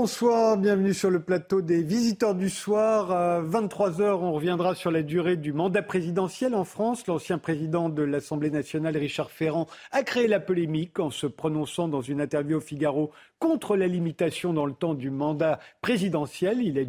Bonsoir, bienvenue sur le plateau des visiteurs du soir. À 23h, on reviendra sur la durée du mandat présidentiel en France. L'ancien président de l'Assemblée nationale, Richard Ferrand, a créé la polémique en se prononçant dans une interview au Figaro contre la limitation dans le temps du mandat présidentiel. Il a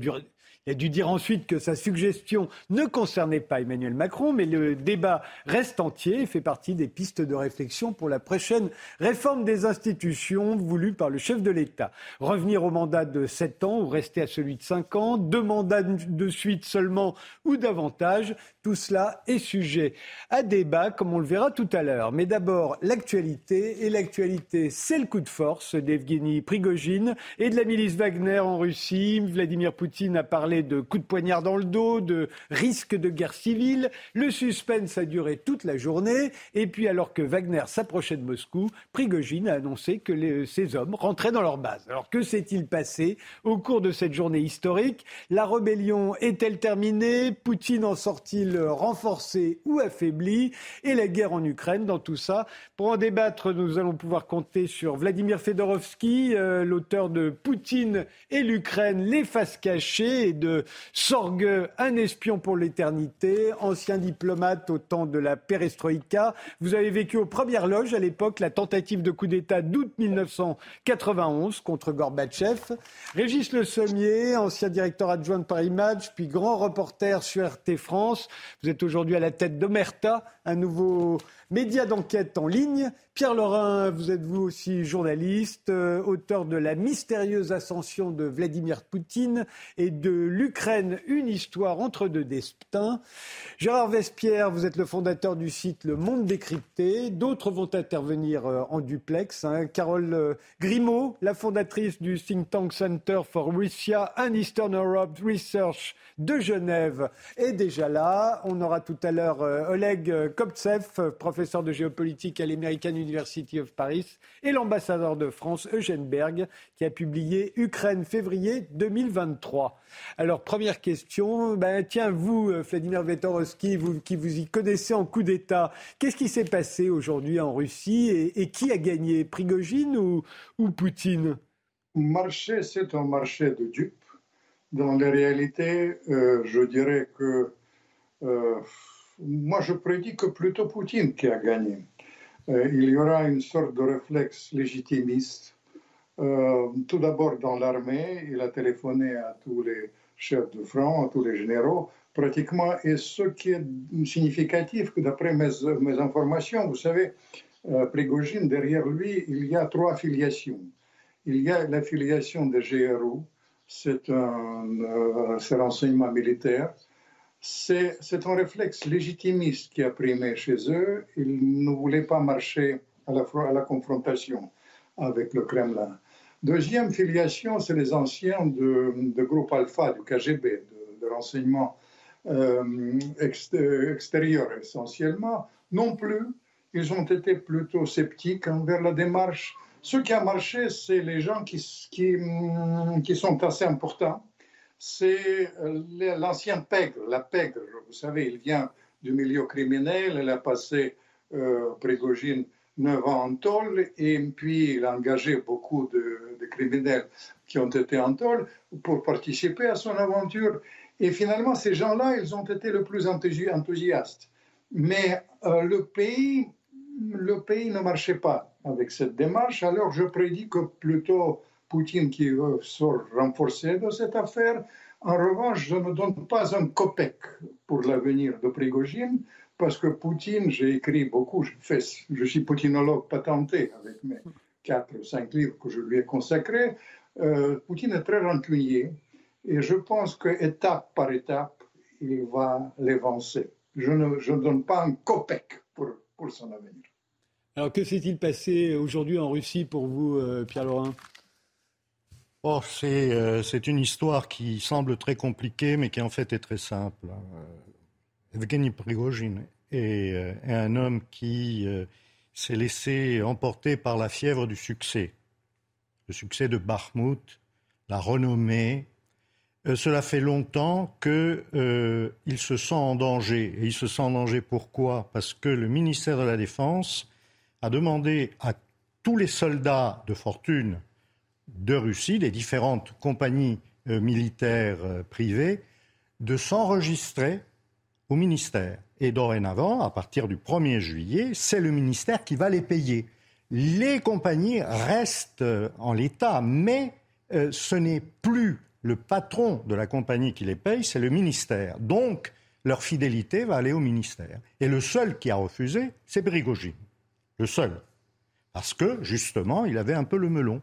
il a dû dire ensuite que sa suggestion ne concernait pas Emmanuel Macron, mais le débat reste entier et fait partie des pistes de réflexion pour la prochaine réforme des institutions voulue par le chef de l'État. Revenir au mandat de 7 ans ou rester à celui de 5 ans, deux mandats de suite seulement ou davantage, tout cela est sujet à débat, comme on le verra tout à l'heure. Mais d'abord, l'actualité. Et l'actualité, c'est le coup de force d'Evgeny Prigogine et de la milice Wagner en Russie. Vladimir Poutine a parlé de coups de poignard dans le dos, de risque de guerre civile. Le suspense a duré toute la journée. Et puis, alors que Wagner s'approchait de Moscou, Prigogine a annoncé que ces hommes rentraient dans leur base. Alors, que s'est-il passé au cours de cette journée historique? La rébellion est-elle terminée? Poutine en sort-il renforcé ou affaibli Et la guerre en Ukraine, dans tout ça Pour en débattre, nous allons pouvoir compter sur Vladimir Fedorovski, euh, l'auteur de Poutine et l'Ukraine, les faces cachées, de Sorgue, un espion pour l'éternité, ancien diplomate au temps de la perestroïka. Vous avez vécu aux premières loges à l'époque la tentative de coup d'État d'août 1991 contre Gorbatchev. Régis Le Sommier, ancien directeur adjoint de Paris Match, puis grand reporter sur RT France. Vous êtes aujourd'hui à la tête d'Omerta, un nouveau média d'enquête en ligne. Pierre Laurin, vous êtes vous aussi journaliste, euh, auteur de La mystérieuse ascension de Vladimir Poutine et de L'Ukraine, une histoire entre deux destins. Gérard Vespierre, vous êtes le fondateur du site Le Monde décrypté. D'autres vont intervenir euh, en duplex. Hein. Carole euh, Grimaud, la fondatrice du think tank Center for Russia and Eastern Europe Research de Genève, est déjà là. On aura tout à l'heure Oleg Koptsev, professeur de géopolitique à l'American University of Paris, et l'ambassadeur de France, Eugène Berg, qui a publié Ukraine février 2023. Alors, première question, ben, tiens, vous, euh, Vladimir Vetorowski, vous qui vous y connaissez en coup d'État, qu'est-ce qui s'est passé aujourd'hui en Russie et, qui a gagné, Prigogine ou, ou Poutine? Marché, c'est un marché de dupes. Dans la réalité, euh, je dirais que euh, moi, je prédis que plutôt Poutine qui a gagné. Euh, il y aura une sorte de réflexe légitimiste. Euh, tout d'abord dans l'armée, il a téléphoné à tous les chefs de front, à tous les généraux, pratiquement. Et ce qui est significatif, d'après mes, informations, vous savez, euh, Prigogine, derrière lui, il y a trois filiations. Il y a la filiation de GRU, c'est un, euh, renseignement militaire c'est un réflexe légitimiste qui a primé chez eux. Ils ne voulaient pas marcher à la, confrontation avec le Kremlin. Deuxième filiation, c'est les anciens de, de, groupe Alpha, du KGB, de, renseignement euh, extérieur essentiellement. Non plus, ils ont été plutôt sceptiques envers la démarche. Ce qui a marché, c'est les gens qui sont assez importants c'est euh, l'ancien pègre, la pègre. Vous savez, il vient du milieu criminel, il a passé, euh, Prigogine, 9 ans en tôle, et puis il a engagé beaucoup de, criminels qui ont été en tôle pour participer à son aventure. Et finalement, ces gens-là, ils ont été le plus enthousiastes. Mais euh, le, pays, le pays ne marchait pas avec cette démarche, alors je prédis que plutôt Poutine qui veut se renforcer de cette affaire. En revanche, je ne donne pas un copec pour l'avenir de Prigogine, parce que Poutine, j'ai écrit beaucoup, je, suis poutinologue patenté avec mes 4 ou 5 livres que je lui ai consacrés. Euh, Poutine est très rancunier et je pense qu'étape par étape, il va l'évancer. Je ne donne pas un copec pour, pour son avenir. Alors que s'est-il passé aujourd'hui en Russie pour vous, euh, Pierre Laurin Euh, c'est une histoire qui semble très compliquée, mais qui en fait est très simple. Euh, Evgeny Prigogine est, euh, est, un homme qui s'est laissé emporter par la fièvre du succès. Le succès de Bakhmut, la renommée. cela fait longtemps qu'il se sent en danger. Et il se sent en danger pourquoi? Parce que le ministère de la Défense a demandé à tous les soldats de fortune de Russie, des différentes compagnies militaires privées, de s'enregistrer au ministère. Et dorénavant, à partir du 1er juillet, c'est le ministère qui va les payer. Les compagnies restent en l'état, mais ce n'est plus le patron de la compagnie qui les paye, c'est le ministère. Donc, leur fidélité va aller au ministère. Et le seul qui a refusé, c'est Brigogine. Le seul. Parce que, justement, il avait un peu le melon.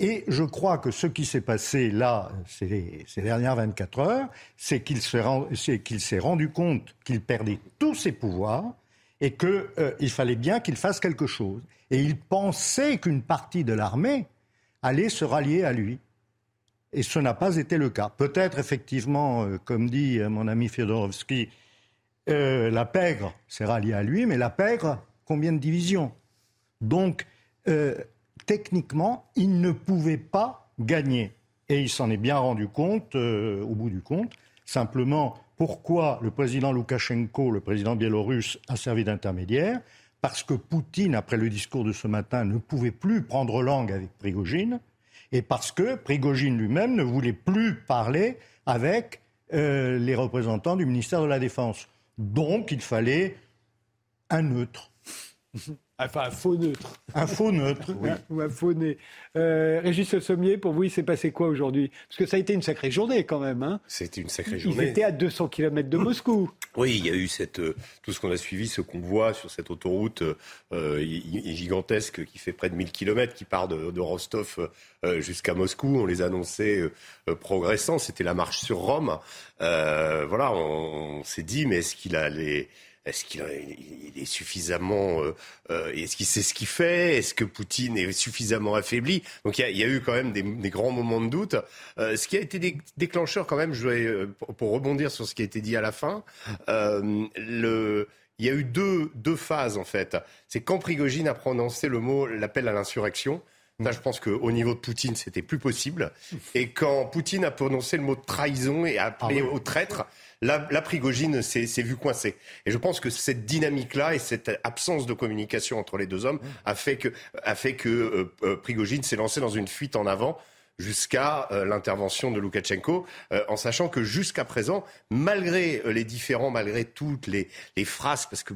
Et je crois que ce qui s'est passé là, ces, ces, dernières 24 heures, c'est qu'il s'est rendu compte qu'il perdait tous ses pouvoirs et qu'il euh, fallait bien qu'il fasse quelque chose. Et il pensait qu'une partie de l'armée allait se rallier à lui. Et ce n'a pas été le cas. Peut-être effectivement, euh, comme dit euh, mon ami Fyodorovski, la pègre s'est ralliée à lui, mais la pègre, combien de divisions? Donc, techniquement, il ne pouvait pas gagner. Et il s'en est bien rendu compte au bout du compte. Simplement, pourquoi le président Loukachenko, le président biélorusse, a servi d'intermédiaire? Parce que Poutine, après le discours de ce matin, ne pouvait plus prendre langue avec Prigogine et parce que Prigogine lui-même ne voulait plus parler avec euh, les représentants du ministère de la Défense. Donc il fallait un neutre. Enfin, un faux neutre. Un faux neutre, oui. Ou un faux nez. Euh, Régis Le Sommier, pour vous, il s'est passé quoi aujourd'hui? Parce que ça a été une sacrée journée quand même. Hein C'était une sacrée journée. Ils étaient à 200 km de Moscou. Oui, il y a eu cette, euh, tout ce qu'on a suivi, ce qu'on voit sur cette autoroute euh, gigantesque qui fait près de 1000 km, qui part de, Rostov jusqu'à Moscou. On les annonçait progressant. C'était la marche sur Rome. voilà, on, on s'est dit, mais est-ce qu'il a les est-ce qu'il est suffisamment euh, euh, Est-ce qu'il sait ce qu'il fait? Est-ce que Poutine est suffisamment affaibli? Donc il y, a, eu quand même des, grands moments de doute. Euh, ce qui a été déclencheur quand même, je vais, pour rebondir sur ce qui a été dit à la fin, le, il y a eu deux, deux phases en fait. C'est quand Prigogine a prononcé le mot l'appel à l'insurrection. Là, je pense qu'au niveau de Poutine, c'était plus possible. Et quand Poutine a prononcé le mot trahison et a appelé ah au traître, la, la Prigogine s'est vu coincée. Et je pense que cette dynamique-là et cette absence de communication entre les deux hommes a fait que, a fait que euh, euh, Prigogine s'est lancé dans une fuite en avant jusqu'à euh, l'intervention de Loukachenko, euh, en sachant que jusqu'à présent, malgré euh, les différents, malgré toutes les, les phrases, parce que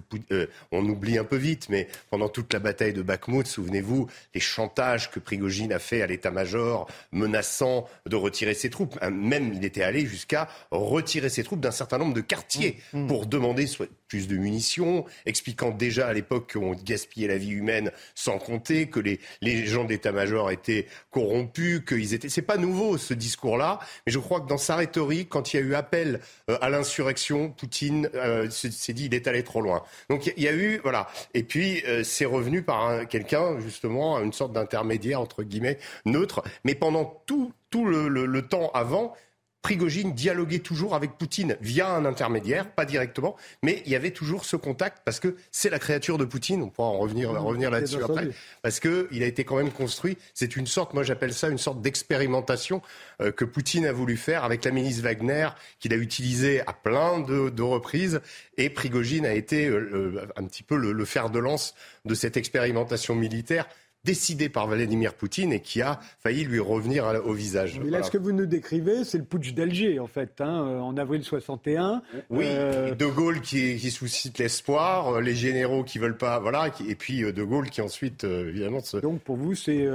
on oublie un peu vite, mais pendant toute la bataille de Bakhmut, souvenez-vous, les chantages que Prigogine a fait à l'état-major, menaçant de retirer ses troupes. Hein, même il était allé jusqu'à retirer ses troupes d'un certain nombre de quartiers mmh, mmh. pour demander soit plus de munitions, expliquant déjà à l'époque qu'on gaspillait la vie humaine sans compter, que les, les gens d'état-major étaient corrompus, qu'ils étaient. C'est pas nouveau ce discours-là, mais je crois que dans sa rhétorique, quand il y a eu appel euh, à l'insurrection, Poutine euh, s'est dit il est allé trop loin. Donc il y a eu voilà. Et puis euh, c'est revenu par quelqu'un justement une sorte d'intermédiaire entre guillemets neutre, mais pendant tout tout le, le temps avant, Prigogine dialoguait toujours avec Poutine via un intermédiaire, pas directement, mais il y avait toujours ce contact parce que c'est la créature de Poutine. On pourra en revenir, revenir là-dessus après, parce que il a été quand même construit. C'est une sorte, moi j'appelle ça une sorte d'expérimentation euh, que Poutine a voulu faire avec la milice Wagner, qu'il a utilisée à plein de, reprises, et Prigogine a été euh, un petit peu le fer de lance de cette expérimentation militaire décidé par Vladimir Poutine et qui a failli lui revenir au visage. Mais là, ce que vous nous décrivez, c'est le putsch d'Alger, en fait, hein, euh, en avril 61. Oui, euh, De Gaulle qui, qui suscite l'espoir, euh, les généraux qui veulent pas, voilà, et puis De Gaulle qui ensuite, évidemment... Se... Donc pour vous, c'est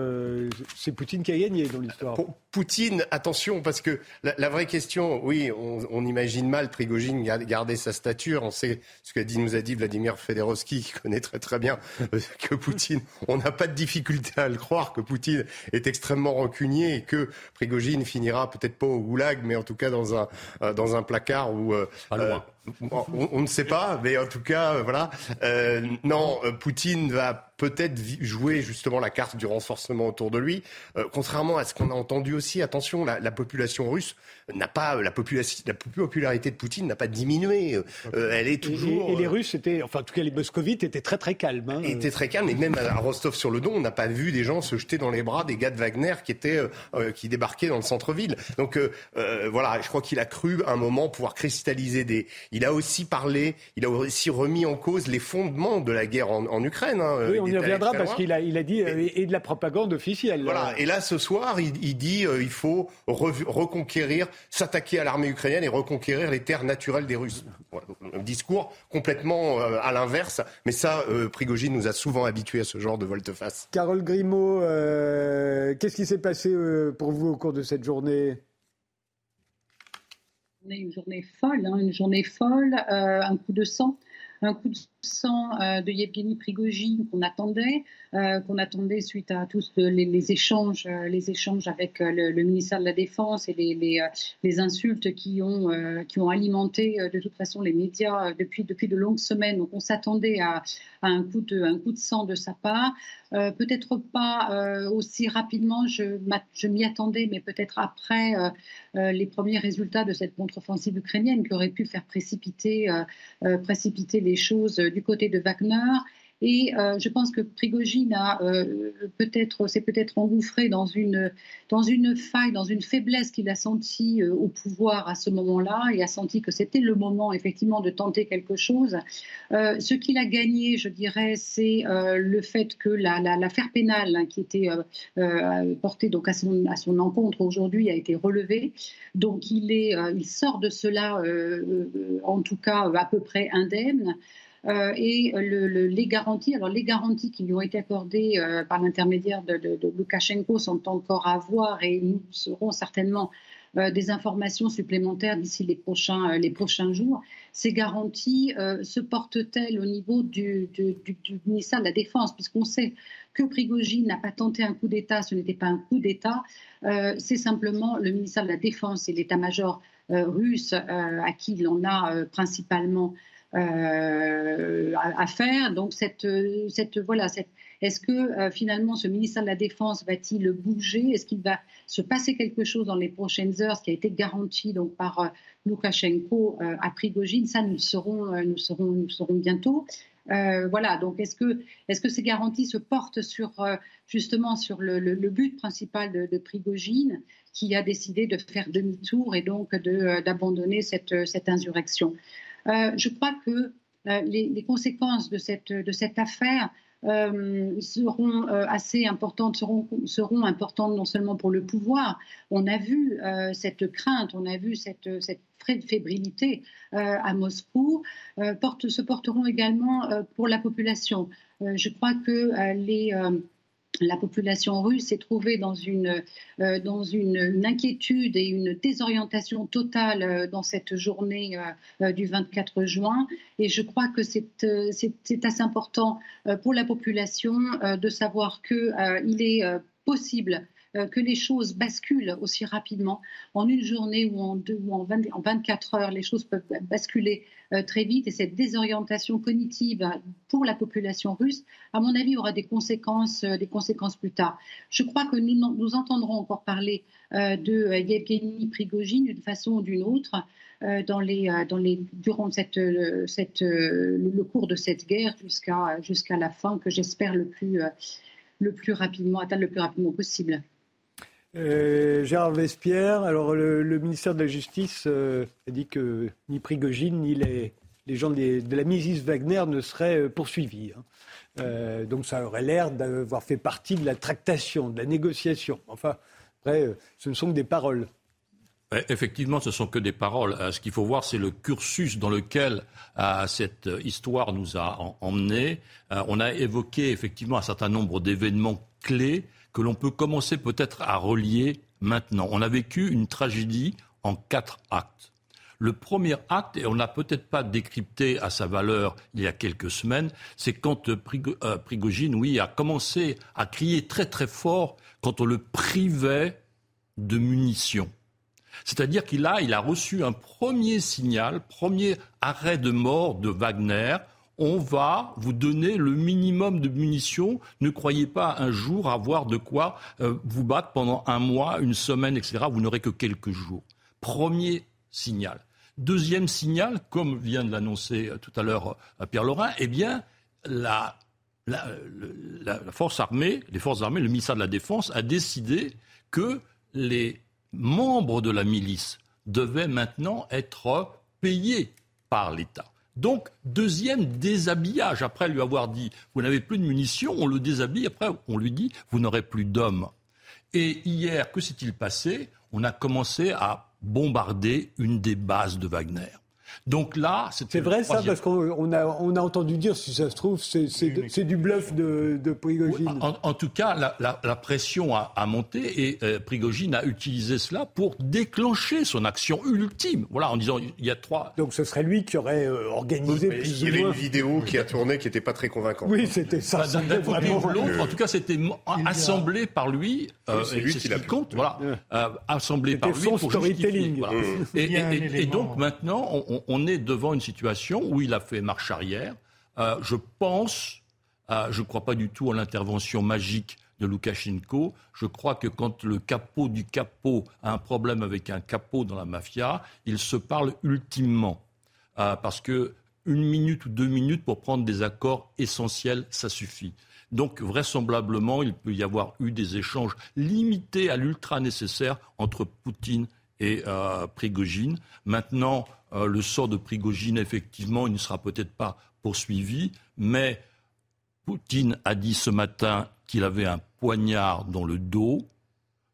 c'est Poutine qui a gagné dans l'histoire Poutine, attention, parce que la, vraie question, oui, on, imagine mal Prigogine garder sa stature. On sait ce que dit, nous a dit Vladimir Fedorovski, qui connaît très très bien que Poutine, on n'a pas de difficulté à le croire, que Poutine est extrêmement rancunier et que Prigogine finira peut-être pas au goulag, mais en tout cas dans un, euh, dans un placard où... Euh, euh, on, ne sait pas, mais en tout cas, voilà. non, Poutine va peut-être jouer justement la carte du renforcement autour de lui. Euh, contrairement à ce qu'on a entendu aussi, attention, la, population russe n'a pas la, population, la popularité de Poutine n'a pas diminué. Euh, elle est toujours. Et, les Russes étaient, enfin en tout cas les moscovites étaient très très calmes. Hein. Étaient très calmes, et même à Rostov-sur-le-Don, on n'a pas vu des gens se jeter dans les bras des gars de Wagner qui étaient euh, qui débarquaient dans le centre-ville. Donc voilà, je crois qu'il a cru un moment pouvoir cristalliser des. Il a aussi parlé, il a aussi remis en cause les fondements de la guerre en, Ukraine. Hein. Oui, on y reviendra parce qu'il a, il a dit et, de la propagande officielle. Voilà. Et là, ce soir, il, dit il faut reconquérir, s'attaquer à l'armée ukrainienne et reconquérir les terres naturelles des Russes. Un discours complètement à l'inverse, mais ça, Prigogine nous a souvent habitués à ce genre de volte-face. Carole Grimaud, qu'est-ce qui s'est passé pour vous au cours de cette journée? Une journée folle, hein, une journée folle, euh, un coup de sang, un coup de euh, de Yevgeny Prigogine qu'on attendait, euh, qu'on attendait suite à tous les, échanges, les échanges avec le, ministère de la Défense et les, insultes qui ont, alimenté de toute façon les médias depuis, de longues semaines. Donc on s'attendait à, un, coup de, sang de sa part. peut-être pas aussi rapidement, je, m'y attendais, mais peut-être après les premiers résultats de cette contre-offensive ukrainienne qui aurait pu faire précipiter les choses du côté de Wagner. Et euh, je pense que Prigogine euh, peut-être, s'est peut-être engouffré dans une, dans une faille, dans une faiblesse qu'il a sentie euh, au pouvoir à ce moment-là et a senti que c'était le moment effectivement de tenter quelque chose. ce qu'il a gagné, je dirais, c'est le fait que l'affaire pénale hein, qui était portée donc à son, à son encontre aujourd'hui a été relevée. Donc il, est, il sort de cela, en tout cas à peu près indemne. Euh, et les garanties, alors les garanties qui lui ont été accordées euh, par l'intermédiaire de, de, Loukachenko sont encore à voir et nous serons certainement euh, des informations supplémentaires d'ici les prochains, les prochains jours. Ces garanties se portent-elles au niveau du, du, ministère de la Défense, puisqu'on sait que Prigogine n'a pas tenté un coup d'État, ce n'était pas un coup d'État, c'est simplement le ministère de la Défense et l'état-major russe à qui il en a principalement euh, à, faire. Donc cette, cette voilà, cette, est-ce que euh, finalement ce ministère de la Défense va-t-il bouger? Est-ce qu'il va se passer quelque chose dans les prochaines heures, ce qui a été garanti donc par euh, Loukachenko à Prigogine? Ça, nous le saurons, nous saurons, nous saurons bientôt. voilà, donc est-ce que, est-ce que ces garanties se portent sur, justement sur le, but principal de, de, Prigogine, qui a décidé de faire demi-tour et donc d'abandonner cette, cette insurrection? euh, je crois que euh, les, conséquences de cette, affaire euh, seront assez importantes, seront, importantes non seulement pour le pouvoir. On a vu cette crainte, on a vu cette, cette fébrilité à Moscou, se porteront également pour la population. je crois que les la population russe s'est trouvée dans, une, euh, inquiétude et une désorientation totale euh, dans cette journée euh, du 24 juin. Et je crois que c'est assez important pour la population de savoir qu'il est possible euh, que les choses basculent aussi rapidement. En une journée ou en, deux, ou en, 24 heures, les choses peuvent basculer euh, très vite et cette désorientation cognitive pour la population russe, à mon avis, aura des conséquences, euh, des conséquences plus tard. Je crois que nous, nous entendrons encore parler de Yevgeny Prigogine d'une façon ou d'une autre. Dans les, dans les, durant le cours de cette guerre jusqu'à jusqu'à la fin, que j'espère le plus, le plus rapidement, atteindre le plus rapidement possible. Euh, Gérard Vespierre, alors le, ministère de la Justice euh, a dit que ni Prigogine ni les, gens de la milice Wagner ne seraient euh, poursuivis. Hein. donc ça aurait l'air d'avoir fait partie de la tractation, de la négociation. Enfin, après, ce ne sont que des paroles. Effectivement, ce ne sont que des paroles. Ce qu'il faut voir, c'est le cursus dans lequel cette histoire nous a emmenés. On a évoqué effectivement un certain nombre d'événements clés que l'on peut commencer peut-être à relier maintenant. On a vécu une tragédie en quatre actes. Le premier acte, et on n'a peut-être pas décrypté à sa valeur il y a quelques semaines, c'est quand euh, Prigogine, oui, a commencé à crier très très fort quand on le privait de munitions. C'est-à-dire qu'il a, il a reçu un premier signal, premier arrêt de mort de Wagner on va vous donner le minimum de munitions. Ne croyez pas un jour avoir de quoi euh, vous battre pendant un mois, une semaine, etc. Vous n'aurez que quelques jours. Premier signal. Deuxième signal, comme vient de l'annoncer euh, tout à l'heure euh, Pierre Laurin, eh bien, la, force armée, les forces armées, le ministère de la Défense a décidé que les membres de la milice devaient maintenant être payés par l'État. Donc, deuxième déshabillage. Après lui avoir dit, vous n'avez plus de munitions, on le déshabille. Après, on lui dit, vous n'aurez plus d'hommes. Et hier, que s'est-il passé? On a commencé à bombarder une des bases de Wagner. Donc là, c'est vrai ça parce qu'on a, on a entendu dire, si ça se trouve, c'est du bluff de, de Prigogine. en, tout cas, la, la, la pression a, a, monté et euh, Prigogine a utilisé cela pour déclencher son action ultime. Voilà, en disant il y a trois. Donc ce serait lui qui aurait euh, organisé. Oui, il y avait une vidéo qui a tourné qui n'était pas très convaincante. Oui, c'était ça. D'un côté ou l'autre, en tout cas, c'était assemblé par lui. Euh, c'est lui qui l'a compte. Voilà, euh, assemblé par lui son pour storytelling. Voilà. Et, et, et, donc maintenant, on, on est devant une situation où il a fait marche arrière. Euh, je pense, euh, je ne crois pas du tout à l'intervention magique de Loukachenko. Je crois que quand le capot du capot a un problème avec un capot dans la mafia, il se parle ultimement. Euh, parce que une minute ou deux minutes pour prendre des accords essentiels, ça suffit. Donc vraisemblablement, il peut y avoir eu des échanges limités à l'ultra nécessaire entre Poutine et Prigogine. Maintenant, euh, le sort de Prigogine, effectivement, il ne sera peut-être pas poursuivi, mais Poutine a dit ce matin qu'il avait un poignard dans le dos.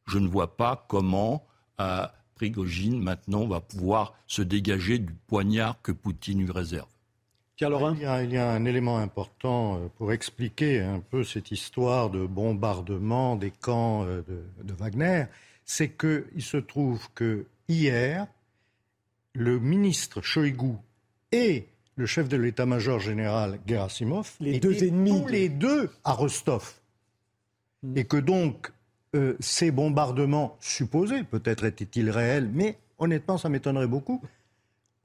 Je ne vois pas comment euh, Prigogine, maintenant, va pouvoir se dégager du poignard que Poutine lui réserve. Il y, a, il y, a, un élément important euh, pour expliquer un peu cette histoire de bombardement des camps de, de Wagner. C'est qu'il se trouve que hier, le ministre Shoigu et le chef de l'état-major général Gerasimov les étaient deux ennemis tous les deux à Rostov. Hmm. Et que donc euh, ces bombardements supposés, peut-être étaient-ils réels, mais honnêtement ça m'étonnerait beaucoup,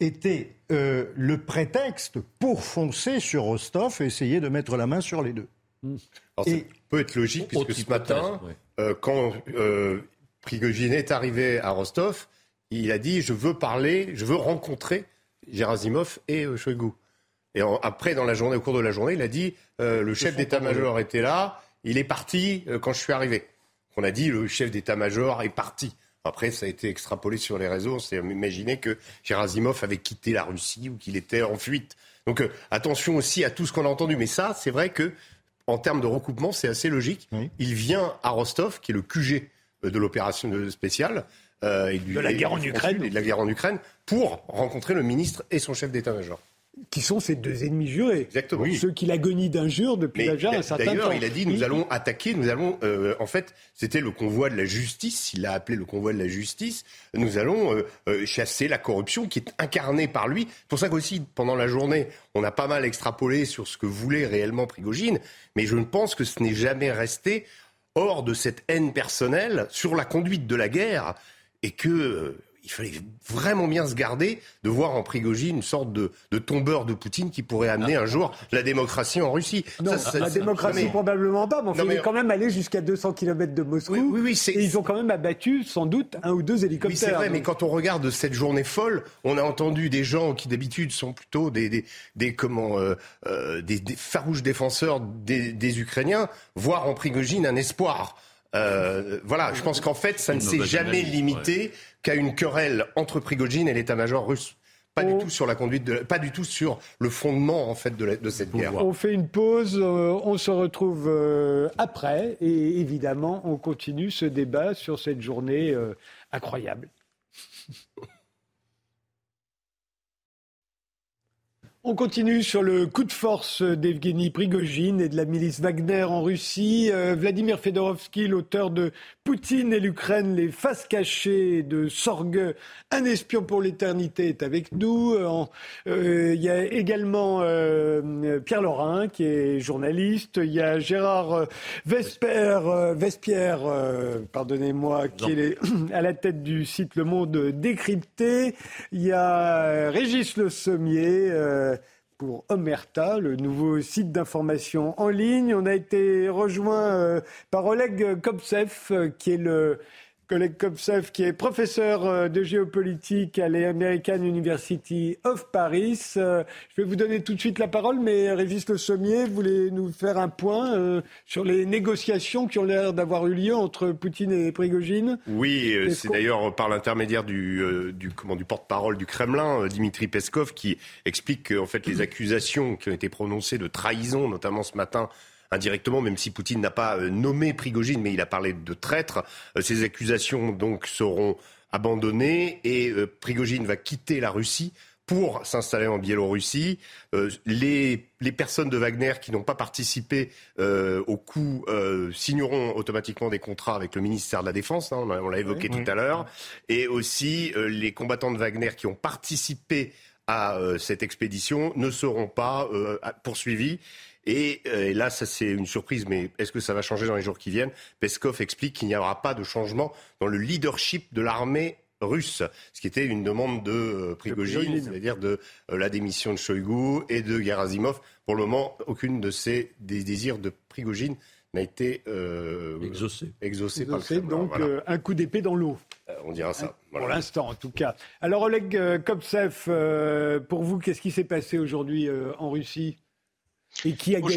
étaient euh, le prétexte pour foncer sur Rostov et essayer de mettre la main sur les deux. Hmm. Alors, ça peut être logique puisque ce matin, euh, quand Prigogine est arrivé à Rostov, il a dit je veux parler, je veux rencontrer Gerasimov et euh, Shoigu. Et après, dans la journée, au cours de la journée, il a dit euh, le chef d'état-major était là, il est parti euh, quand je suis arrivé. On a dit le chef d'état-major est parti. Après, ça a été extrapolé sur les réseaux. On s'est imaginé que Gerasimov avait quitté la Russie ou qu'il était en fuite. Donc attention aussi à tout ce qu'on a entendu. Mais ça, c'est vrai que en termes de recoupement, c'est assez logique. Il vient à Rostov, qui est le QG de l'opération spéciale, euh, et de la guerre en Ukraine. Et de la guerre en Ukraine pour rencontrer le ministre et son chef d'état-major. Qui sont ses deux ennemis jurés. Exactement. Ceux qui l'agonient d'injures depuis déjà un certain temps. D'ailleurs, il a dit nous allons attaquer, nous allons. Euh, en fait, c'était le convoi de la justice, il l'a appelé le convoi de la justice. Nous allons euh, chasser la corruption qui est incarnée par lui. C'est pour ça qu'aussi, pendant la journée, on a pas mal extrapolé sur ce que voulait réellement Prigogine. Mais je ne pense que ce n'est jamais resté hors de cette haine personnelle sur la conduite de la guerre et que euh, il fallait vraiment bien se garder de voir en Prigogine une sorte de, tombeur de Poutine qui pourrait amener un jour la démocratie en Russie. Non, la démocratie probablement pas, mais on est quand même allé jusqu'à 200 km de Moscou. Oui, oui, et ils ont quand même abattu sans doute un ou deux hélicoptères. Oui, c'est vrai, mais quand on regarde cette journée folle, on a entendu des gens qui d'habitude sont plutôt des, des, comment, euh, euh, des, farouches défenseurs des, des Ukrainiens, voir en Prigogine un espoir. Euh, voilà, je pense qu'en fait, ça ne s'est jamais limité qu'à une querelle entre Prigogine et l'état-major russe. Pas du tout sur la conduite, de, pas du tout sur le fondement en fait de, de cette guerre. On fait une pause, euh, on se retrouve euh, après et évidemment on continue ce débat sur cette journée incroyable. On continue sur le coup de force d'Evgeny Prigogine et de la milice Wagner en Russie. Euh, Vladimir Fedorovski, l'auteur de Poutine et l'Ukraine, les faces cachées de Sorgue, un espion pour l'éternité, est avec nous. Euh, euh, il y a également Pierre Laurin, qui est journaliste. Il y a Gérard Vesper, Vespierre, pardonnez-moi, qui est à la tête du site Le Monde décrypté. Il y a Régis Le Sommier Omerta, le nouveau site d'information en ligne. On a été rejoint euh, par Oleg Kopsev, euh, qui est le Kopsev, qui est professeur euh, de géopolitique à l'American University of Paris. Euh, je vais vous donner tout de suite la parole, mais Régis Le Sommier, voulez nous faire un point euh, sur les négociations qui ont l'air d'avoir eu lieu entre Poutine et Prigogine Oui, c'est d'ailleurs par l'intermédiaire du, du, du porte-parole du Kremlin, Dimitri Peskov, qui explique qu'en fait les accusations qui ont été prononcées de trahison, notamment ce matin indirectement, même si Poutine n'a pas euh, nommé Prigogine, mais il a parlé de traître. Euh, ces accusations donc seront abandonnées et euh, Prigogine va quitter la Russie pour s'installer en Biélorussie. les, personnes de Wagner qui n'ont pas participé au coup signeront automatiquement des contrats avec le ministère de la Défense, hein, on l'a évoqué tout à l'heure, et aussi les combattants de Wagner qui ont participé à cette expédition ne seront pas poursuivis. Euh, et, là, ça c'est une surprise, mais est-ce que ça va changer dans les jours qui viennent? Peskov explique qu'il n'y aura pas de changement dans le leadership de l'armée russe, ce qui était une demande de euh, Prigogine, c'est-à-dire de euh, la démission de Shoigu et de Gerasimov. Pour le moment, aucune de ces des désirs de Prigogine n'a été exaucée. Exaucé, donc un coup d'épée dans l'eau. on dira ça. Pour l'instant, en tout cas. Alors, Oleg Kopsev, pour vous, qu'est-ce qui s'est passé aujourd'hui en Russie? Et qui a gagné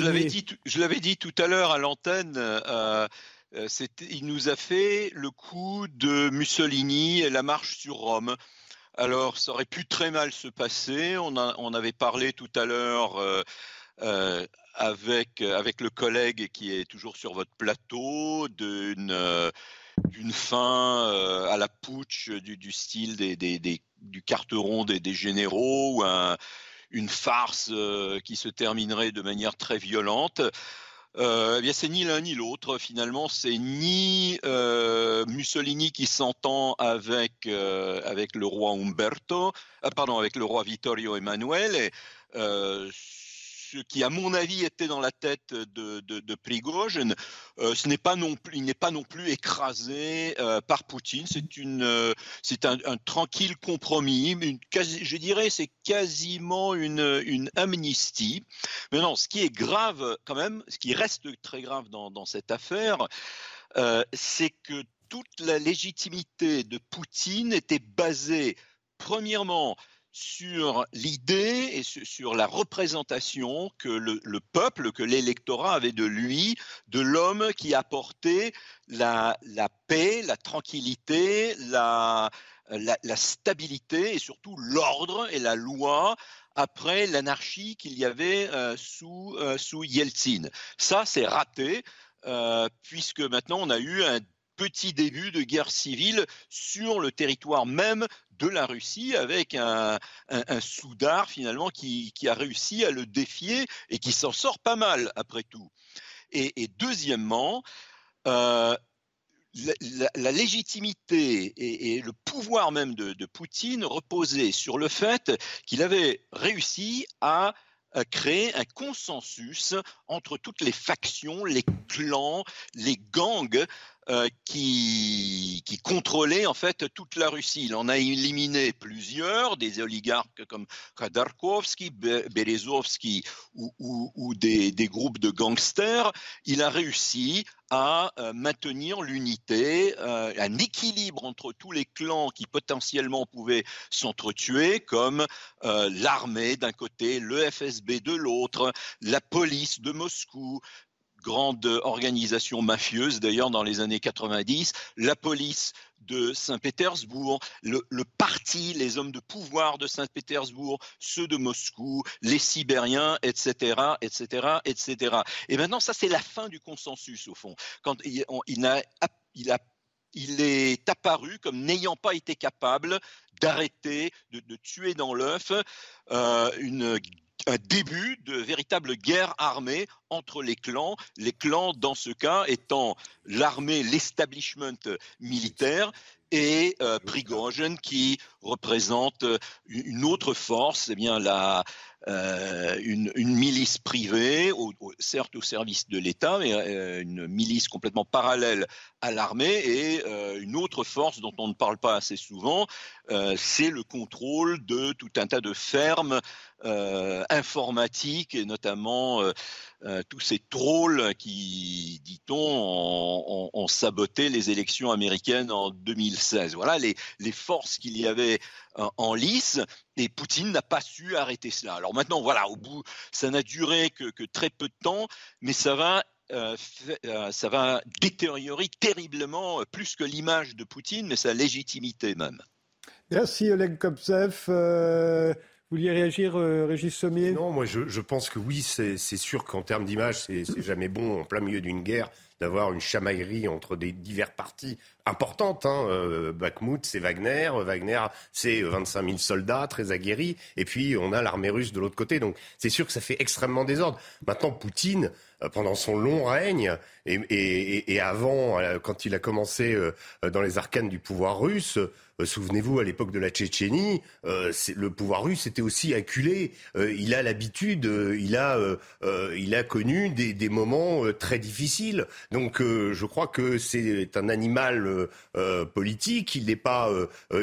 Je l'avais dit, tout à l'heure à l'antenne. Euh, euh, il nous a fait le coup de Mussolini et la marche sur Rome. Alors, ça aurait pu très mal se passer. On, on avait parlé tout à l'heure euh, avec, avec le collègue qui est toujours sur votre plateau d'une fin à la putsch du, style des, des, du carteron des, des généraux ou un, une farce euh, qui se terminerait de manière très violente. Euh, eh bien, c'est ni l'un ni l'autre. Finalement, c'est ni euh, Mussolini qui s'entend avec avec le roi Umberto, pardon, avec le roi Vittorio Emanuele. Ce qui, à mon avis, était dans la tête de, de, euh, ce n'est pas non plus, il n'est pas non plus écrasé euh, par Poutine. C'est euh, un, tranquille compromis. Je dirais, c'est quasiment une, amnistie. Mais non, ce qui est grave quand même, ce qui reste très grave dans cette affaire, c'est que toute la légitimité de Poutine était basée, premièrement, sur l'idée et sur la représentation que le, peuple, que l'électorat avait de lui, de l'homme qui apportait la, paix, la tranquillité, la, la, stabilité et surtout l'ordre et la loi après l'anarchie qu'il y avait euh, sous, euh, sous Yeltsin. Ça, c'est raté. Euh, puisque maintenant on a eu un petit début de guerre civile sur le territoire même de la Russie avec un, Soudar finalement qui, a réussi à le défier et qui s'en sort pas mal après tout. Et, deuxièmement, euh, la, légitimité et, le pouvoir même de, de Poutine reposaient sur le fait qu'il avait réussi à créer un consensus entre toutes les factions, les clans, les gangs euh, qui, contrôlaient en fait toute la Russie. Il en a éliminé plusieurs, des oligarques comme Khodorkovsky, Berezovsky ou, des, groupes de gangsters. Il a réussi à euh, maintenir l'unité, euh, un équilibre entre tous les clans qui potentiellement pouvaient s'entretuer, comme l'armée d'un côté, le FSB de l'autre, la police de Moscou, grande organisation mafieuse d'ailleurs dans les années 90, la police de Saint-Pétersbourg, le, parti, les hommes de pouvoir de Saint-Pétersbourg, ceux de Moscou, les Sibériens, etc., etc., etc. Et maintenant, ça c'est la fin du consensus au fond. Quand il, est apparu comme n'ayant pas été capable d'arrêter, de, tuer dans l'œuf euh, une un début de véritable guerre armée entre les clans, les clans dans ce cas étant l'armée, l'establishment militaire et euh, qui représente une autre force, eh bien la, euh, une, milice privée, certes au service de l'État, mais euh, une milice complètement parallèle à l'armée et euh, une autre force dont on ne parle pas assez souvent, c'est le contrôle de tout un tas de fermes informatiques et notamment tous ces trolls qui, dit-on, ont, saboté les élections américaines en 2016. Voilà les, forces qu'il y avait en lice et Poutine n'a pas su arrêter cela. Alors maintenant, voilà, au bout, ça n'a duré que, très peu de temps, mais ça va euh, euh, ça va détériorer terriblement, euh, plus que l'image de Poutine, mais sa légitimité même. Merci Oleg Kopsev. Vous vouliez réagir, Régis Sommier Non, moi je, je, pense que oui, c'est sûr qu'en termes d'image, c'est jamais bon en plein milieu d'une guerre d'avoir une chamaillerie entre des divers partis importantes. Hein. Euh, Bakhmut, c'est Wagner. Wagner, c'est 25 000 soldats très aguerris. Et puis, on a l'armée russe de l'autre côté. Donc, c'est sûr que ça fait extrêmement désordre. Maintenant, Poutine, euh, pendant son long règne et, avant, euh, quand il a commencé dans les arcanes du pouvoir russe, souvenez-vous, à l'époque de la Tchétchénie, le pouvoir russe était aussi acculé. il a l'habitude, il a, il a connu des, moments très difficiles. Donc euh, je crois que c'est un animal euh, euh, politique, il n'est pas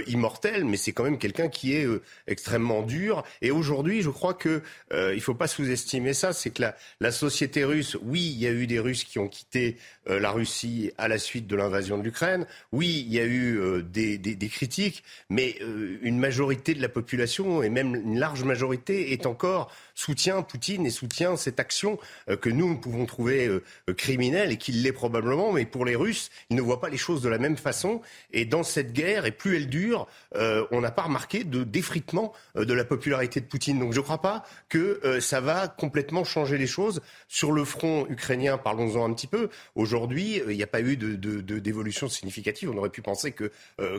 immortel, mais c'est quand même quelqu'un qui est extrêmement dur. Et aujourd'hui, je crois que il faut pas sous-estimer ça, c'est que la, société russe, oui, il y a eu des Russes qui ont quitté la Russie à la suite de l'invasion de l'Ukraine, oui, il y a eu des, critiques, mais une majorité de la population, et même une large majorité, est encore soutient Poutine et soutient cette action que nous, nous pouvons trouver criminelle et qui l'est probablement, mais pour les Russes, ils ne voient pas les choses de la même façon. Et dans cette guerre, et plus elle dure, euh, on n'a pas remarqué de défritement euh, de la popularité de Poutine. Donc je ne crois pas que euh, ça va complètement changer les choses. Sur le front ukrainien, parlons-en un petit peu. Aujourd'hui, il n'y a pas eu d'évolution de, significative. On aurait pu penser que,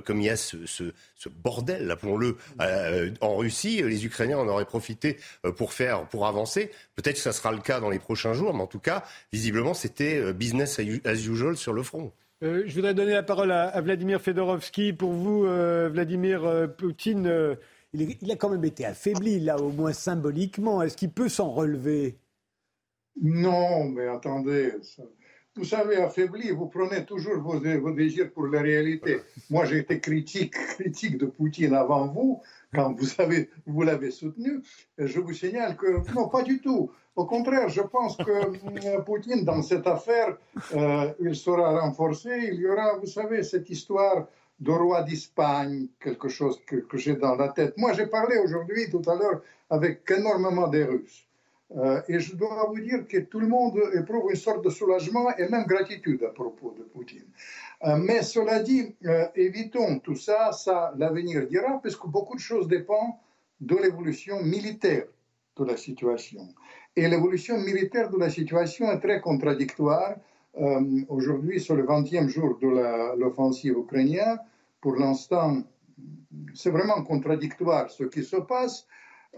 comme il y a ce bordel, appelons-le, en Russie, les Ukrainiens en auraient profité pour faire, pour avancer. Peut-être que ça sera le cas dans les prochains jours, mais en tout cas, visiblement, c'était business as usual sur le front. Euh, je voudrais donner la parole à, Vladimir Fedorovski. Pour vous, euh, Vladimir euh, Poutine, il, a quand même été affaibli, là, au moins symboliquement. Est-ce qu'il peut s'en relever? Non, mais attendez. Vous savez, affaibli, vous prenez toujours vos, vos désirs pour la réalité. Moi, j'ai été critique, critique de Poutine avant vous, quand vous, avez, vous l'avez soutenu. Je vous signale que non, pas du tout. Au contraire, je pense que euh, Poutine, dans cette affaire, euh, il sera renforcé. Il y aura, vous savez, cette histoire de roi d'Espagne, quelque chose que, j'ai dans la tête. Moi, j'ai parlé aujourd'hui, tout à l'heure, avec énormément des Russes. Euh, et je dois vous dire que tout le monde éprouve une sorte de soulagement et même gratitude à propos de Poutine. mais cela dit, évitons tout ça, ça l'avenir dira, puisque beaucoup de choses dépendent de l'évolution militaire de la situation. Et l'évolution militaire de la situation est très contradictoire. Euh, aujourd'hui, sur le 20e jour de l'offensive ukrainienne, pour l'instant, c'est vraiment contradictoire ce qui se passe.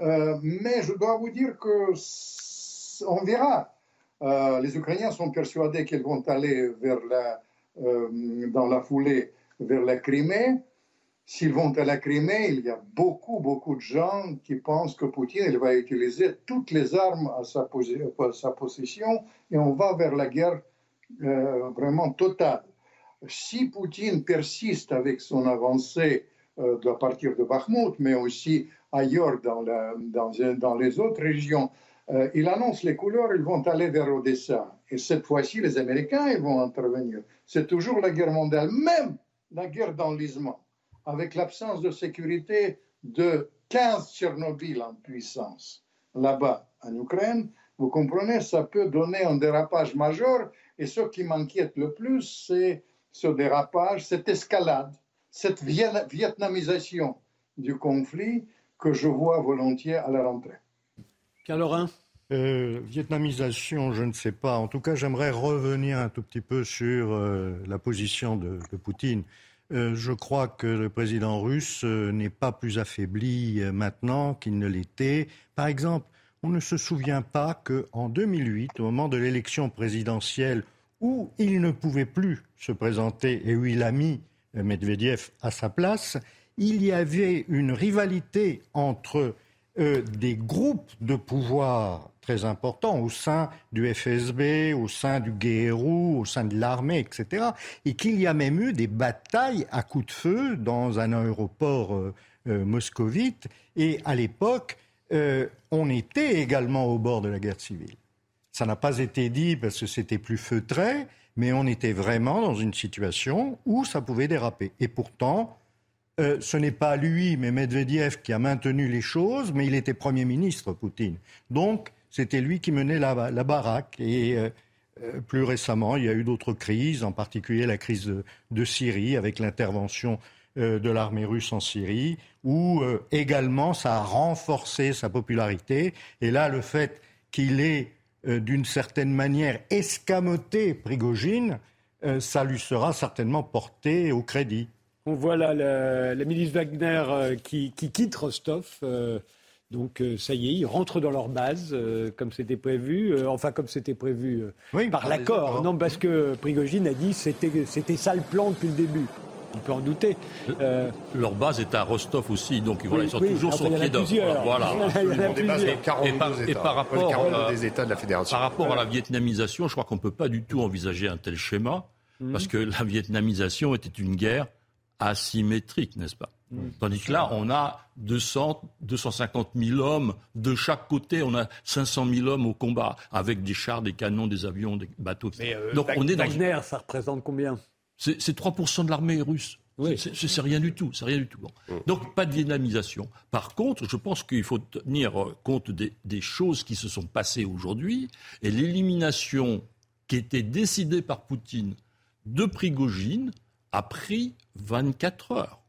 Euh, mais je dois vous dire que on verra. Euh, les Ukrainiens sont persuadés qu'ils vont aller vers la, dans la foulée vers la Crimée. S'ils vont à la Crimée, il y a beaucoup, beaucoup de gens qui pensent que Poutine il va utiliser toutes les armes à sa, possession et on va vers la guerre euh, vraiment totale. Si Poutine persiste avec son avancée euh, à partir de Bakhmut, mais aussi ailleurs dans, les autres régions, euh, il annonce les couleurs, ils vont aller vers Odessa. Et cette fois-ci, les Américains ils vont intervenir. C'est toujours la guerre mondiale, même la guerre d'enlisement avec l'absence de sécurité de 15 Tchernobyl en puissance là-bas en Ukraine, vous comprenez, ça peut donner un dérapage majeur. Et ce qui m'inquiète le plus, c'est ce dérapage, cette escalade, cette vietnamisation du conflit que je vois volontiers à la rentrée. Calorin euh, vietnamisation, je ne sais pas. En tout cas, j'aimerais revenir un tout petit peu sur euh, la position de Poutine. Euh, je crois que le président russe euh, n'est pas plus affaibli euh, maintenant qu'il ne l'était. Par exemple, on ne se souvient pas qu'en 2008, au moment de l'élection présidentielle, où il ne pouvait plus se présenter et où il a mis Medvedev à sa place, il y avait une rivalité entre des groupes de pouvoir très importants au sein du FSB, au sein du GRU, au sein de l'armée, etc. Et qu'il y a même eu des batailles à coups de feu dans un aéroport euh, euh, moscovite. Et à l'époque, euh, on était également au bord de la guerre civile. Ça n'a pas été dit parce que c'était plus feutré, mais on était vraiment dans une situation où ça pouvait déraper. Et pourtant, euh, ce n'est pas lui, mais Medvedev qui a maintenu les choses, mais il était Premier ministre, Poutine. Donc, c'était lui qui menait la, baraque. Et euh, euh, plus récemment, il y a eu d'autres crises, en particulier la crise de, Syrie, avec l'intervention de l'armée russe en Syrie, où également ça a renforcé sa popularité. Et là, le fait qu'il ait, d'une certaine manière, escamoté Prigogine, ça lui sera certainement porté au crédit. On voit là la, milice Wagner euh, qui, quitte Rostov. Euh, donc euh, ça y est, ils rentrent dans leur base comme c'était prévu, enfin comme c'était prévu par l'accord. Non, parce que Prigogine a dit c'était c'était ça le plan depuis le début. On peut en douter. Leur base est à Rostov aussi, donc voilà, ils sont toujours sur pied d'œuvre. Voilà. Et, par, rapport des États de la Fédération. Par rapport à la vietnamisation, je crois qu'on ne peut pas du tout envisager un tel schéma, mhm. parce que la vietnamisation était une guerre asymétrique, n'est-ce pas. Tandis que là, on a 200, 250 000 hommes de chaque côté. On a 500 000 hommes au combat avec des chars, des canons, des avions, des bateaux. Mais euh, Donc on est dans... Wagner, ça représente combien C'est 3% de l'armée russe. Oui. C'est rien du tout. C'est rien du tout. Donc pas de vietnamisation. Par contre, je pense qu'il faut tenir euh, compte des, des choses qui se sont passées aujourd'hui et l'élimination qui était décidée par Poutine de Prigogine a pris 24 heures.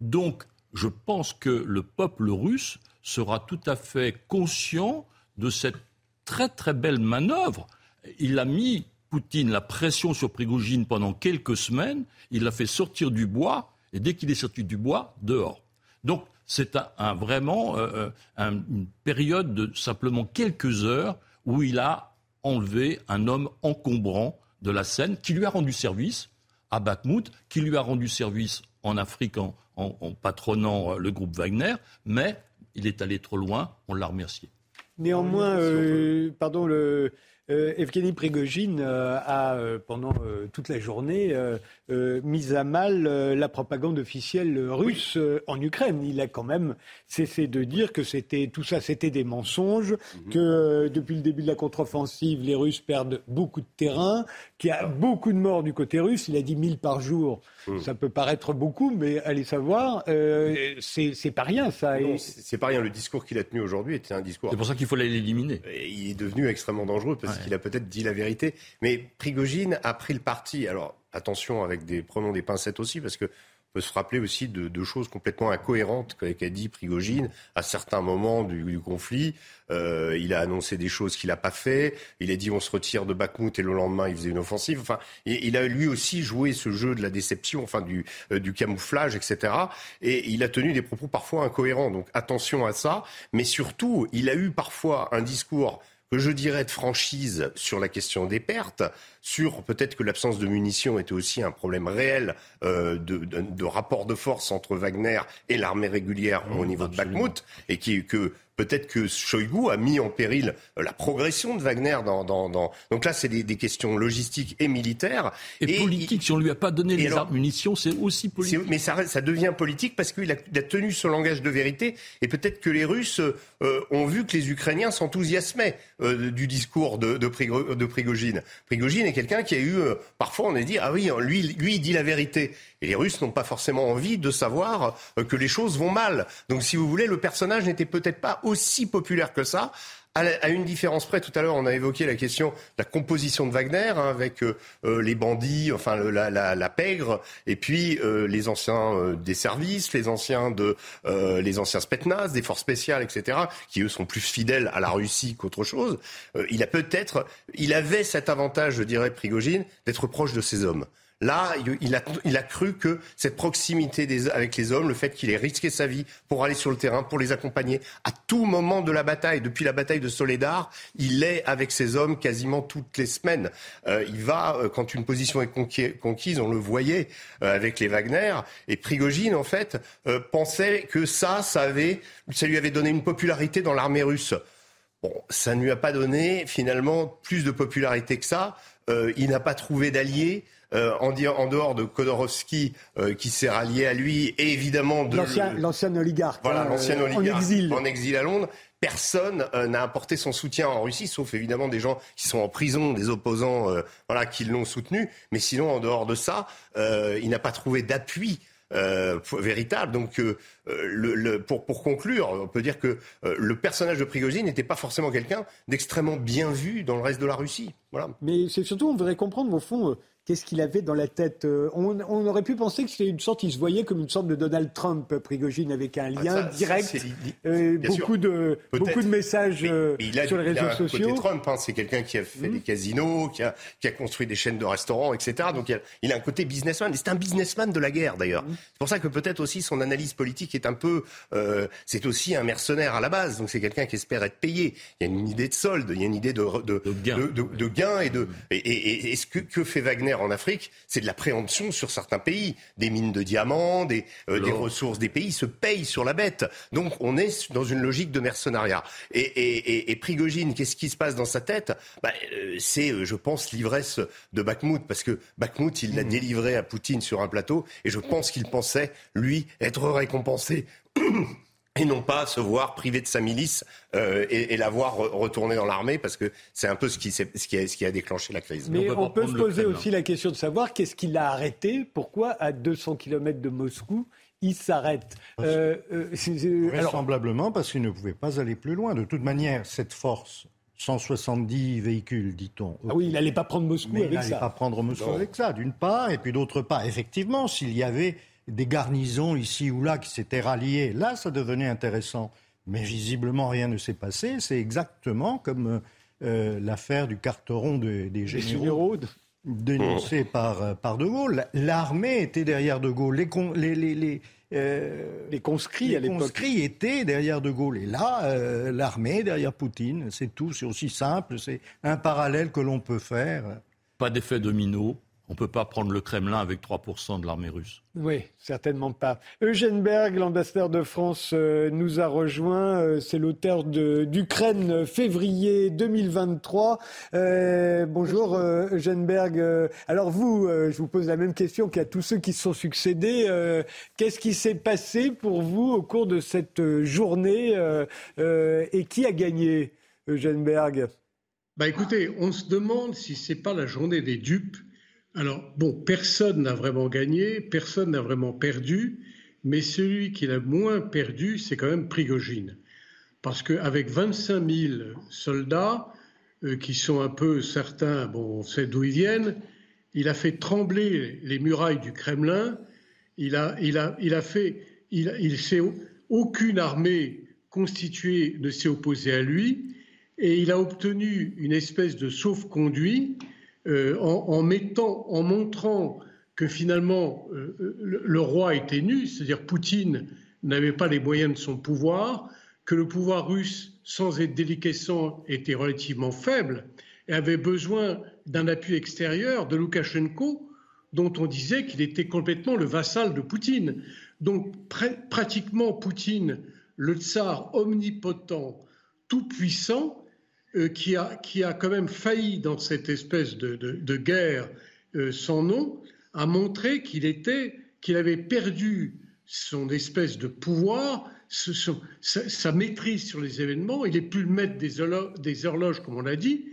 Donc, je pense que le peuple russe sera tout à fait conscient de cette très très belle manœuvre. Il a mis, Poutine, la pression sur Prigogine pendant quelques semaines, il l'a fait sortir du bois, et dès qu'il est sorti du bois, dehors. Donc, c'est un, vraiment euh, euh, une période de simplement quelques heures où il a enlevé un homme encombrant de la scène qui lui a rendu service, à Bakhmut, qui lui a rendu service en Afrique en, patronant euh, le groupe Wagner, mais il est allé trop loin, on l'a remercié. Néanmoins, euh, pardon, le, euh, Evgeny Prigogine euh, a, euh, pendant toute la journée, mis à mal la propagande officielle russe en Ukraine. Il a quand même cessé de dire que c'était tout ça, c'était des mensonges, mhm. que depuis le début de la contre-offensive, les Russes perdent beaucoup de terrain, qu'il y a beaucoup de morts du côté russe. Il a dit 1000 par jour. Mhm. Ça peut paraître beaucoup, mais allez savoir, c'est pas rien ça. C'est pas rien. Le discours qu'il a tenu aujourd'hui était un discours. C'est pour ça qu'il faut l'éliminer. Il est devenu extrêmement dangereux parce qu'il a peut-être dit la vérité. Mais Prigogine a pris le parti. Alors, attention avec des, prenons des pincettes aussi, parce que peut se rappeler aussi de, choses complètement incohérentes qu'a dit Prigogine à certains moments du, conflit. Euh, il a annoncé des choses qu'il n'a pas fait. Il a dit on se retire de Bakhmut et le lendemain il faisait une offensive. Enfin, il a lui aussi joué ce jeu de la déception, enfin du, euh, du camouflage, etc. Et il a tenu des propos parfois incohérents. Donc attention à ça. Mais surtout, il a eu parfois un discours que je dirais de franchise sur la question des pertes, sur peut-être que l'absence de munitions était aussi un problème réel euh, de, de, rapport de force entre Wagner et l'armée régulière au niveau de Bakhmut, et qui, que Peut-être que Shoigu a mis en péril euh, la progression de Wagner dans. dans, dans... Donc là, c'est des, des, questions logistiques et militaires. Et, politiques. Si on lui a pas donné les armes munitions, c'est aussi politique. Mais ça, ça, devient politique parce qu'il a, a, tenu son langage de vérité. Et peut-être que les Russes euh, ont vu que les Ukrainiens s'enthousiasmaient euh, du discours de, de, de, Prigogine. Prigogine est quelqu'un qui a eu. parfois, on a dit ah oui, lui, lui, il dit la vérité. Et les Russes n'ont pas forcément envie de savoir que les choses vont mal. Donc, si vous voulez, le personnage n'était peut-être pas aussi populaire que ça. À une différence près, tout à l'heure, on a évoqué la question de la composition de Wagner hein, avec euh, euh, les bandits, enfin la, la, la, pègre, et puis euh, les anciens des services, les anciens de les anciens Spetnaz, des forces spéciales, etc., qui eux sont plus fidèles à la Russie qu'autre chose. il a peut-être, il avait cet avantage, je dirais, Prigogine, d'être proche de ces hommes. Là, il a, il a cru que cette proximité des, avec les hommes, le fait qu'il ait risqué sa vie pour aller sur le terrain, pour les accompagner, à tout moment de la bataille, depuis la bataille de Soledar, il est avec ses hommes quasiment toutes les semaines. Euh, il va, euh, quand une position est conquise, on le voyait euh, avec les Wagner, et Prigogine, en fait, pensait que ça, ça, avait, ça lui avait donné une popularité dans l'armée russe. Bon, ça ne lui a pas donné finalement plus de popularité que ça. il n'a pas trouvé d'alliés. Euh, en, en, dehors de Khodorovsky euh, qui s'est rallié à lui, et évidemment de l'ancien oligarque, voilà, hein, l'ancien oligarque en exil. en exil à Londres. personne n'a apporté son soutien en Russie, sauf évidemment des gens qui sont en prison, des opposants voilà, qui l'ont soutenu. Mais sinon, en dehors de ça, il n'a pas trouvé d'appui euh, véritable. Donc, euh, le, pour, pour, conclure, on peut dire que euh, le personnage de Prigozhin n'était pas forcément quelqu'un d'extrêmement bien vu dans le reste de la Russie. Voilà. Mais c'est surtout, on voudrait comprendre, au fond, Qu'est-ce qu'il avait dans la tête euh, on, aurait pu penser que c'était une sorte, il se voyait comme une sorte de Donald Trump, Prigogine, avec un ah, lien direct, euh, beaucoup, de, beaucoup de messages euh, sur les réseaux sociaux. Trump, hein, c'est quelqu'un qui a fait mmh. des casinos, qui a, qui a, construit des chaînes de restaurants, etc. Donc il a, il a un côté businessman. C'est un businessman de la guerre, d'ailleurs. Mmh. C'est pour ça que peut-être aussi son analyse politique est un peu... c'est aussi un mercenaire à la base. Donc c'est quelqu'un qui espère être payé. Il y a une idée de solde, il y a une idée de, de, de, gain. de, gain et de... Et, et, et, ce que, que fait Wagner en Afrique, c'est de la préemption sur certains pays. Des mines de diamants, des, euh, ressources des pays se payent sur la bête. Donc on est dans une logique de mercenariat. Et, et, Prigogine, qu'est-ce qui se passe dans sa tête? Bah, euh, C'est, euh, je pense, l'ivresse de Bakhmut, parce que Bakhmut, il l'a mmh. délivré à Poutine sur un plateau, et je pense qu'il pensait, lui, être récompensé et non pas se voir privé de sa milice euh, et, la voir retourner dans l'armée, parce que c'est un peu ce qui, ce, qui a, ce qui a déclenché la crise. Mais on peut, se poser aussi la question de savoir qu'est-ce qui l'a arrêté, pourquoi à 200 km de Moscou, il s'arrête. Euh, euh, vraisemblablement parce qu'il ne pouvait pas aller plus loin. De toute manière, cette force 170 véhicules, dit-on. Ah oui, il n'allait pas prendre Moscou avec ça. Il n'allait pas prendre Moscou avec ça, d'une part, et puis d'autre part, effectivement, s'il y avait des garnisons ici ou là qui s'étaient ralliées. Là, ça devenait intéressant. Mais visiblement, rien ne s'est passé. C'est exactement comme euh, l'affaire du carteron des généraux dénoncé par, euh, par De Gaulle. L'armée était derrière De Gaulle. Les, les, les, euh, les conscrits, les conscrits étaient derrière De Gaulle. Et là, l'armée derrière Poutine. C'est tout. C'est aussi simple. C'est un parallèle que l'on peut faire. Pas d'effet domino. On ne peut pas prendre le Kremlin avec 3% de l'armée russe. Oui, certainement pas. Eugène Berg, l'ambassadeur de France, euh, nous a rejoint. Euh, c'est l'auteur d'Ukraine février 2023. Euh, bonjour Eugène Berg. alors vous, je vous pose la même question qu'à tous ceux qui se sont succédés. Qu'est-ce qui s'est passé pour vous au cours de cette journée et qui a gagné, Eugène Berg? Bah écoutez, on se demande si c'est pas la journée des dupes alors, bon, personne n'a vraiment gagné, personne n'a vraiment perdu, mais celui qui l'a moins perdu, c'est quand même Prigogine. Parce qu'avec 25 000 soldats, euh, qui sont un peu certains, bon, on sait d'où ils viennent, il a fait trembler les murailles du Kremlin, il a, il a, il a fait, il, il aucune armée constituée ne s'est opposée à lui, et il a obtenu une espèce de sauf-conduit euh, en, mettant, en montrant que finalement euh, le, roi était nu, c'est-à-dire Poutine n'avait pas les moyens de son pouvoir, que le pouvoir russe, sans être déliquescent, était relativement faible et avait besoin d'un appui extérieur de Loukachenko, dont on disait qu'il était complètement le vassal de Poutine. Donc pratiquement Poutine, le tsar omnipotent, tout puissant, euh, qui, a, qui, a, quand même failli dans cette espèce de, guerre euh, sans nom, a montré qu'il était, qu'il avait perdu son espèce de pouvoir, sa, maîtrise sur les événements. Il n'est plus le maître des, horloges, comme on l'a dit.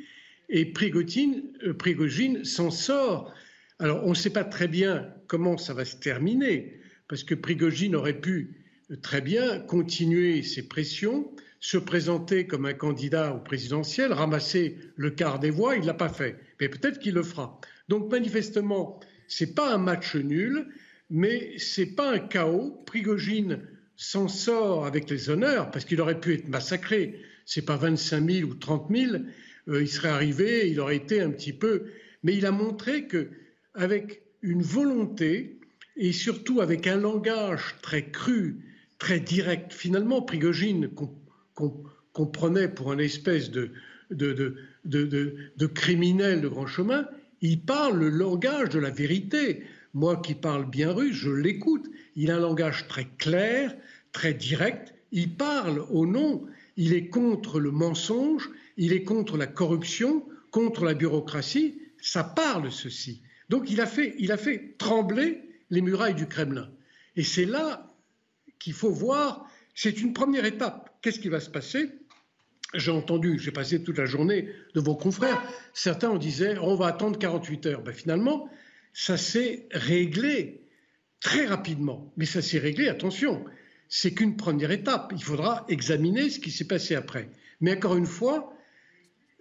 Et Prigogine, euh, Prigogine s'en sort. Alors, on ne sait pas très bien comment ça va se terminer, parce que Prigogine aurait pu très bien continuer ses pressions se présenter comme un candidat au présidentiel, ramasser le quart des voix, il ne l'a pas fait. Mais peut-être qu'il le fera. Donc manifestement, ce n'est pas un match nul, mais ce n'est pas un chaos. Prigogine s'en sort avec les honneurs, parce qu'il aurait pu être massacré. Ce n'est pas 25 000 ou 30 000. Euh, il serait arrivé, il aurait été un petit peu. Mais il a montré que, avec une volonté et surtout avec un langage très cru, très direct, finalement, Prigogine, qu'on prenait pour une espèce de, criminel de grand chemin, il parle le langage de la vérité. Moi qui parle bien russe, je l'écoute. Il a un langage très clair, très direct. Il parle au nom. Il est contre le mensonge, il est contre la corruption, contre la bureaucratie. Ça parle ceci. Donc il a fait, il a fait trembler les murailles du Kremlin. Et c'est là qu'il faut voir, c'est une première étape qu'est-ce qui va se passer? J'ai entendu, j'ai passé toute la journée de vos confrères, certains on disait on va attendre 48 heures. Ben, finalement, ça s'est réglé très rapidement. Mais ça s'est réglé, attention, c'est qu'une première étape. Il faudra examiner ce qui s'est passé après. Mais encore une fois,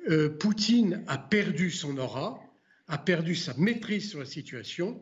euh, Poutine a perdu son aura, a perdu sa maîtrise sur la situation,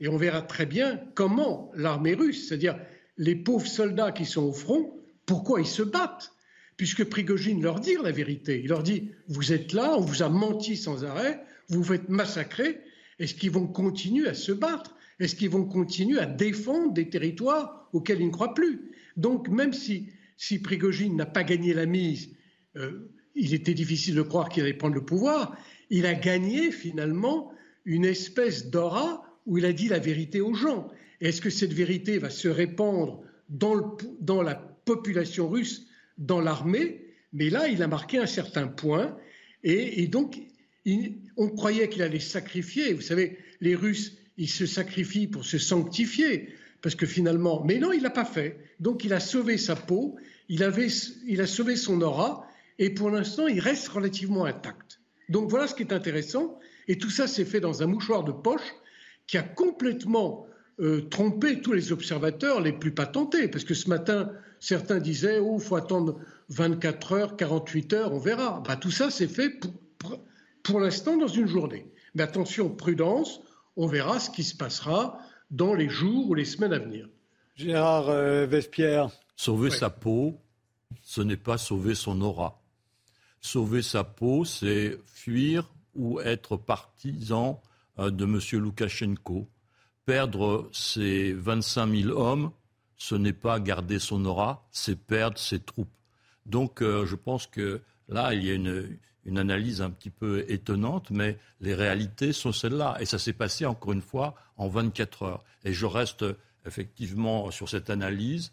et on verra très bien comment l'armée russe, c'est-à-dire les pauvres soldats qui sont au front, pourquoi ils se battent Puisque Prigogine leur dit la vérité. Il leur dit Vous êtes là, on vous a menti sans arrêt, vous vous faites massacrer. Est-ce qu'ils vont continuer à se battre? Est-ce qu'ils vont continuer à défendre des territoires auxquels ils ne croient plus? Donc, même si, si Prigogine n'a pas gagné la mise, euh, il était difficile de croire qu'il allait prendre le pouvoir, il a gagné finalement une espèce d'aura où il a dit la vérité aux gens. Est-ce que cette vérité va se répandre dans, dans la population russe, dans l'armée Mais là, il a marqué un certain point. Et, donc, on croyait qu'il allait sacrifier. Vous savez, les Russes, ils se sacrifient pour se sanctifier. Parce que finalement, mais non, il l'a pas fait. Donc, il a sauvé sa peau, il, avait, il a sauvé son aura, et pour l'instant, il reste relativement intact. Donc, voilà ce qui est intéressant. Et tout ça s'est fait dans un mouchoir de poche qui a complètement euh, trompé tous les observateurs les plus patentés. Parce que ce matin, certains disaient Oh, il faut attendre 24 heures, 48 heures, on verra. Bah, tout ça, c'est fait pour, pour, l'instant dans une journée. Mais attention, prudence, on verra ce qui se passera dans les jours ou les semaines à venir. Gérard euh, Vespierre. Sauver sa peau, ce n'est pas sauver son aura. Sauver sa peau, c'est fuir ou être partisan euh, de M. Loukachenko. Perdre ses 25 000 hommes, ce n'est pas garder son aura, c'est perdre ses troupes. Donc euh, je pense que là, il y a une, analyse un petit peu étonnante, mais les réalités sont celles-là. Et ça s'est passé, encore une fois, en 24 heures. Et je reste effectivement sur cette analyse.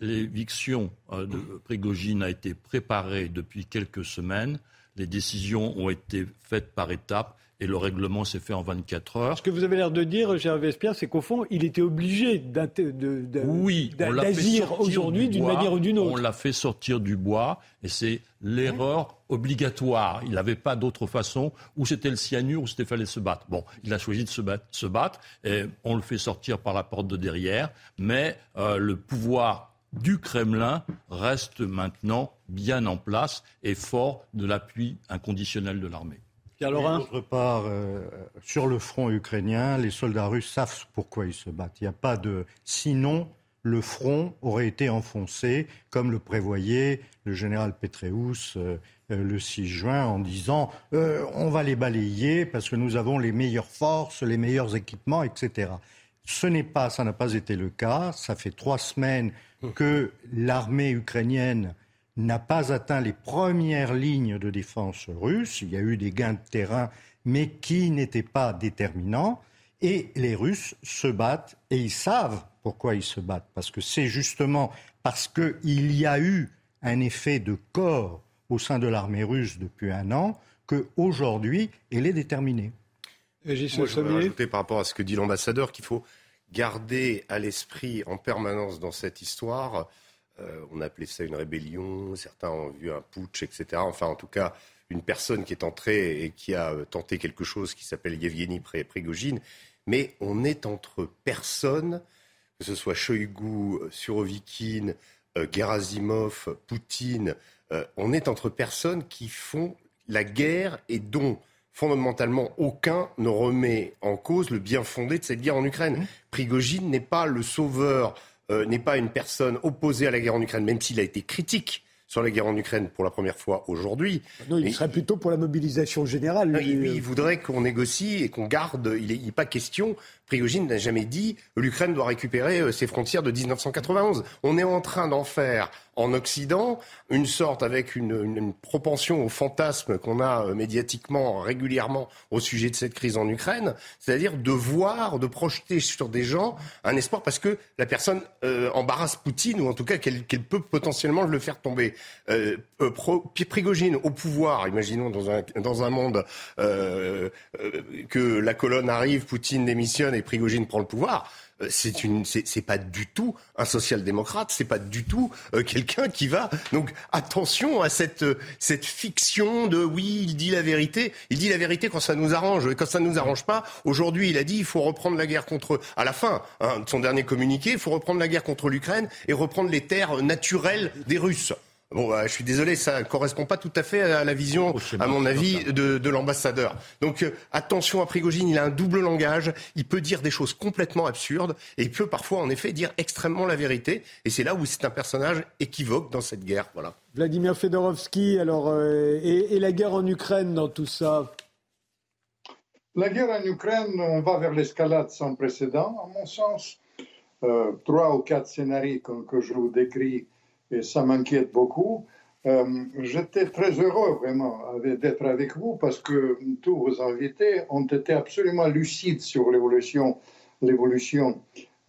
L'éviction euh, de Prigogine a été préparée depuis quelques semaines. Les décisions ont été faites par étapes et le règlement s'est fait en 24 heures. Ce que vous avez l'air de dire, Gérard Vespierre, c'est qu'au fond, il était obligé d'agir aujourd'hui d'une manière ou d'une autre. On l'a fait sortir du bois et c'est l'erreur obligatoire. Il n'avait pas d'autre façon, ou c'était le cyanure, ou c'était fallait se battre. Bon, il a choisi de se battre, se battre et on le fait sortir par la porte de derrière, mais euh, le pouvoir du Kremlin reste maintenant bien en place et fort de l'appui inconditionnel de l'armée. D'autre part, euh, sur le front ukrainien, les soldats russes savent pourquoi ils se battent. Il n'y a pas de. Sinon, le front aurait été enfoncé, comme le prévoyait le général Petreus euh, euh, le 6 juin, en disant on va les balayer parce que nous avons les meilleures forces, les meilleurs équipements, etc. Ce n'est pas, ça n'a pas été le cas. Ça fait trois semaines que l'armée ukrainienne n'a pas atteint les premières lignes de défense russes. Il y a eu des gains de terrain, mais qui n'étaient pas déterminants. Et les Russes se battent, et ils savent pourquoi ils se battent. Parce que c'est justement parce qu'il y a eu un effet de corps au sein de l'armée russe depuis un an qu'aujourd'hui, elle est déterminée. Moi, je voudrais rajouter par rapport à ce que dit l'ambassadeur qu'il faut garder à l'esprit en permanence dans cette histoire euh, on appelait ça une rébellion, certains ont vu un putsch, etc. Enfin, en tout cas, une personne qui est entrée et qui a euh, tenté quelque chose qui s'appelle Yevgeny Prigogine. Mais on est entre personnes, que ce soit Shoigu, Surovikin, euh, Gerasimov, Poutine, on est entre personnes qui font la guerre et dont fondamentalement aucun ne remet en cause le bien fondé de cette guerre en Ukraine. Mmh. Prigogine n'est pas le sauveur euh, n'est pas une personne opposée à la guerre en Ukraine, même s'il a été critique sur la guerre en Ukraine pour la première fois aujourd'hui. Non, il serait plutôt pour la mobilisation générale. Lui, il, voudrait qu'on négocie et qu'on garde. Il n'est pas question. Prigogine n'a jamais dit l'Ukraine doit récupérer euh, ses frontières de 1991. On est en train d'en faire en Occident, une sorte avec une, propension au fantasme qu'on a euh, médiatiquement régulièrement au sujet de cette crise en Ukraine, c'est-à-dire de voir, de projeter sur des gens un espoir parce que la personne euh, embarrasse Poutine ou en tout cas qu'elle peut potentiellement le faire tomber. Euh, Prigogine au pouvoir, imaginons dans un, dans un monde que la colonne arrive, Poutine démissionne et Prigogine prend le pouvoir euh, c'est une, c'est pas du tout un social-démocrate, c'est pas du tout euh, quelqu'un qui va. Donc attention à cette cette fiction de oui, il dit la vérité. Il dit la vérité quand ça nous arrange. Et quand ça nous arrange pas, aujourd'hui, il a dit il faut reprendre la guerre contre. À la fin hein, de son dernier communiqué, il faut reprendre la guerre contre l'Ukraine et reprendre les terres naturelles des Russes. Bon, bah, je suis désolé, ça ne correspond pas tout à fait à la vision, à mon avis, de, l'ambassadeur. Donc euh, attention à Prigogine, il a un double langage, il peut dire des choses complètement absurdes et il peut parfois, en effet, dire extrêmement la vérité. Et c'est là où c'est un personnage équivoque dans cette guerre. Voilà. Vladimir Fedorovski, alors, euh, et, la guerre en Ukraine dans tout ça? La guerre en Ukraine, on va vers l'escalade sans précédent, à mon sens. Euh, trois ou quatre scénarios que je vous décris et ça m'inquiète beaucoup. Euh, j'étais très heureux vraiment d'être avec vous parce que tous vos invités ont été absolument lucides sur l'évolution,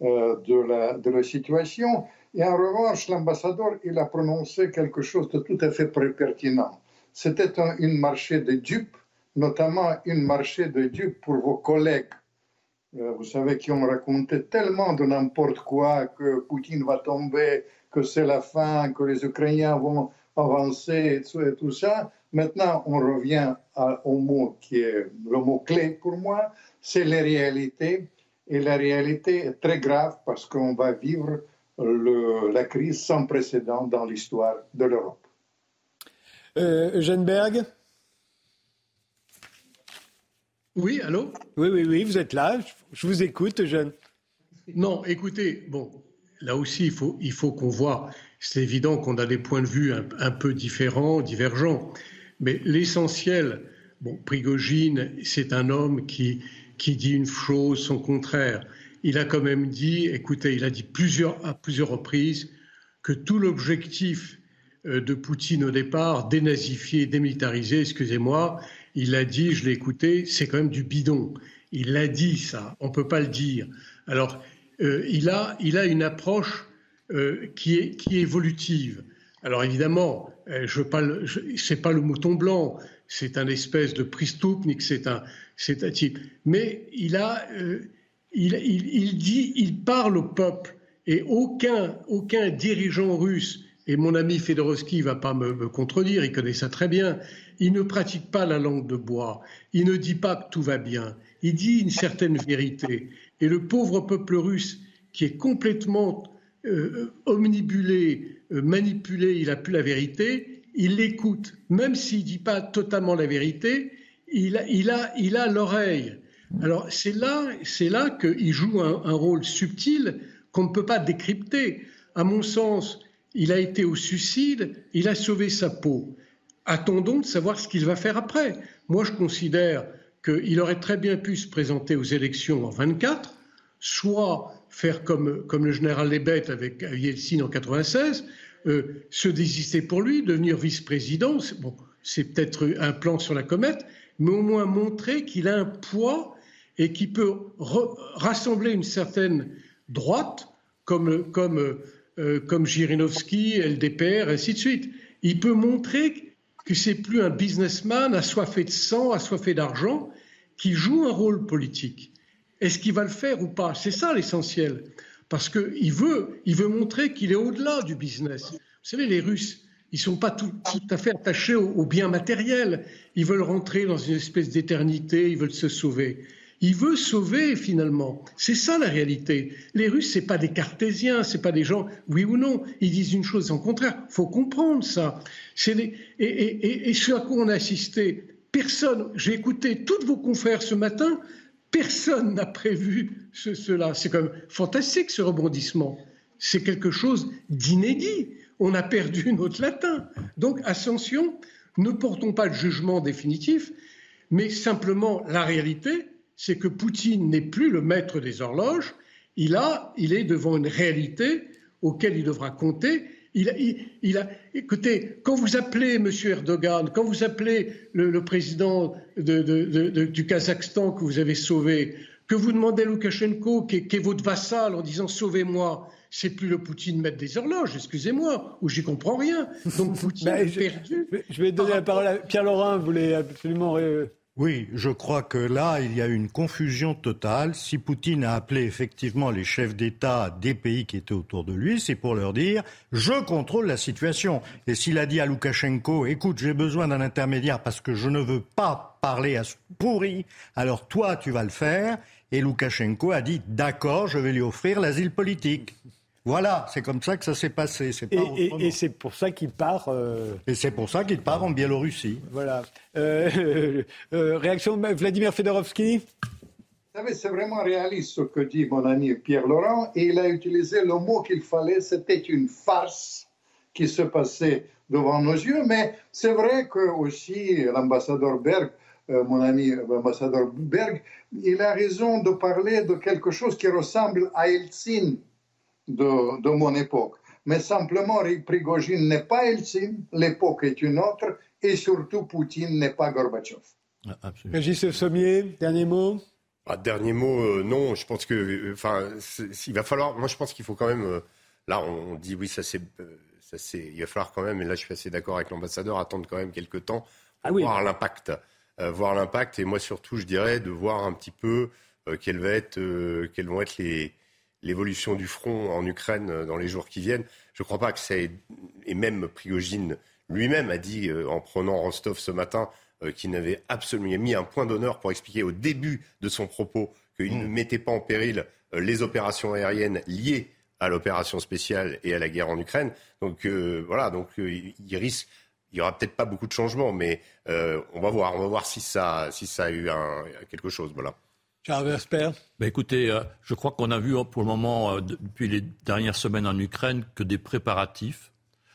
euh, de, la, de la situation. Et en revanche, l'ambassadeur, il a prononcé quelque chose de tout à fait pertinent. C'était un, une marché de dupes, notamment une marché de dupes pour vos collègues. Euh, vous savez, qui ont raconté tellement de n'importe quoi, que Poutine va tomber, que c'est la fin, que les Ukrainiens vont avancer et tout, ça. Maintenant, on revient au mot qui est le mot clé pour moi, c'est la réalité. Et la réalité est très grave parce qu'on va vivre le, la crise sans précédent dans l'histoire de l'Europe. Euh, Eugène Berg? Oui, allô? Oui, oui, oui, vous êtes là. Je vous écoute, Eugène. Non, écoutez, bon, là aussi, il faut, qu'on voit. C'est évident qu'on a des points de vue un, peu différents, divergents. Mais l'essentiel, bon, Prigogine, c'est un homme qui, qui dit une chose, son contraire. Il a quand même dit, écoutez, il a dit plusieurs, à plusieurs reprises que tout l'objectif euh, de Poutine au départ, dénazifier, démilitariser, excusez-moi, il a dit, je l'ai écouté, c'est quand même du bidon. Il l'a dit ça, on ne peut pas le dire. Alors, euh, il, a, il a une approche euh, qui, est, qui évolutive. Alors évidemment, euh, je n'est pas le mouton blanc, c'est un espèce de pristupnik, c'est un, un type. Mais il a, il, il, dit, il parle au peuple et aucun, aucun dirigeant russe, et mon ami Fedorovski va pas me, me, contredire, il connaît ça très bien, il ne pratique pas la langue de bois, il ne dit pas que tout va bien, il dit une certaine vérité. Et le pauvre peuple russe, qui est complètement euh, omnibulé, euh, manipulé, il n'a plus la vérité, il l'écoute. Même s'il ne dit pas totalement la vérité, il a, il a, il a l'oreille. Alors c'est là, c'est là qu'il joue un, un, rôle subtil qu'on ne peut pas décrypter. À mon sens, il a été au suicide, il a sauvé sa peau. Attendons de savoir ce qu'il va faire après. Moi, je considère qu'il aurait très bien pu se présenter aux élections en 24, soit faire comme, comme le général Lebet avec Yeltsin en 96, euh, se désister pour lui, devenir vice-président. Bon, c'est peut-être un plan sur la comète, mais au moins montrer qu'il a un poids et qu'il peut rassembler une certaine droite, comme, comme, euh, comme LDPR, ainsi de suite. Il peut montrer que c'est plus un businessman assoiffé de sang, assoiffé d'argent, qui joue un rôle politique. Est-ce qu'il va le faire ou pas? C'est ça l'essentiel. Parce qu'il veut, il veut montrer qu'il est au-delà du business. Vous savez, les Russes, ils ne sont pas tout, à fait attachés aux au biens matériels. Ils veulent rentrer dans une espèce d'éternité, ils veulent se sauver. Il veut sauver finalement. C'est ça la réalité. Les Russes, c'est pas des cartésiens, c'est pas des gens, oui ou non. Ils disent une chose en contraire. Faut comprendre ça. et, et, ce à quoi on a assisté, personne. J'ai écouté tous vos confrères ce matin. Personne n'a prévu cela. C'est quand même fantastique ce rebondissement. C'est quelque chose d'inédit. On a perdu notre latin. Donc, ascension, ne portons pas de jugement définitif, mais simplement la réalité, c'est que Poutine n'est plus le maître des horloges, il, a, il est devant une réalité auquel il devra compter. Il, il, a, écoutez, quand vous appelez M. Erdogan, quand vous appelez le, président du Kazakhstan que vous avez sauvé, que vous demandez à Loukachenko, qui est, votre vassal, en disant sauvez-moi, c'est plus le Poutine maître des horloges, excusez-moi, ou j'y comprends rien. Donc Poutine ben, est perdu. Je, vais donner la parole à Pierre Laurent, vous voulez absolument. Oui, je crois que là, il y a une confusion totale. Si Poutine a appelé effectivement les chefs d'État des pays qui étaient autour de lui, c'est pour leur dire je contrôle la situation. Et s'il a dit à Loukachenko écoute, j'ai besoin d'un intermédiaire parce que je ne veux pas parler à ce pourri, alors toi, tu vas le faire. Et Loukachenko a dit d'accord, je vais lui offrir l'asile politique. Voilà, c'est comme ça que ça s'est passé. et, c'est pour ça qu'il part. Euh, et c'est pour ça qu'il part en Biélorussie. Voilà. Euh, euh, réaction Vladimir Fedorovski? Vous savez, c'est vraiment réaliste ce que dit mon ami Pierre Laurent. Et il a utilisé le mot qu'il fallait. C'était une farce qui se passait devant nos yeux. Mais c'est vrai que aussi l'ambassadeur Berg, mon ami l'ambassadeur Berg, il a raison de parler de quelque chose qui ressemble à Helsinki de, mon époque. Mais simplement, Prigogine n'est pas Eltsine, l'époque est une autre, et surtout, Poutine n'est pas Gorbatchev. Ah, Régis Sommier, dernier mot? Ah, Dernier mot, euh, non. Je pense que, euh, enfin, il va falloir. Moi, je pense qu'il faut quand même. Euh, là, on, dit oui, ça c'est, ça c'est. Il va falloir quand même. Et là, je suis assez d'accord avec l'ambassadeur. Attendre quand même quelques temps pour ah voir l'impact, voir l'impact. Et moi, surtout, je dirais de voir un petit peu quelles, va être, quelles vont être les l'évolution du front en Ukraine euh, dans les jours qui viennent. Je ne crois pas que c'est. Et même Prigogine lui-même a dit, euh, en prenant Rostov ce matin, euh, qu'il n'avait absolument mis un point d'honneur pour expliquer au début de son propos qu'il ne mm. mettait pas en péril les opérations aériennes liées à l'opération spéciale et à la guerre en Ukraine. Donc voilà, donc il risque. Il n'y aura peut-être pas beaucoup de changements, mais on va voir. On va voir si ça, si ça a eu un, quelque chose. Voilà. Charles Vesper ben Écoutez, euh, je crois qu'on a vu hein, pour le moment, euh, depuis les dernières semaines en Ukraine, que des préparatifs.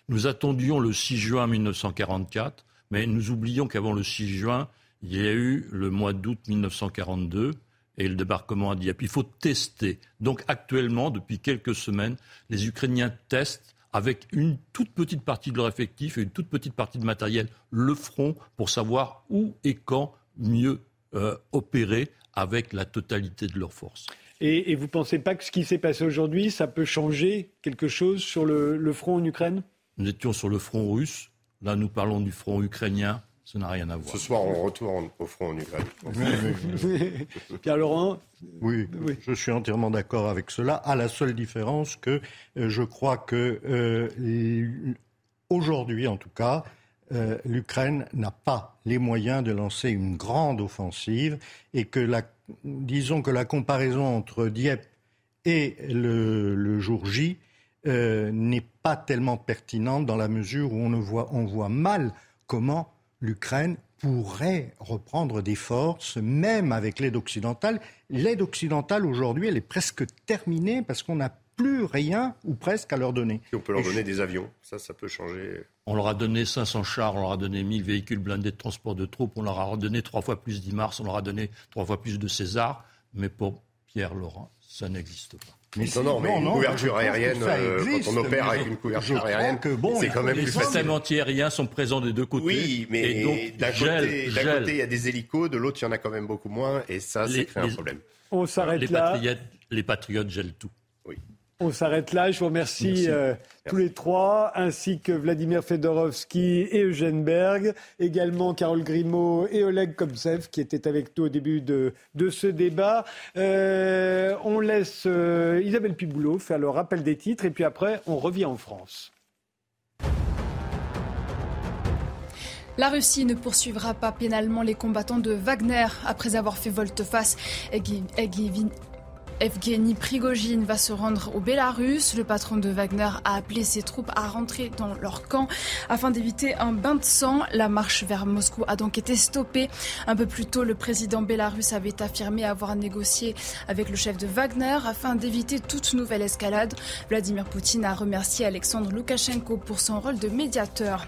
Nous attendions le 6 juin 1944, mais nous oublions qu'avant le 6 juin, il y a eu le mois d'août 1942 et le débarquement à Dieppe. Il faut tester. Donc actuellement, depuis quelques semaines, les Ukrainiens testent avec une toute petite partie de leur effectif et une toute petite partie de matériel le front pour savoir où et quand mieux euh, opérer avec la totalité de leurs forces. Et, vous ne pensez pas que ce qui s'est passé aujourd'hui, ça peut changer quelque chose sur le, front en Ukraine? Nous étions sur le front russe, là nous parlons du front ukrainien, ça n'a rien à voir. Ce soir, on retourne au front en Ukraine. Pierre-Laurent oui, je suis entièrement d'accord avec cela, à la seule différence que euh, je crois que euh, aujourd'hui, en tout cas, euh, l'Ukraine n'a pas les moyens de lancer une grande offensive et que la, disons que la comparaison entre Dieppe et le, jour J euh, n'est pas tellement pertinente dans la mesure où on, voit, on voit mal comment l'Ukraine pourrait reprendre des forces, même avec l'aide occidentale. L'aide occidentale, aujourd'hui, elle est presque terminée parce qu'on n'a plus rien ou presque à leur donner. on peut leur donner des avions, ça, ça peut changer. On leur a donné 500 chars, on leur a donné 1000 véhicules blindés de transport de troupes, on leur a donné trois fois plus d'IMARS, on leur a donné trois fois plus de César, mais pour Pierre Laurent, ça n'existe pas. Mais non, non, mais une couverture aérienne, euh, quand on opère avec une couverture aérienne, c'est quand même les plus facile. Les systèmes antiaériens sont présents des deux côtés. Oui, mais d'un côté, il y a des hélicos, de l'autre, il y en a quand même beaucoup moins, et ça, c'est crée un problème. On s'arrête là. les patriotes gèlent tout. On s'arrête là. Je vous remercie euh, tous les trois, ainsi que Vladimir Fedorovski et Eugène Berg, également Carole Grimaud et Oleg Komsev, qui étaient avec nous au début de, ce débat. Euh, on laisse euh, Isabelle Piboulot faire le rappel des titres, et puis après, on revient en France. La Russie ne poursuivra pas pénalement les combattants de Wagner après avoir fait volte-face Evgeny Prigogine va se rendre au Bélarus. Le patron de Wagner a appelé ses troupes à rentrer dans leur camp afin d'éviter un bain de sang. La marche vers Moscou a donc été stoppée. Un peu plus tôt, le président bélarus avait affirmé avoir négocié avec le chef de Wagner afin d'éviter toute nouvelle escalade. Vladimir Poutine a remercié Alexandre Loukachenko pour son rôle de médiateur.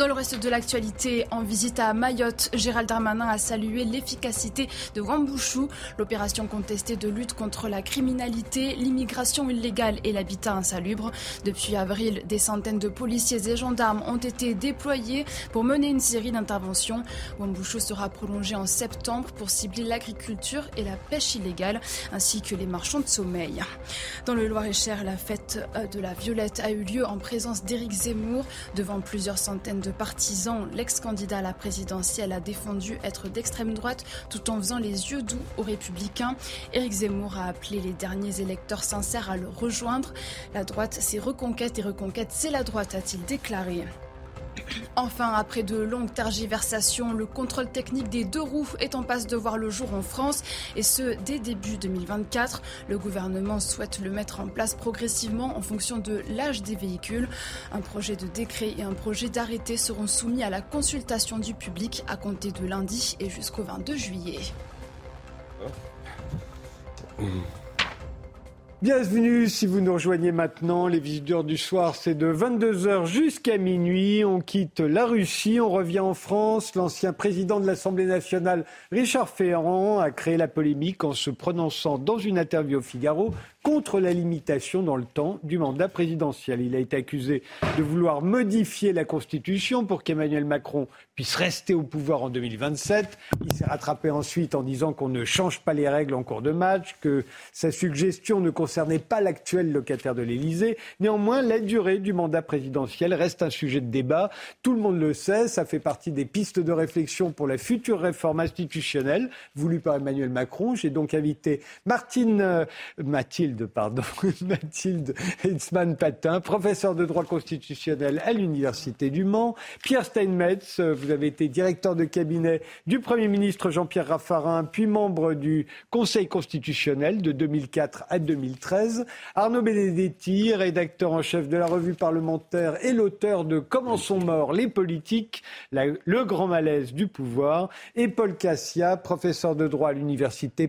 Dans le reste de l'actualité, en visite à Mayotte, Gérald Darmanin a salué l'efficacité de Wambouchou, l'opération contestée de lutte contre la criminalité, l'immigration illégale et l'habitat insalubre. Depuis avril, des centaines de policiers et gendarmes ont été déployés pour mener une série d'interventions. Wambouchou sera prolongé en septembre pour cibler l'agriculture et la pêche illégale, ainsi que les marchands de sommeil. Dans le Loir-et-Cher, la fête de la Violette a eu lieu en présence d'Éric Zemmour devant plusieurs centaines de de partisans. L'ex-candidat à la présidentielle a défendu être d'extrême droite tout en faisant les yeux doux aux républicains. Éric Zemmour a appelé les derniers électeurs sincères à le rejoindre. La droite, c'est reconquête et reconquête, c'est la droite, a-t-il déclaré. Enfin, après de longues tergiversations, le contrôle technique des deux roues est en passe de voir le jour en France, et ce, dès début 2024. Le gouvernement souhaite le mettre en place progressivement en fonction de l'âge des véhicules. Un projet de décret et un projet d'arrêté seront soumis à la consultation du public à compter de lundi et jusqu'au 22 juillet. Bienvenue si vous nous rejoignez maintenant. Les visiteurs du soir, c'est de 22h jusqu'à minuit. On quitte la Russie, on revient en France. L'ancien président de l'Assemblée nationale, Richard Ferrand, a créé la polémique en se prononçant dans une interview au Figaro contre la limitation dans le temps du mandat présidentiel. Il a été accusé de vouloir modifier la Constitution pour qu'Emmanuel Macron puisse rester au pouvoir en 2027. Il s'est rattrapé ensuite en disant qu'on ne change pas les règles en cours de match, que sa suggestion ne concernait pas l'actuel locataire de l'Élysée. Néanmoins, la durée du mandat présidentiel reste un sujet de débat. Tout le monde le sait, ça fait partie des pistes de réflexion pour la future réforme institutionnelle voulue par Emmanuel Macron. J'ai donc invité Martine euh, Mathilde Mathilde, pardon, Mathilde Hetzmann-Patin, professeur de droit constitutionnel à l'Université du Mans. Pierre Steinmetz, vous avez été directeur de cabinet du Premier ministre Jean-Pierre Raffarin, puis membre du Conseil constitutionnel de 2004 à 2013. Arnaud Benedetti, rédacteur en chef de la revue parlementaire et l'auteur de Comment sont morts les politiques, le grand malaise du pouvoir. Et Paul Cassia, professeur de droit à l'Université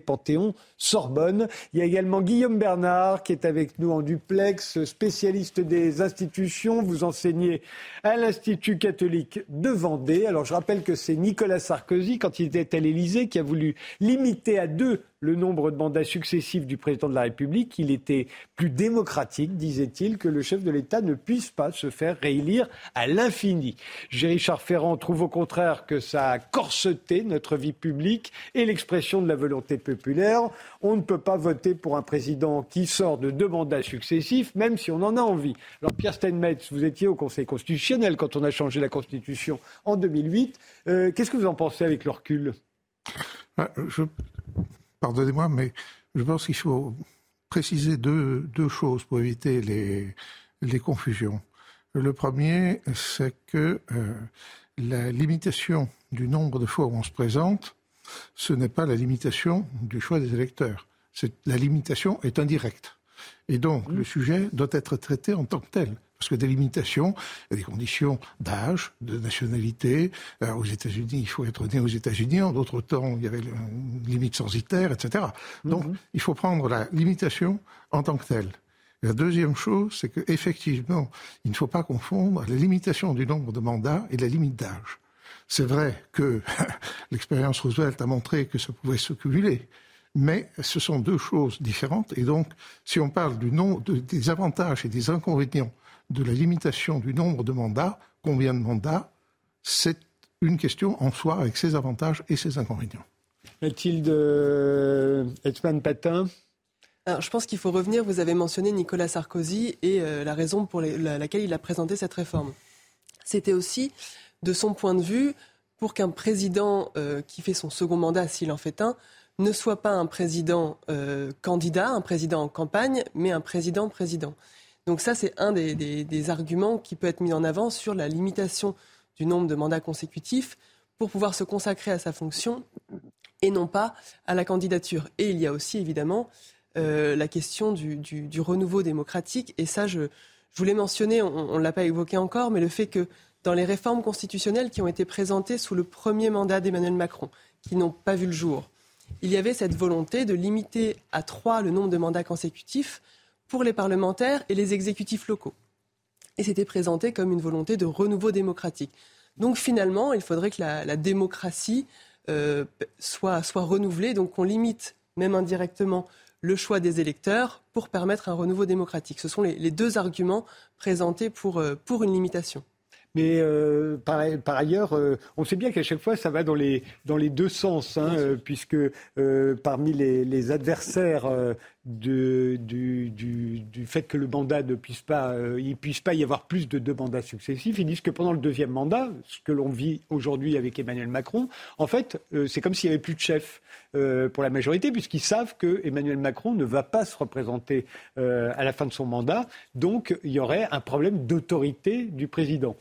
Panthéon-Sorbonne. Il y a également Guillaume Bernard qui est avec nous en duplex, spécialiste des institutions. Vous enseignez à l'Institut catholique de Vendée. Alors je rappelle que c'est Nicolas Sarkozy, quand il était à l'Élysée, qui a voulu limiter à deux le nombre de mandats successifs du président de la République. Il était plus démocratique, disait-il, que le chef de l'État ne puisse pas se faire réélire à l'infini. Richard Ferrand trouve au contraire que ça a corseté notre vie publique et l'expression de la volonté populaire. On ne peut pas voter pour un président qui sort de deux mandats successifs, même si on en a envie. Alors Pierre Steinmetz, vous étiez au Conseil constitutionnel quand on a changé la Constitution en 2008. Euh, qu'est-ce que vous en pensez avec le recul? Ah, Pardonnez-moi, mais je pense qu'il faut préciser deux, choses pour éviter les, confusions. Le premier, c'est que euh, la limitation du nombre de fois où on se présente, ce n'est pas la limitation du choix des électeurs. La limitation est indirecte. Et donc, le sujet doit être traité en tant que tel. Parce que des limitations, il y a des conditions d'âge, de nationalité. Euh, aux États-Unis, il faut être né aux États-Unis. En d'autres temps, il y avait une limite censitaire, etc. Donc, mhm. il faut prendre la limitation en tant que telle. La deuxième chose, c'est qu'effectivement, il ne faut pas confondre la limitation du nombre de mandats et la limite d'âge. C'est vrai que l'expérience Roosevelt a montré que ça pouvait se cumuler, mais ce sont deux choses différentes. Et donc, si on parle du nom, des avantages et des inconvénients de la limitation du nombre de mandats, combien de mandats, c'est une question en soi avec ses avantages et ses inconvénients. Mathilde euh, Etzman-Patin je pense qu'il faut revenir, vous avez mentionné Nicolas Sarkozy et euh, la raison pour laquelle il a présenté cette réforme. C'était aussi, de son point de vue, pour qu'un président euh, qui fait son second mandat, s'il en fait un, ne soit pas un président candidat, un président en campagne, mais un président président. Donc ça, c'est un des, arguments qui peut être mis en avant sur la limitation du nombre de mandats consécutifs pour pouvoir se consacrer à sa fonction et non pas à la candidature. Et il y a aussi évidemment euh, la question du, renouveau démocratique. Et ça, je, voulais mentionner, on ne l'a pas évoqué encore, mais le fait que dans les réformes constitutionnelles qui ont été présentées sous le premier mandat d'Emmanuel Macron, qui n'ont pas vu le jour, il y avait cette volonté de limiter à trois le nombre de mandats consécutifs pour les parlementaires et les exécutifs locaux. Et c'était présenté comme une volonté de renouveau démocratique. Donc finalement, il faudrait que la, démocratie euh, soit, soit renouvelée, donc qu'on limite même indirectement le choix des électeurs pour permettre un renouveau démocratique. Ce sont les, deux arguments présentés pour, euh, pour une limitation. Mais euh, par, par, ailleurs, euh, on sait bien qu'à chaque fois, ça va dans les, dans les deux sens, hein, euh, puisque parmi les, les adversaires du, fait que le mandat ne puisse pas, euh, il puisse pas y avoir plus de deux mandats successifs. Ils disent que pendant le deuxième mandat, ce que l'on vit aujourd'hui avec Emmanuel Macron, en fait, euh, c'est comme s'il n'y avait plus de chef euh, pour la majorité, puisqu'ils savent que Emmanuel Macron ne va pas se représenter à la fin de son mandat. Donc, il y aurait un problème d'autorité du président.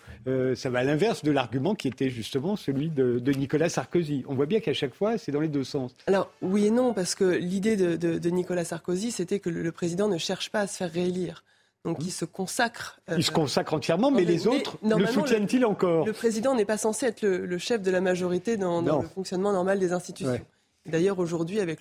ça va à l'inverse de l'argument qui était justement celui de, Nicolas Sarkozy. On voit bien qu'à chaque fois, c'est dans les deux sens. Alors, oui et non, parce que l'idée de Nicolas Sarkozy, c'était que le, président ne cherche pas à se faire réélire. Donc il se consacre. il se consacre entièrement, mais les autres le soutiennent-ils encore Le président n'est pas censé être le, chef de la majorité dans, le fonctionnement normal des institutions. D'ailleurs, aujourd'hui, avec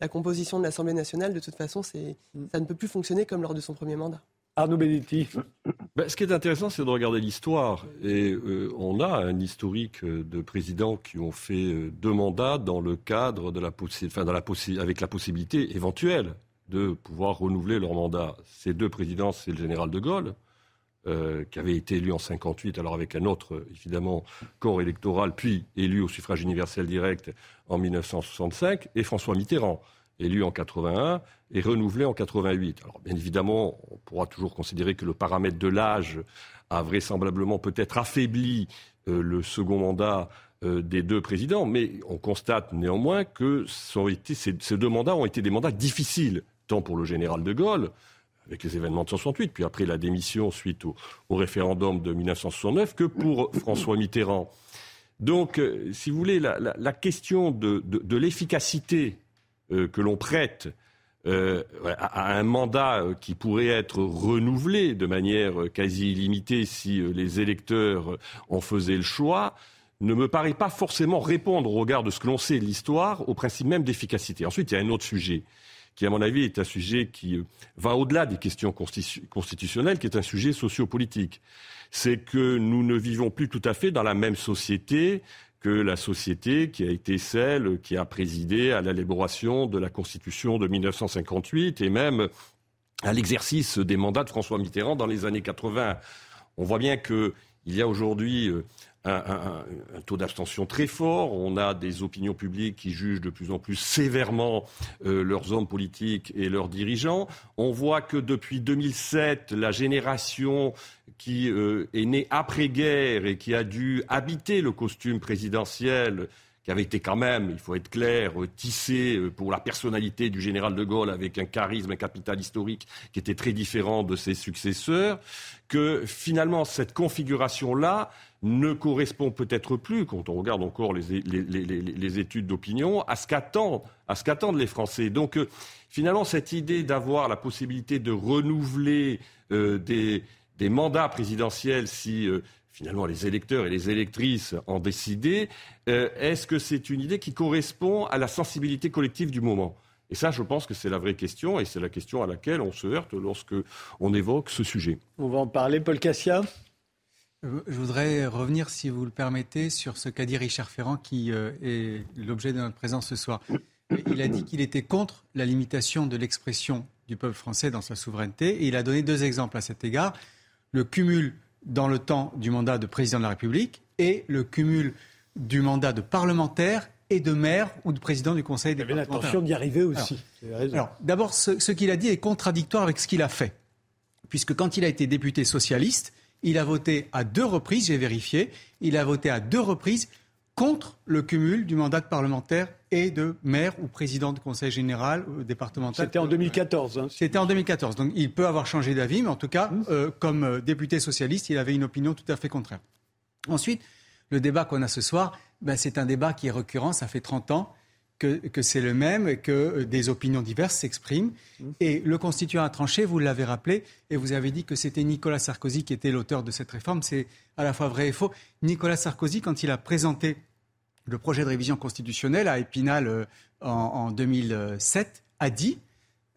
la composition de l'Assemblée nationale, de toute façon, ça ne peut plus fonctionner comme lors de son premier mandat. Arnaud. Ben, ce qui est intéressant, c'est de regarder l'histoire. Et euh, on a un historique euh, de présidents qui ont fait euh, deux mandats dans le cadre de la, dans la avec la possibilité éventuelle de pouvoir renouveler leur mandat. Ces deux présidents, c'est le général de Gaulle, qui avait été élu en 58, alors avec un autre, évidemment, corps électoral, puis élu au suffrage universel direct en 1965, et François Mitterrand élu en 81 et renouvelé en 88. Alors bien évidemment, on pourra toujours considérer que le paramètre de l'âge a vraisemblablement peut-être affaibli euh, le second mandat euh, des deux présidents, mais on constate néanmoins que ces, deux mandats ont été des mandats difficiles, tant pour le général de Gaulle, avec les événements de 1968, puis après la démission suite au, référendum de 1969, que pour François Mitterrand. Donc, euh, si vous voulez, la, question de l'efficacité que l'on prête euh, à un mandat euh, qui pourrait être renouvelé de manière quasi illimitée si les électeurs en faisaient le choix, ne me paraît pas forcément répondre au regard de ce que l'on sait de l'histoire au principe même d'efficacité. Ensuite, il y a un autre sujet qui, à mon avis, est un sujet qui va au-delà des questions constitutionnelles, qui est un sujet sociopolitique. C'est que nous ne vivons plus tout à fait dans la même société que la société qui a été celle qui a présidé à l'élaboration de la Constitution de 1958 et même à l'exercice des mandats de François Mitterrand dans les années 80. On voit bien qu'il y a aujourd'hui un, taux d'abstention très fort. On a des opinions publiques qui jugent de plus en plus sévèrement euh, leurs hommes politiques et leurs dirigeants. On voit que depuis 2007, la génération qui euh, est née après-guerre et qui a dû habiter le costume présidentiel qui avait été quand même, il faut être clair, tissé euh, pour la personnalité du général de Gaulle avec un charisme, un capital historique qui était très différent de ses successeurs, que finalement cette configuration-là ne correspond peut-être plus, quand on regarde encore les, études d'opinion, à ce qu'attendent les Français. Donc euh, finalement, cette idée d'avoir la possibilité de renouveler euh, des, mandats présidentiels si euh, finalement les électeurs et les électrices en décidaient, est-ce que c'est une idée qui correspond à la sensibilité collective du moment? Et ça, je pense que c'est la vraie question, et c'est la question à laquelle on se heurte lorsque on évoque ce sujet. On va en parler, Paul Cassia? Je voudrais revenir, si vous le permettez, sur ce qu'a dit Richard Ferrand, qui euh, est l'objet de notre présence ce soir. Il a dit qu'il était contre la limitation de l'expression du peuple français dans sa souveraineté, et il a donné deux exemples à cet égard. Le cumul dans le temps du mandat de président de la République et le cumul du mandat de parlementaire et de maire ou de président du Conseil des Il avait l'intention d'y arriver aussi. Alors, d'abord, ce qu'il a dit est contradictoire avec ce qu'il a fait. Puisque quand il a été député socialiste, il a voté à deux reprises, j'ai vérifié, il a voté à deux reprises contre le cumul du mandat de parlementaire et de maire ou président de conseil général ou départemental. C'était en 2014. Hein. C'était en 2014. Donc il peut avoir changé d'avis, mais en tout cas, mmh. euh, comme euh, député socialiste, il avait une opinion tout à fait contraire. Ensuite, le débat qu'on a ce soir, ben, c'est un débat qui est récurrent, ça fait 30 ans que, c'est le même, que euh, des opinions diverses s'expriment. Mmh. Et le constituant a tranché, vous l'avez rappelé, et vous avez dit que c'était Nicolas Sarkozy qui était l'auteur de cette réforme. C'est à la fois vrai et faux. Nicolas Sarkozy, quand il a présenté le projet de révision constitutionnelle à Épinal euh, en, 2007, a dit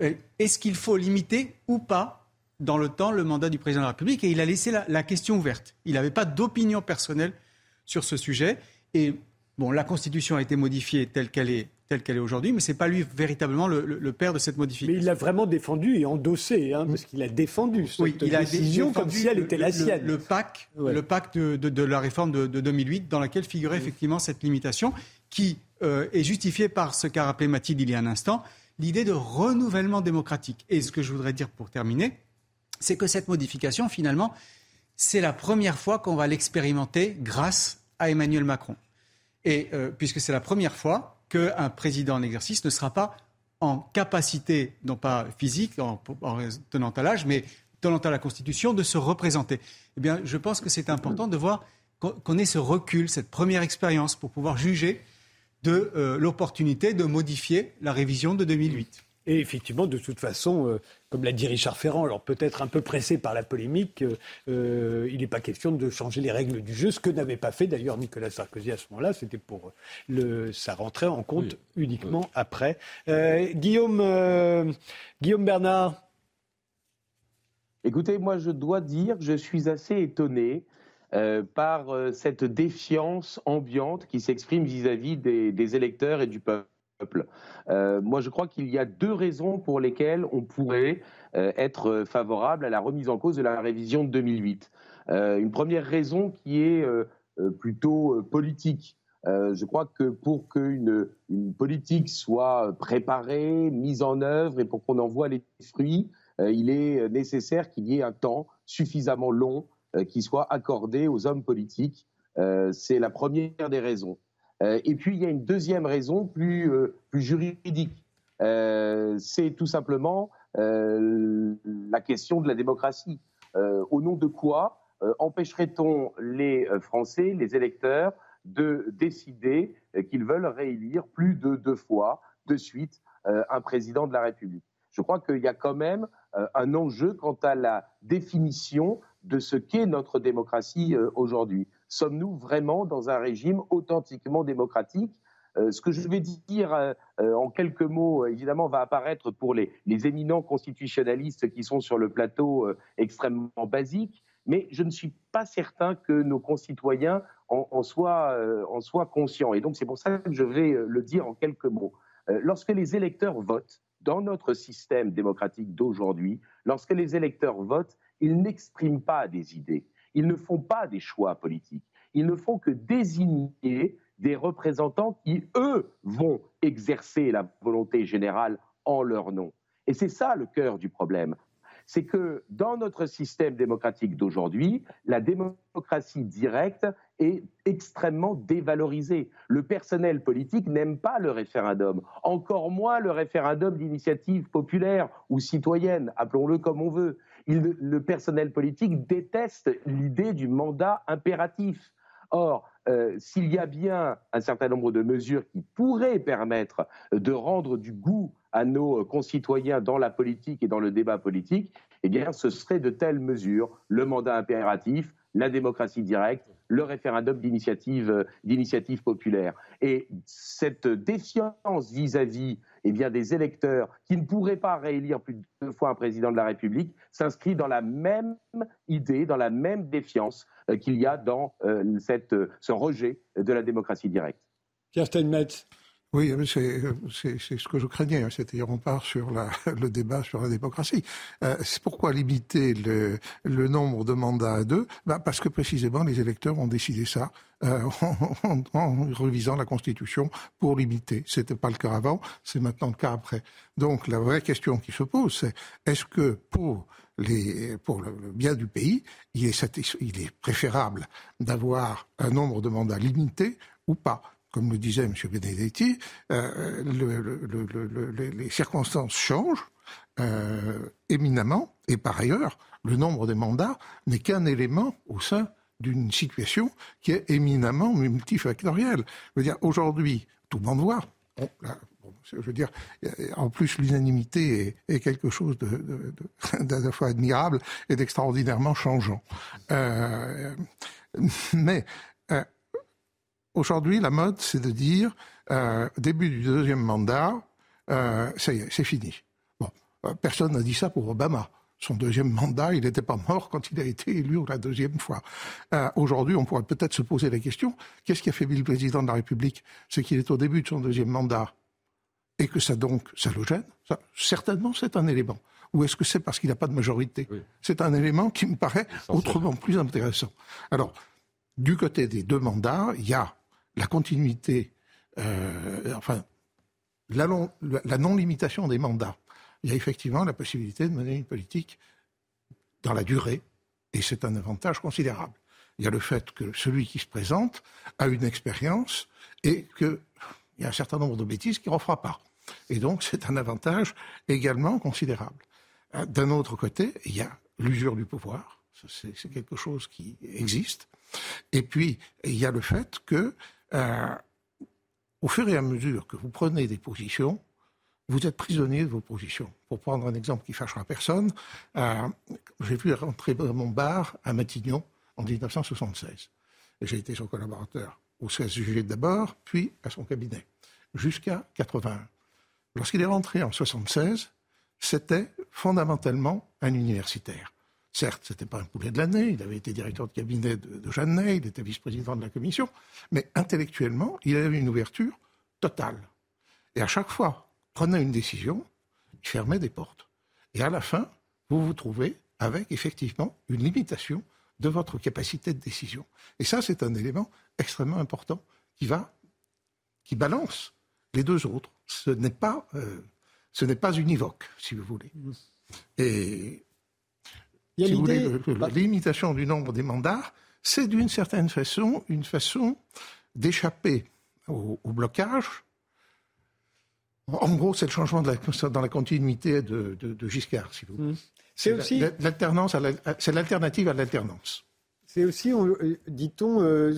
euh, est-ce qu'il faut limiter ou pas dans le temps le mandat du président de la République? Et il a laissé la, question ouverte. Il n'avait pas d'opinion personnelle sur ce sujet. Et la Constitution a été modifiée telle qu'elle est telle qu'elle est aujourd'hui, mais ce n'est pas lui véritablement le, père de cette modification. Mais il l'a vraiment défendu et endossé, hein, parce qu'il a défendu cette oui, il a décision comme si elle était la sienne. Le, PAC, le PAC de, la réforme de, 2008, dans laquelle figurait effectivement cette limitation, qui euh, est justifiée par ce qu'a rappelé Mathilde il y a un instant, l'idée de renouvellement démocratique. Et ce que je voudrais dire pour terminer, c'est que cette modification, finalement, c'est la première fois qu'on va l'expérimenter grâce à Emmanuel Macron. Et euh, puisque c'est la première fois qu'un président en exercice ne sera pas en capacité, non pas physique, en, tenant à l'âge, mais tenant à la Constitution, de se représenter. Eh bien, je pense que c'est important de voir qu'on ait ce recul, cette première expérience pour pouvoir juger de euh, l'opportunité de modifier la révision de 2008. Et effectivement, de toute façon, euh, comme l'a dit Richard Ferrand, alors peut-être un peu pressé par la polémique, euh, il n'est pas question de changer les règles du jeu, ce que n'avait pas fait d'ailleurs Nicolas Sarkozy à ce moment-là, c'était pour le, ça rentrait en compte uniquement après. Guillaume, Guillaume Bernard. Écoutez, moi je dois dire que je suis assez étonné euh, par euh, cette défiance ambiante qui s'exprime vis-à-vis des, électeurs et du peuple. Euh, moi, je crois qu'il y a deux raisons pour lesquelles on pourrait être favorable à la remise en cause de la révision de 2008. une première raison qui est plutôt politique. je crois que pour qu'une une politique soit préparée, mise en œuvre et pour qu'on en voit les fruits, il est nécessaire qu'il y ait un temps suffisamment long euh, qui soit accordé aux hommes politiques. Euh, c'est la première des raisons. Euh, et puis il y a une deuxième raison plus, plus juridique. c'est tout simplement la question de la démocratie. au nom de quoi empêcherait-on les Français, les électeurs, de décider qu'ils veulent réélire plus de deux fois de suite un président de la République? Je crois qu'il y a quand même un enjeu quant à la définition de ce qu'est notre démocratie euh, aujourd'hui. Sommes-nous vraiment dans un régime authentiquement démocratique? Euh, ce que je vais dire euh, en quelques mots, évidemment, va apparaître pour les, éminents constitutionnalistes qui sont sur le plateau extrêmement basique, mais je ne suis pas certain que nos concitoyens en, soient, en soient conscients. Et donc c'est pour ça que je vais le dire en quelques mots. lorsque les électeurs votent dans notre système démocratique d'aujourd'hui, lorsque les électeurs votent, ils n'expriment pas des idées, ils ne font pas des choix politiques, ils ne font que désigner des représentants qui, eux, vont exercer la volonté générale en leur nom. Et c'est ça le cœur du problème. C'est que dans notre système démocratique d'aujourd'hui, la démocratie directe est extrêmement dévalorisée. Le personnel politique n'aime pas le référendum, encore moins le référendum d'initiative populaire ou citoyenne, appelons-le comme on veut le personnel politique déteste l'idée du mandat impératif. Or, euh, s'il y a bien un certain nombre de mesures qui pourraient permettre de rendre du goût à nos concitoyens dans la politique et dans le débat politique, eh bien, ce serait de telles mesures, le mandat impératif, la démocratie directe, le référendum d'initiative, d'initiative populaire. Et cette défiance vis-à-vis eh des électeurs qui ne pourraient pas réélire plus de deux fois un président de la République s'inscrit dans la même idée, dans la même défiance euh, qu'il y a dans euh, euh, ce rejet de la démocratie directe. Pierre Steinmetz. Oui, c'est ce que je craignais. Hein. C'est-à-dire, on part sur la, le débat sur la démocratie. Euh, pourquoi limiter le, nombre de mandats à deux? Bah Parce que précisément, les électeurs ont décidé ça euh, en, révisant la Constitution pour limiter. C'était pas le cas avant, c'est maintenant le cas après. Donc, la vraie question qui se pose, c'est est-ce que pour les, pour le, bien du pays, il est, il est préférable d'avoir un nombre de mandats limité ou pas? Comme le disait M. Benedetti, euh, les circonstances changent euh, éminemment, et par ailleurs, le nombre des mandats n'est qu'un élément au sein d'une situation qui est éminemment multifactorielle. Je veux dire, aujourd'hui, tout le monde voit. je veux dire, en plus, l'unanimité est, quelque chose d'à la fois admirable et d'extraordinairement changeant. Euh, mais Aujourd'hui, la mode, c'est de dire euh, début du deuxième mandat, euh, ça y est, c'est fini. Bon, euh, personne n'a dit ça pour Obama. Son deuxième mandat, il n'était pas mort quand il a été élu la deuxième fois. Euh, aujourd'hui, on pourrait peut-être se poser la question qu'est-ce qui a fait le président de la République? C'est qu'il est au début de son deuxième mandat et que ça donc ça le gêne? Ça, certainement, c'est un élément. Ou est-ce que c'est parce qu'il n'a pas de majorité? C'est un élément qui me paraît autrement plus intéressant. Alors, du côté des deux mandats, il y a la continuité, euh, enfin, la, non-limitation des mandats. Il y a effectivement la possibilité de mener une politique dans la durée, et c'est un avantage considérable. Il y a le fait que celui qui se présente a une expérience et qu'il y a un certain nombre de bêtises qu'il ne refera pas. Et donc, c'est un avantage également considérable. Euh, d'un autre côté, il y a l'usure du pouvoir. C'est quelque chose qui existe. Et puis, il y a le fait que, euh, au fur et à mesure que vous prenez des positions, vous êtes prisonnier de vos positions. Pour prendre un exemple qui fâchera personne, euh, j'ai vu rentrer dans mon bar à Matignon en 1976. J'ai été son collaborateur au CSUG d'abord, puis à son cabinet, jusqu'à 81. Lorsqu'il est rentré en 76, c'était fondamentalement un universitaire. Certes, ce n'était pas un poulet de l'année, il avait été directeur de cabinet de, Jeanne Ney, il était vice-président de la commission, mais intellectuellement, il avait une ouverture totale. Et à chaque fois, prenait une décision, il fermait des portes. Et à la fin, vous vous trouvez avec effectivement une limitation de votre capacité de décision. Et ça, c'est un élément extrêmement important qui va, qui balance les deux autres. Ce n'est pas, euh, ce n'est pas univoque, si vous voulez. Et si vous voulez, la limitation du nombre des mandats, c'est d'une certaine façon une façon d'échapper au, blocage. En gros, c'est le changement de la, dans la continuité de, Giscard, si vous voulez. Mmh. C'est aussi l'alternance, c'est l'alternative à l'alternance. C'est aussi, euh, dit-on, euh,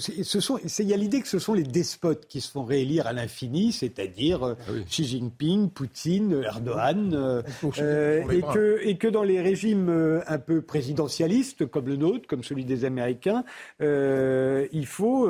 il y a l'idée que ce sont les despotes qui se font réélire à l'infini, c'est-à-dire euh, ah Xi Jinping, Poutine, Erdogan, et, que, et que dans les régimes un peu présidentialistes, comme le nôtre, comme celui des Américains, il faut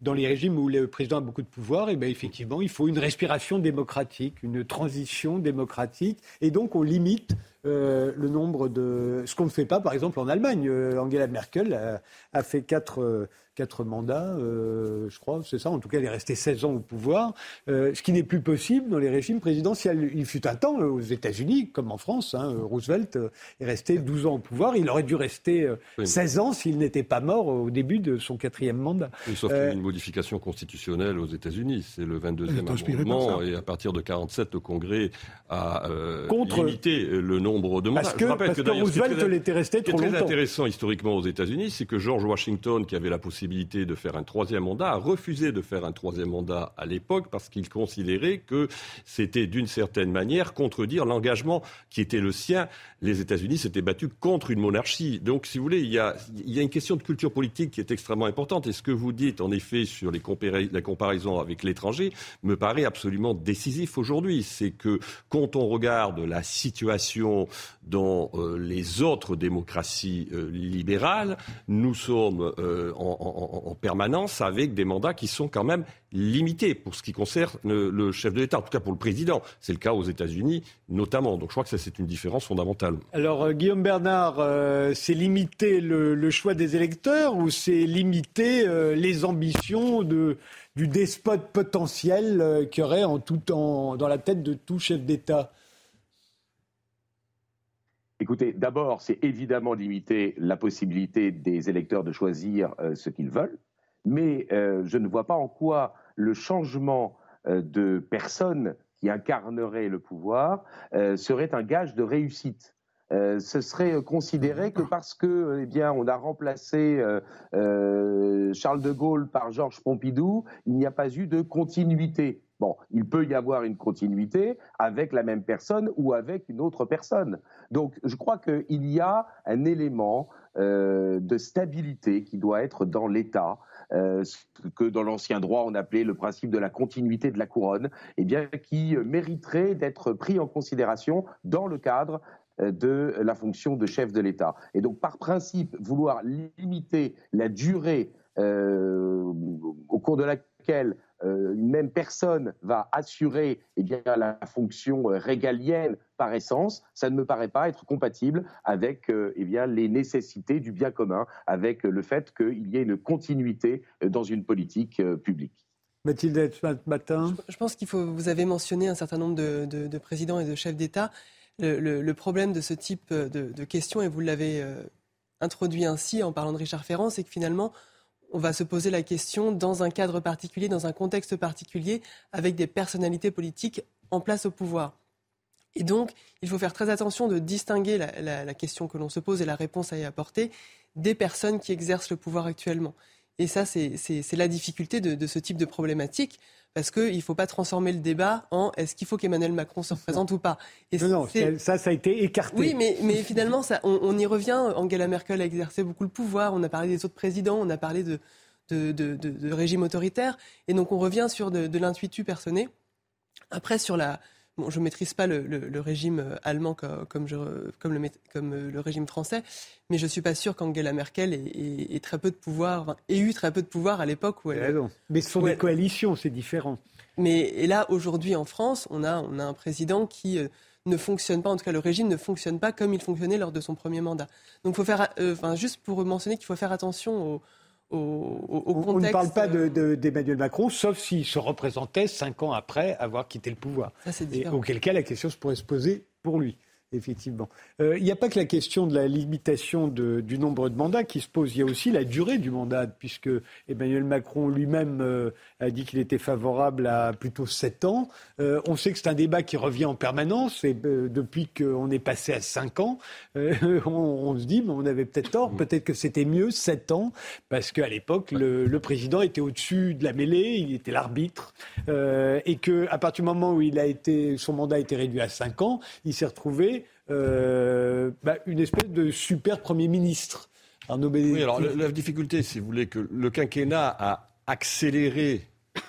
dans les régimes où le président a beaucoup de pouvoir, et eh bien effectivement, il faut une respiration démocratique, une transition démocratique, et donc on limite euh, le nombre de. Ce qu'on ne fait pas, par exemple, en Allemagne. Euh, Angela Merkel a, fait quatre, quatre mandats, euh, je crois, c'est ça. En tout cas, elle est restée 16 ans au pouvoir, euh, ce qui n'est plus possible dans les régimes présidentiels. Il fut un temps euh, aux États-Unis, comme en France, hein, Roosevelt est resté 12 ans au pouvoir. Il aurait dû rester 16 ans s'il n'était pas mort au début de son quatrième mandat. sauf qu'il y a une modification constitutionnelle aux États-Unis, c'est le 22e amendement, et à partir de 47, le Congrès a limité le nombre de mandats. Parce que, parce que, Roosevelt l'était resté trop longtemps. Ce qui est très intéressant historiquement aux États-Unis, c'est que George Washington, qui avait la possibilité de faire un troisième mandat, a refusé de faire un troisième mandat à l'époque parce qu'il considérait que c'était d'une certaine manière contredire l'engagement qui était le sien. Les États-Unis s'étaient battus contre une monarchie. Donc, si vous voulez, il y, a, il y a une question de culture politique qui est extrêmement importante. Et ce que vous dites, en effet, sur les la comparaison avec l'étranger, me paraît absolument décisif aujourd'hui. C'est que quand on regarde la situation dans euh, les autres démocraties euh, libérales, nous sommes euh, en, en, permanence avec des mandats qui sont quand même limités pour ce qui concerne le, chef de l'État, en tout cas pour le président. C'est le cas aux États-Unis notamment. Donc je crois que ça c'est une différence fondamentale. Alors Guillaume Bernard, c'est limiter le, choix des électeurs ou c'est limiter les ambitions du despote potentiel qui aurait en tout temps dans la tête de tout chef d'État? Écoutez, d'abord, c'est évidemment limiter la possibilité des électeurs de choisir euh, ce qu'ils veulent, mais euh, je ne vois pas en quoi le changement euh, de personne qui incarnerait le pouvoir serait un gage de réussite. ce serait considéré que parce que, eh on a remplacé Charles de Gaulle par Georges Pompidou, il n'y a pas eu de continuité. Bon, il peut y avoir une continuité avec la même personne ou avec une autre personne. Donc, je crois qu'il y a un élément euh, de stabilité qui doit être dans l'État. Euh, ce que dans l'ancien droit on appelait le principe de la continuité de la couronne, eh bien qui mériterait d'être pris en considération dans le cadre euh, de la fonction de chef de l'État. Et donc, par principe, vouloir limiter la durée au cours de laquelle une même personne va assurer eh bien, la fonction euh, régalienne par essence, ça ne me paraît pas être compatible avec euh, eh bien, les nécessités du bien commun, avec le fait qu'il y ait une continuité dans une politique publique. Mathilde, ce matin Je pense qu'il faut. Vous avez mentionné un certain nombre de, présidents et de chefs d'État. Le, problème de ce type de, de questions, et vous l'avez introduit ainsi en parlant de Richard Ferrand, c'est que finalement, on va se poser la question dans un cadre particulier, dans un contexte particulier, avec des personnalités politiques en place au pouvoir. Et donc, il faut faire très attention de distinguer la, question que l'on se pose et la réponse à y apporter des personnes qui exercent le pouvoir actuellement. Et ça, c'est la difficulté de, ce type de problématique parce qu'il ne faut pas transformer le débat en est-ce qu'il faut qu'Emmanuel Macron se représente ou pas. non, non ça, ça a été écarté. Oui, mais, mais finalement, ça, on, y revient. Angela Merkel a exercé beaucoup le pouvoir. On a parlé des autres présidents. On a parlé de, de, de, de régime autoritaire. Et donc, on revient sur de, l'intuitu personné. Après, sur la, je ne maîtrise pas le, régime euh, allemand comme, euh, le, régime français, mais je ne suis pas sûr qu'Angela Merkel ait, très peu de pouvoir, ait eu très peu de pouvoir à l'époque où elle. Mais ce sont des coalitions, c'est différent. Mais et là, aujourd'hui en France, on a, un président qui euh, ne fonctionne pas, en tout cas le régime ne fonctionne pas comme il fonctionnait lors de son premier mandat. Donc, faut faire, juste pour mentionner qu'il faut faire attention aux on, ne parle pas d'Emmanuel Macron, sauf s'il se représentait cinq ans après avoir quitté le pouvoir. auquel cas la question se pourrait se poser pour lui effectivement. Euh, il n'y a pas que la question de la limitation du nombre de mandats qui se pose, il y a aussi la durée du mandat, puisque Emmanuel Macron lui-même euh, a dit qu'il était favorable à plutôt sept ans. Euh, on sait que c'est un débat qui revient en permanence, et depuis qu'on est passé à cinq ans, on, se dit, mais on avait peut-être tort, peut-être que c'était mieux sept ans, parce qu'à l'époque, le, président était au-dessus de la mêlée, il était l'arbitre, et qu'à partir du moment où son mandat a été réduit à cinq ans, il s'est retrouvé euh, bah, une espèce de super Premier ministre. oui, alors la, difficulté, si vous voulez, que le quinquennat a accéléré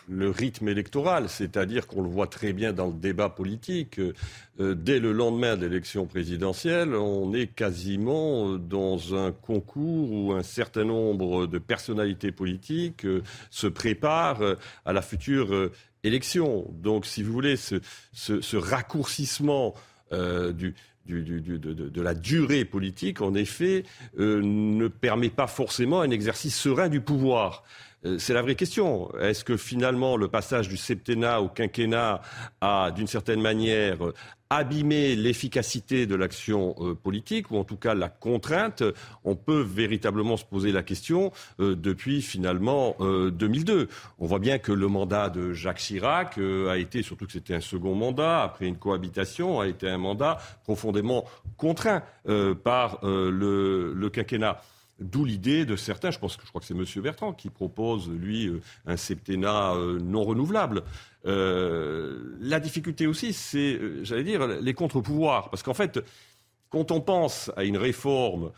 le rythme électoral, c'est-à-dire qu'on le voit très bien dans le débat politique. Euh, dès le lendemain de l'élection présidentielle, on est quasiment dans un concours où un certain nombre de personnalités politiques euh, se préparent à la future élection. Donc, si vous voulez, ce, ce raccourcissement euh, du, de, la durée politique, en effet, euh, ne permet pas forcément un exercice serein du pouvoir. Euh, c'est la vraie question. Est-ce que finalement le passage du septennat au quinquennat a, d'une certaine manière, abîmé l'efficacité de l'action euh, politique, ou en tout cas la contrainte? On peut véritablement se poser la question euh, depuis finalement 2002. On voit bien que le mandat de Jacques Chirac a été, surtout que c'était un second mandat, après une cohabitation, a été un mandat profondément contraint par le quinquennat. D'où l'idée de certains, je pense que je crois que c'est M. Bertrand qui propose, lui, euh, un septennat euh, non renouvelable. Euh, la difficulté aussi, c'est, j'allais dire, les contre-pouvoirs. Parce qu'en fait, quand on pense à une réforme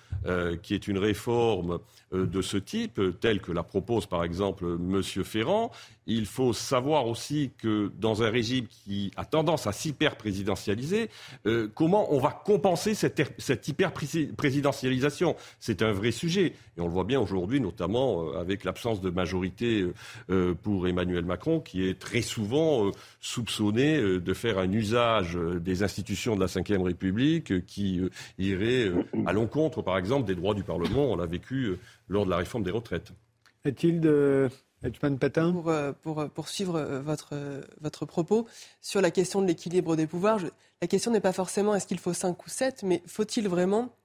qui est une réforme de ce type, telle que la propose par exemple M. Ferrand, il faut savoir aussi que dans un régime qui a tendance à s'hyper-présidentialiser, euh, comment on va compenser cette, cette hyper-présidentialisation? C'est un vrai sujet. Et on le voit bien aujourd'hui, notamment euh, avec l'absence de majorité euh, pour Emmanuel Macron, qui est très souvent soupçonné de faire un usage des institutions de la Ve République qui irait à l'encontre, par exemple, des droits du Parlement. On l'a vécu lors de la réforme des retraites. Mathilde pour, euh, pour euh, poursuivre euh, votre, votre propos, sur la question de l'équilibre des pouvoirs, la question n'est pas forcément est-ce qu'il faut 5 ou 7, mais faut-il vraiment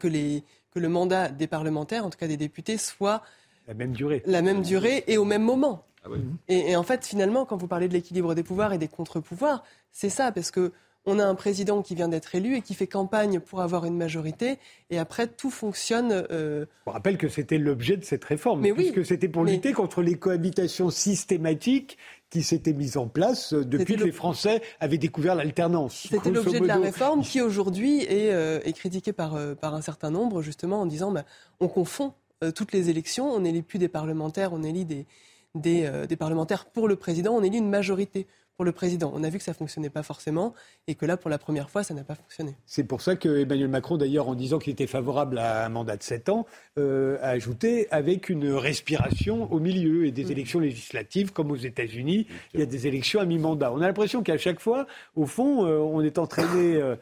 que, les, que le mandat des parlementaires, en tout cas des députés, soit la même durée, la même durée et au même moment ah et, et, en fait, finalement, quand vous parlez de l'équilibre des pouvoirs et des contre-pouvoirs, c'est ça, parce que on a un président qui vient d'être élu et qui fait campagne pour avoir une majorité, et après tout fonctionne. Euh... On rappelle que c'était l'objet de cette réforme, mais puisque c'était pour lutter contre les cohabitations systématiques qui s'étaient mises en place euh, depuis que les Français avaient découvert l'alternance. C'était l'objet de la réforme qui aujourd'hui est, euh, est critiquée par, euh, par un certain nombre, justement, en disant bah, on confond toutes les élections, on n'élit plus des parlementaires, on élit des, des, des parlementaires pour le président, on élit une majorité pour le président. On a vu que ça ne fonctionnait pas forcément et que là, pour la première fois, ça n'a pas fonctionné. C'est pour ça que Emmanuel Macron, d'ailleurs, en disant qu'il était favorable à un mandat de 7 ans, euh, a ajouté avec une respiration au milieu et des mm. élections législatives, comme aux États-Unis, il y a des élections à mi-mandat. On a l'impression qu'à chaque fois, au fond, euh, on est entraîné. Euh,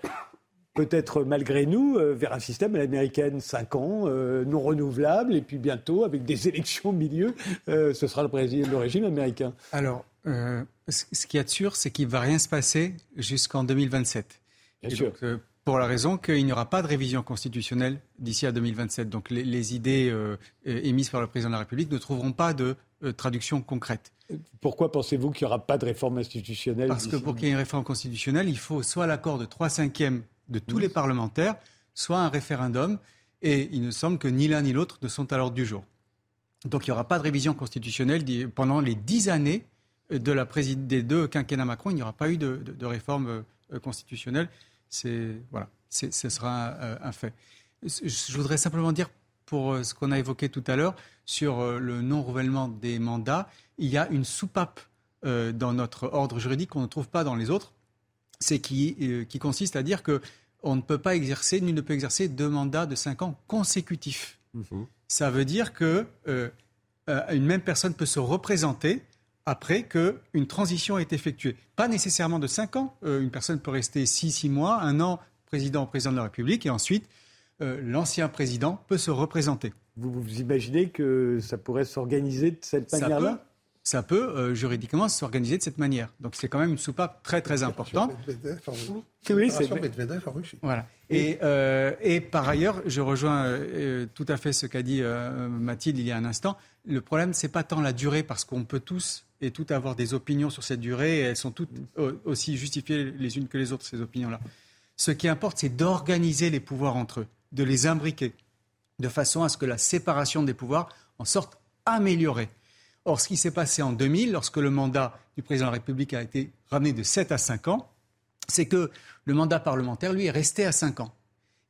peut-être malgré nous, vers un système à l'américaine, 5 ans, non renouvelable, et puis bientôt, avec des élections au milieu, ce sera le, le régime américain. Alors, ce qu'il y a de sûr, c'est qu'il ne va rien se passer jusqu'en 2027. Bien sûr. Euh, pour la raison qu'il n'y aura pas de révision constitutionnelle d'ici à 2027. Donc les, idées euh, émises par le président de la République ne trouveront pas de euh, traduction concrète. Pourquoi pensez-vous qu'il n'y aura pas de réforme institutionnelle Parce que pour qu'il y ait une réforme constitutionnelle, il faut soit l'accord de 3 cinquièmes de tous les parlementaires, soit un référendum. Et il me semble que ni l'un ni l'autre ne sont à l'ordre du jour. Donc il n'y aura pas de révision constitutionnelle pendant les dix années de la des deux quinquennats Macron. Il n'y aura pas eu de, réforme euh, constitutionnelle. C'est voilà, ce sera un, fait. Je voudrais simplement dire pour euh, ce qu'on a évoqué tout à l'heure sur euh, le non-renouvellement des mandats, il y a une soupape dans notre ordre juridique qu'on ne trouve pas dans les autres. C'est qui, qui consiste à dire que on ne peut pas exercer, nul ne peut exercer deux mandats de cinq ans consécutifs. Mhm. Ça veut dire que euh, euh, une même personne peut se représenter après qu'une transition est effectuée. Pas nécessairement de cinq ans. Euh, une personne peut rester six, six mois, un an président, président de la République, et ensuite l'ancien président peut se représenter. Vous, vous imaginez que ça pourrait s'organiser de cette manière-là? Ça peut euh, juridiquement s'organiser de cette manière. Donc c'est quand même une soupape très très importante. Oui, c'est Voilà. Et, euh, et, par ailleurs, je rejoins euh, tout à fait ce qu'a dit Mathilde il y a un instant. Le problème, c'est pas tant la durée, parce qu'on peut tous et toutes avoir des opinions sur cette durée, et elles sont toutes aussi justifiées les unes que les autres, ces opinions-là. Ce qui importe, c'est d'organiser les pouvoirs entre eux, de les imbriquer, de façon à ce que la séparation des pouvoirs en sorte améliorée. Or, ce qui s'est passé en 2000, lorsque le mandat du président de la République a été ramené de 7 à 5 ans, c'est que le mandat parlementaire, lui, est resté à 5 ans.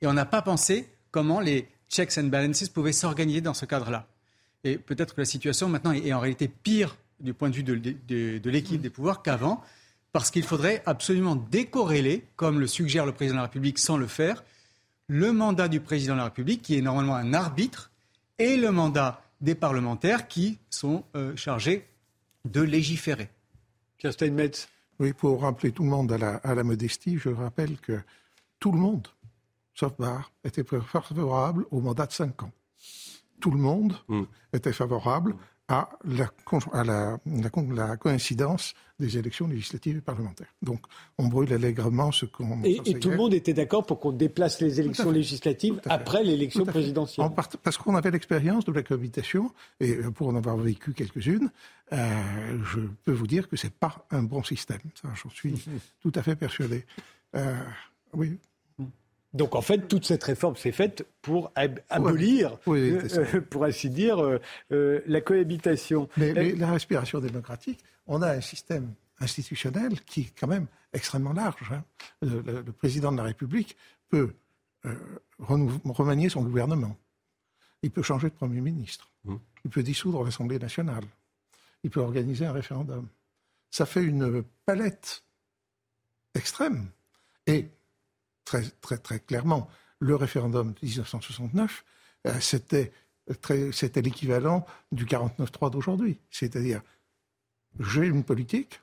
Et on n'a pas pensé comment les checks and balances pouvaient s'organiser dans ce cadre-là. Et peut-être que la situation maintenant est en réalité pire du point de vue de, l'équilibre des pouvoirs qu'avant, parce qu'il faudrait absolument décorréler, comme le suggère le président de la République sans le faire, le mandat du président de la République, qui est normalement un arbitre, et le mandat des parlementaires qui sont euh, chargés de légiférer. Kerstin Metz. Oui, pour rappeler tout le monde à la, modestie, je rappelle que tout le monde, sauf Barr, était favorable au mandat de 5 ans. Tout le monde mm. était favorable à la, coïncidence des élections législatives et parlementaires. Donc, on brûle allègrement ce qu'on. Et, et, tout le monde était d'accord pour qu'on déplace les élections législatives après l'élection présidentielle. parce qu'on avait l'expérience de la cohabitation, et euh, pour en avoir vécu quelques-unes, euh, je peux vous dire que ce n'est pas un bon système. j'en suis tout à fait persuadé. Euh, oui, donc en fait, toute cette réforme s'est faite pour abolir, euh, euh, pour ainsi dire, euh, la cohabitation. Mais, la respiration démocratique, on a un système institutionnel qui est quand même extrêmement large. Hein. Le, président de la République peut remanier son gouvernement. Il peut changer de Premier ministre. Mmh. Il peut dissoudre l'Assemblée nationale. Il peut organiser un référendum. Ça fait une palette extrême. Et très, très, très clairement, le référendum de 1969, euh, c'était, c'était l'équivalent du 49-3 d'aujourd'hui. C'est-à-dire, j'ai une politique,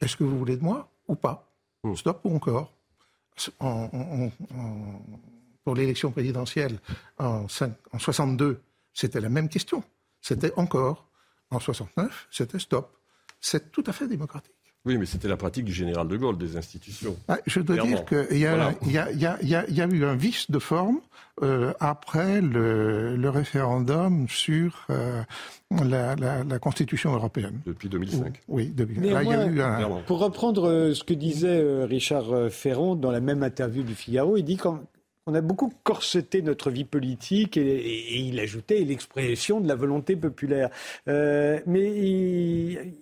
est-ce que vous voulez de moi ou pas? Hmm. Stop ou encore? Pour l'élection présidentielle en, en 62, c'était la même question. C'était encore. En 69, c'était stop. C'est tout à fait démocratique. Oui, mais c'était la pratique du général de Gaulle, des institutions. Ah, je dois dire qu'il y, a eu un vice de forme euh, après le, référendum sur euh, la, Constitution européenne. Depuis 2005. oui, depuis. Pour reprendre euh, ce que disait Richard Ferrand dans la même interview du Figaro, il dit quand, on a beaucoup corseté notre vie politique et, il ajoutait l'expression de la volonté populaire. Euh, mais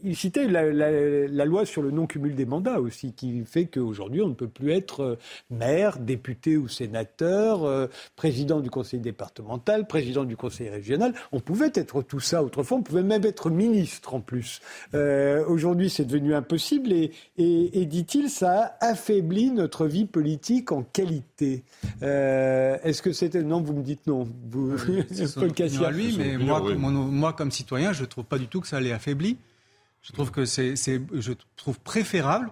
il, citait la, loi sur le non-cumul des mandats aussi, qui fait qu'aujourd'hui on ne peut plus être euh, maire, député ou sénateur, euh, président du conseil départemental, président du conseil régional. On pouvait être tout ça autrefois, on pouvait même être ministre en plus. aujourd'hui c'est devenu impossible et, dit-il, ça a affaibli notre vie politique en qualité. Est-ce que c'était non Vous me dites non. Vous, à lui, mais moi, moi, comme citoyen, je ne trouve pas du tout que ça l'ait affaibli. Je trouve que c'est, je trouve préférable,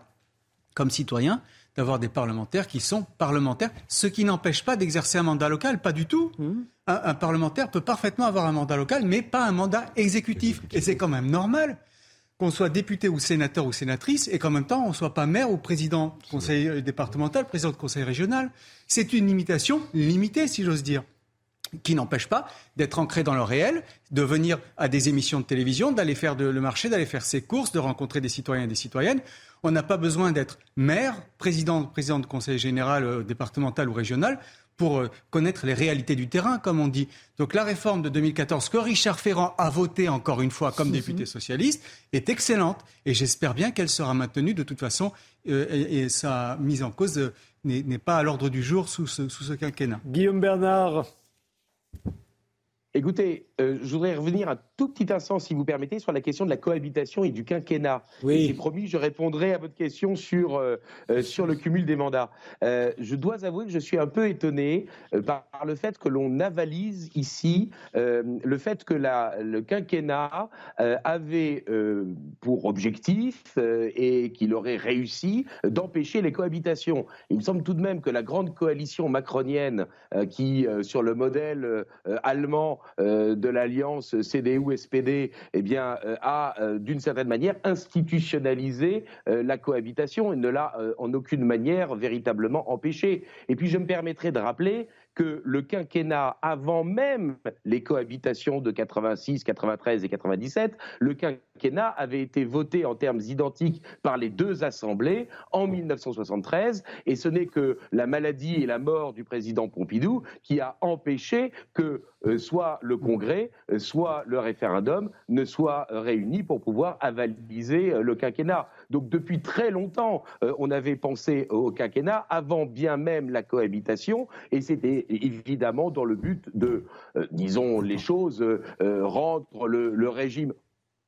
comme citoyen, d'avoir des parlementaires qui sont parlementaires, ce qui n'empêche pas d'exercer un mandat local, pas du tout. Mmh. Un, parlementaire peut parfaitement avoir un mandat local, mais pas un mandat exécutif. Et c'est quand même normal qu'on soit député ou sénateur ou sénatrice et qu'en même temps on ne soit pas maire ou président conseil départemental, président de conseil régional. C'est une limitation limitée, si j'ose dire qui n'empêche pas d'être ancré dans le réel, de venir à des émissions de télévision, d'aller faire le marché, d'aller faire ses courses, de rencontrer des citoyens et des citoyennes. On n'a pas besoin d'être maire, président, président de conseil général euh, départemental ou régional pour euh, connaître les réalités du terrain, comme on dit. Donc la réforme de 2014 que Richard Ferrand a votée encore une fois comme député socialiste est excellente et j'espère bien qu'elle sera maintenue de toute façon euh, et, sa mise en cause euh, n'est pas à l'ordre du jour sous ce, sous ce quinquennat. Guillaume Bernard. Écoutez, euh, je voudrais revenir un tout petit instant, si vous permettez, sur la question de la cohabitation et du quinquennat. Oui. J'ai promis, je répondrai à votre question sur, euh, euh, sur le cumul des mandats. je dois avouer que je suis un peu étonné par, le fait que l'on avalise ici le fait que la, le quinquennat avait pour objectif et qu'il aurait réussi d'empêcher les cohabitations. Il me semble tout de même que la grande coalition macronienne qui, sur le modèle allemand, euh, de l'alliance CDU-SPD eh bien, euh, a euh, d'une certaine manière institutionnalisé la cohabitation et ne l'a en aucune manière véritablement empêchée. Et puis je me permettrai de rappeler que le quinquennat, avant même les cohabitations de 86, 93 et 97, le quinquennat avait été voté en termes identiques par les deux assemblées en 1973, et ce n'est que la maladie et la mort du président Pompidou qui a empêché que euh, soit le Congrès, euh, soit le référendum ne soient réunis pour pouvoir avaliser euh, le quinquennat. Donc depuis très longtemps, on avait pensé au quinquennat avant bien même la cohabitation, et c'était évidemment dans le but de, disons les choses, rendre le régime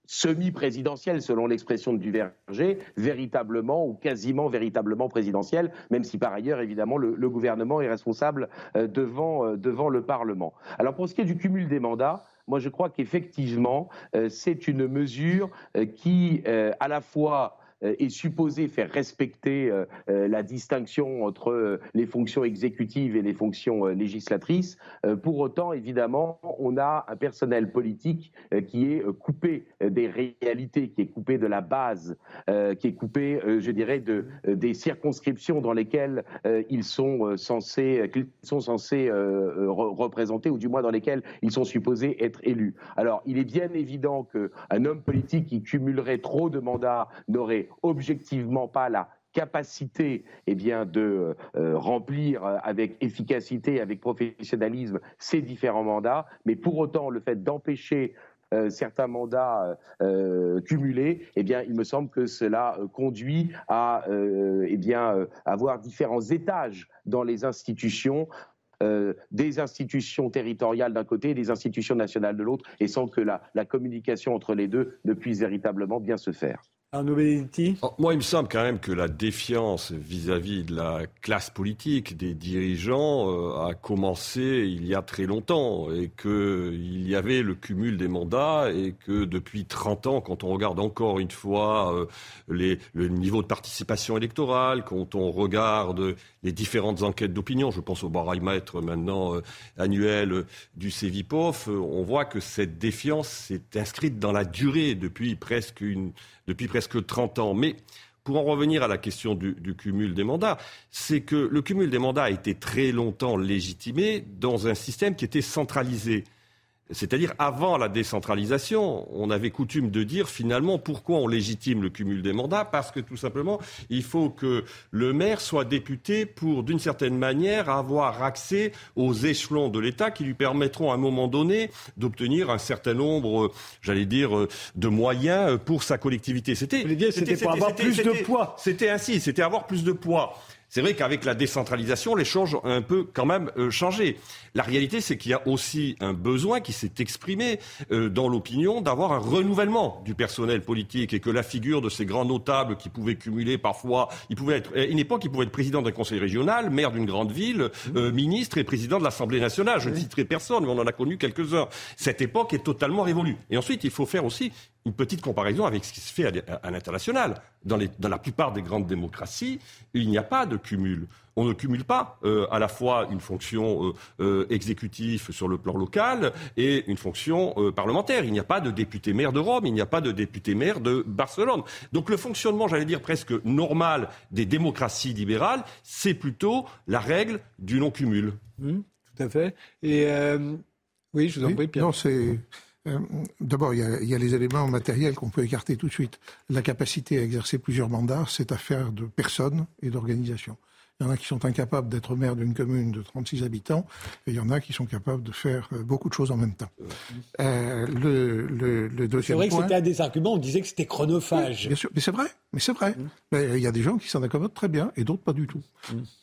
semi-présidentielle, selon l'expression de Duverger, véritablement ou quasiment véritablement présidentielle, même si par ailleurs, évidemment, le, gouvernement est responsable euh, devant, euh, le Parlement. Alors pour ce qui est du cumul des mandats, moi je crois qu'effectivement, euh, c'est une mesure qui, à la fois, euh, est supposé faire respecter euh, euh, la distinction entre les fonctions exécutives et les fonctions législatrices. Pour autant, évidemment, on a un personnel politique qui est coupé des réalités, qui est coupé de la base, qui est coupé, je dirais, de, des circonscriptions dans lesquelles ils sont censés, sont censés représenter, ou du moins dans lesquelles ils sont supposés être élus. Alors, il est bien évident qu'un homme politique qui cumulerait trop de mandats n'aurait objectivement pas la capacité eh de euh, remplir euh, avec efficacité, avec professionnalisme ces différents mandats, mais pour autant le fait d'empêcher euh, certains mandats cumulés, eh bien, il me semble que cela conduit à eh avoir différents étages dans les institutions des institutions territoriales d'un côté et des institutions nationales de l'autre, et sans que la communication entre les deux ne puisse véritablement bien se faire. Oh, moi, il me semble quand même que la défiance vis-à-vis de la classe politique, des dirigeants, euh, a commencé il y a très longtemps et qu'il y avait le cumul des mandats et que depuis 30 ans, quand on regarde encore une fois euh, les, le niveau de participation électorale, quand on regarde les différentes enquêtes d'opinion, je pense au baromètre maintenant euh, annuel du CEVIPOF, on voit que cette défiance s'est inscrite dans la durée depuis presque une depuis presque 30 ans. Mais pour en revenir à la question du cumul des mandats, c'est que le cumul des mandats a été très longtemps légitimé dans un système qui était centralisé. C'est-à-dire, avant la décentralisation, on avait coutume de dire finalement pourquoi on légitime le cumul des mandats? Parce que tout simplement, il faut que le maire soit député pour, d'une certaine manière, avoir accès aux échelons de l'État qui lui permettront à un moment donné d'obtenir un certain nombre, j'allais dire, de moyens pour sa collectivité. C'était pour avoir plus de poids? C'était ainsi, c'était avoir plus de poids. C'est vrai qu'avec la décentralisation, les choses ont un peu quand même euh, changé. La réalité, c'est qu'il y a aussi un besoin qui s'est exprimé euh, dans l'opinion d'avoir un renouvellement du personnel politique et que la figure de ces grands notables qui pouvaient cumuler parfois, il pouvait être, à une époque, il pouvait être président d'un conseil régional, maire d'une grande ville, euh, ministre et président de l'Assemblée nationale. Je ne citerai personne, mais on en a connu quelques-uns. Cette époque est totalement révolue. Et ensuite, il faut faire aussi une petite comparaison avec ce qui se fait à, l'international. Dans, la plupart des grandes démocraties, il n'y a pas de cumul. On ne cumule pas euh, à la fois une fonction euh, euh, exécutive sur le plan local et une fonction parlementaire. Il n'y a pas de député maire de Rome, il n'y a pas de député maire de Barcelone. Donc le fonctionnement, j'allais dire presque normal des démocraties libérales, c'est plutôt la règle du non-cumul. Mmh, tout à fait. Et oui, je vous en prie, Pierre. Non, c'est euh, d'abord, il, y, a, les éléments matériels qu'on peut écarter tout de suite. La capacité à exercer plusieurs mandats, c'est affaire de personnes et d'organisation. Il y en a qui sont incapables d'être maire d'une commune de 36 habitants, et il y en a qui sont capables de faire euh, beaucoup de choses en même temps. Euh, le, le, le deuxième C'est vrai que c'était un des arguments, on disait que c'était chronophage. bien sûr, mais c'est vrai, mais c'est vrai. Mm. il y a des gens qui s'en accommodent très bien, et d'autres pas du tout.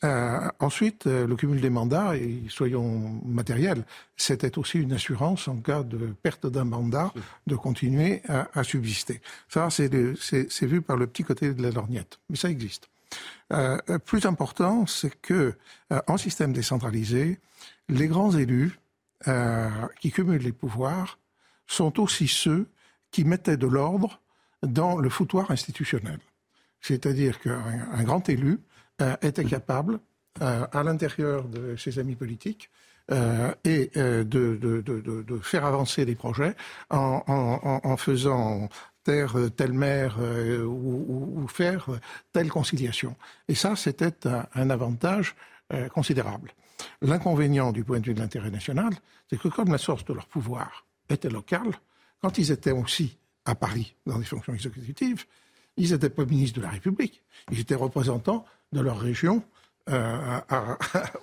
Euh, ensuite, euh, le cumul des mandats, et soyons matériels, c'était aussi une assurance en cas de perte d'un mandat de continuer à, à subsister. Ça, c'est vu par le petit côté de la lorgnette, mais ça existe. Euh, plus important, c'est que euh, en système décentralisé, les grands élus euh, qui cumulent les pouvoirs sont aussi ceux qui mettaient de l'ordre dans le foutoir institutionnel. C'est-à-dire qu'un grand élu était capable, à l'intérieur de ses amis politiques, et de, faire avancer les projets en faisant euh, telle mère euh, ou, faire telle conciliation. Et ça, c'était un, avantage euh, considérable. L'inconvénient du point de vue de l'intérêt national, c'est que comme la source de leur pouvoir était locale, quand ils étaient aussi à Paris dans des fonctions exécutives, ils n'étaient pas ministres de la République, ils étaient représentants de leur région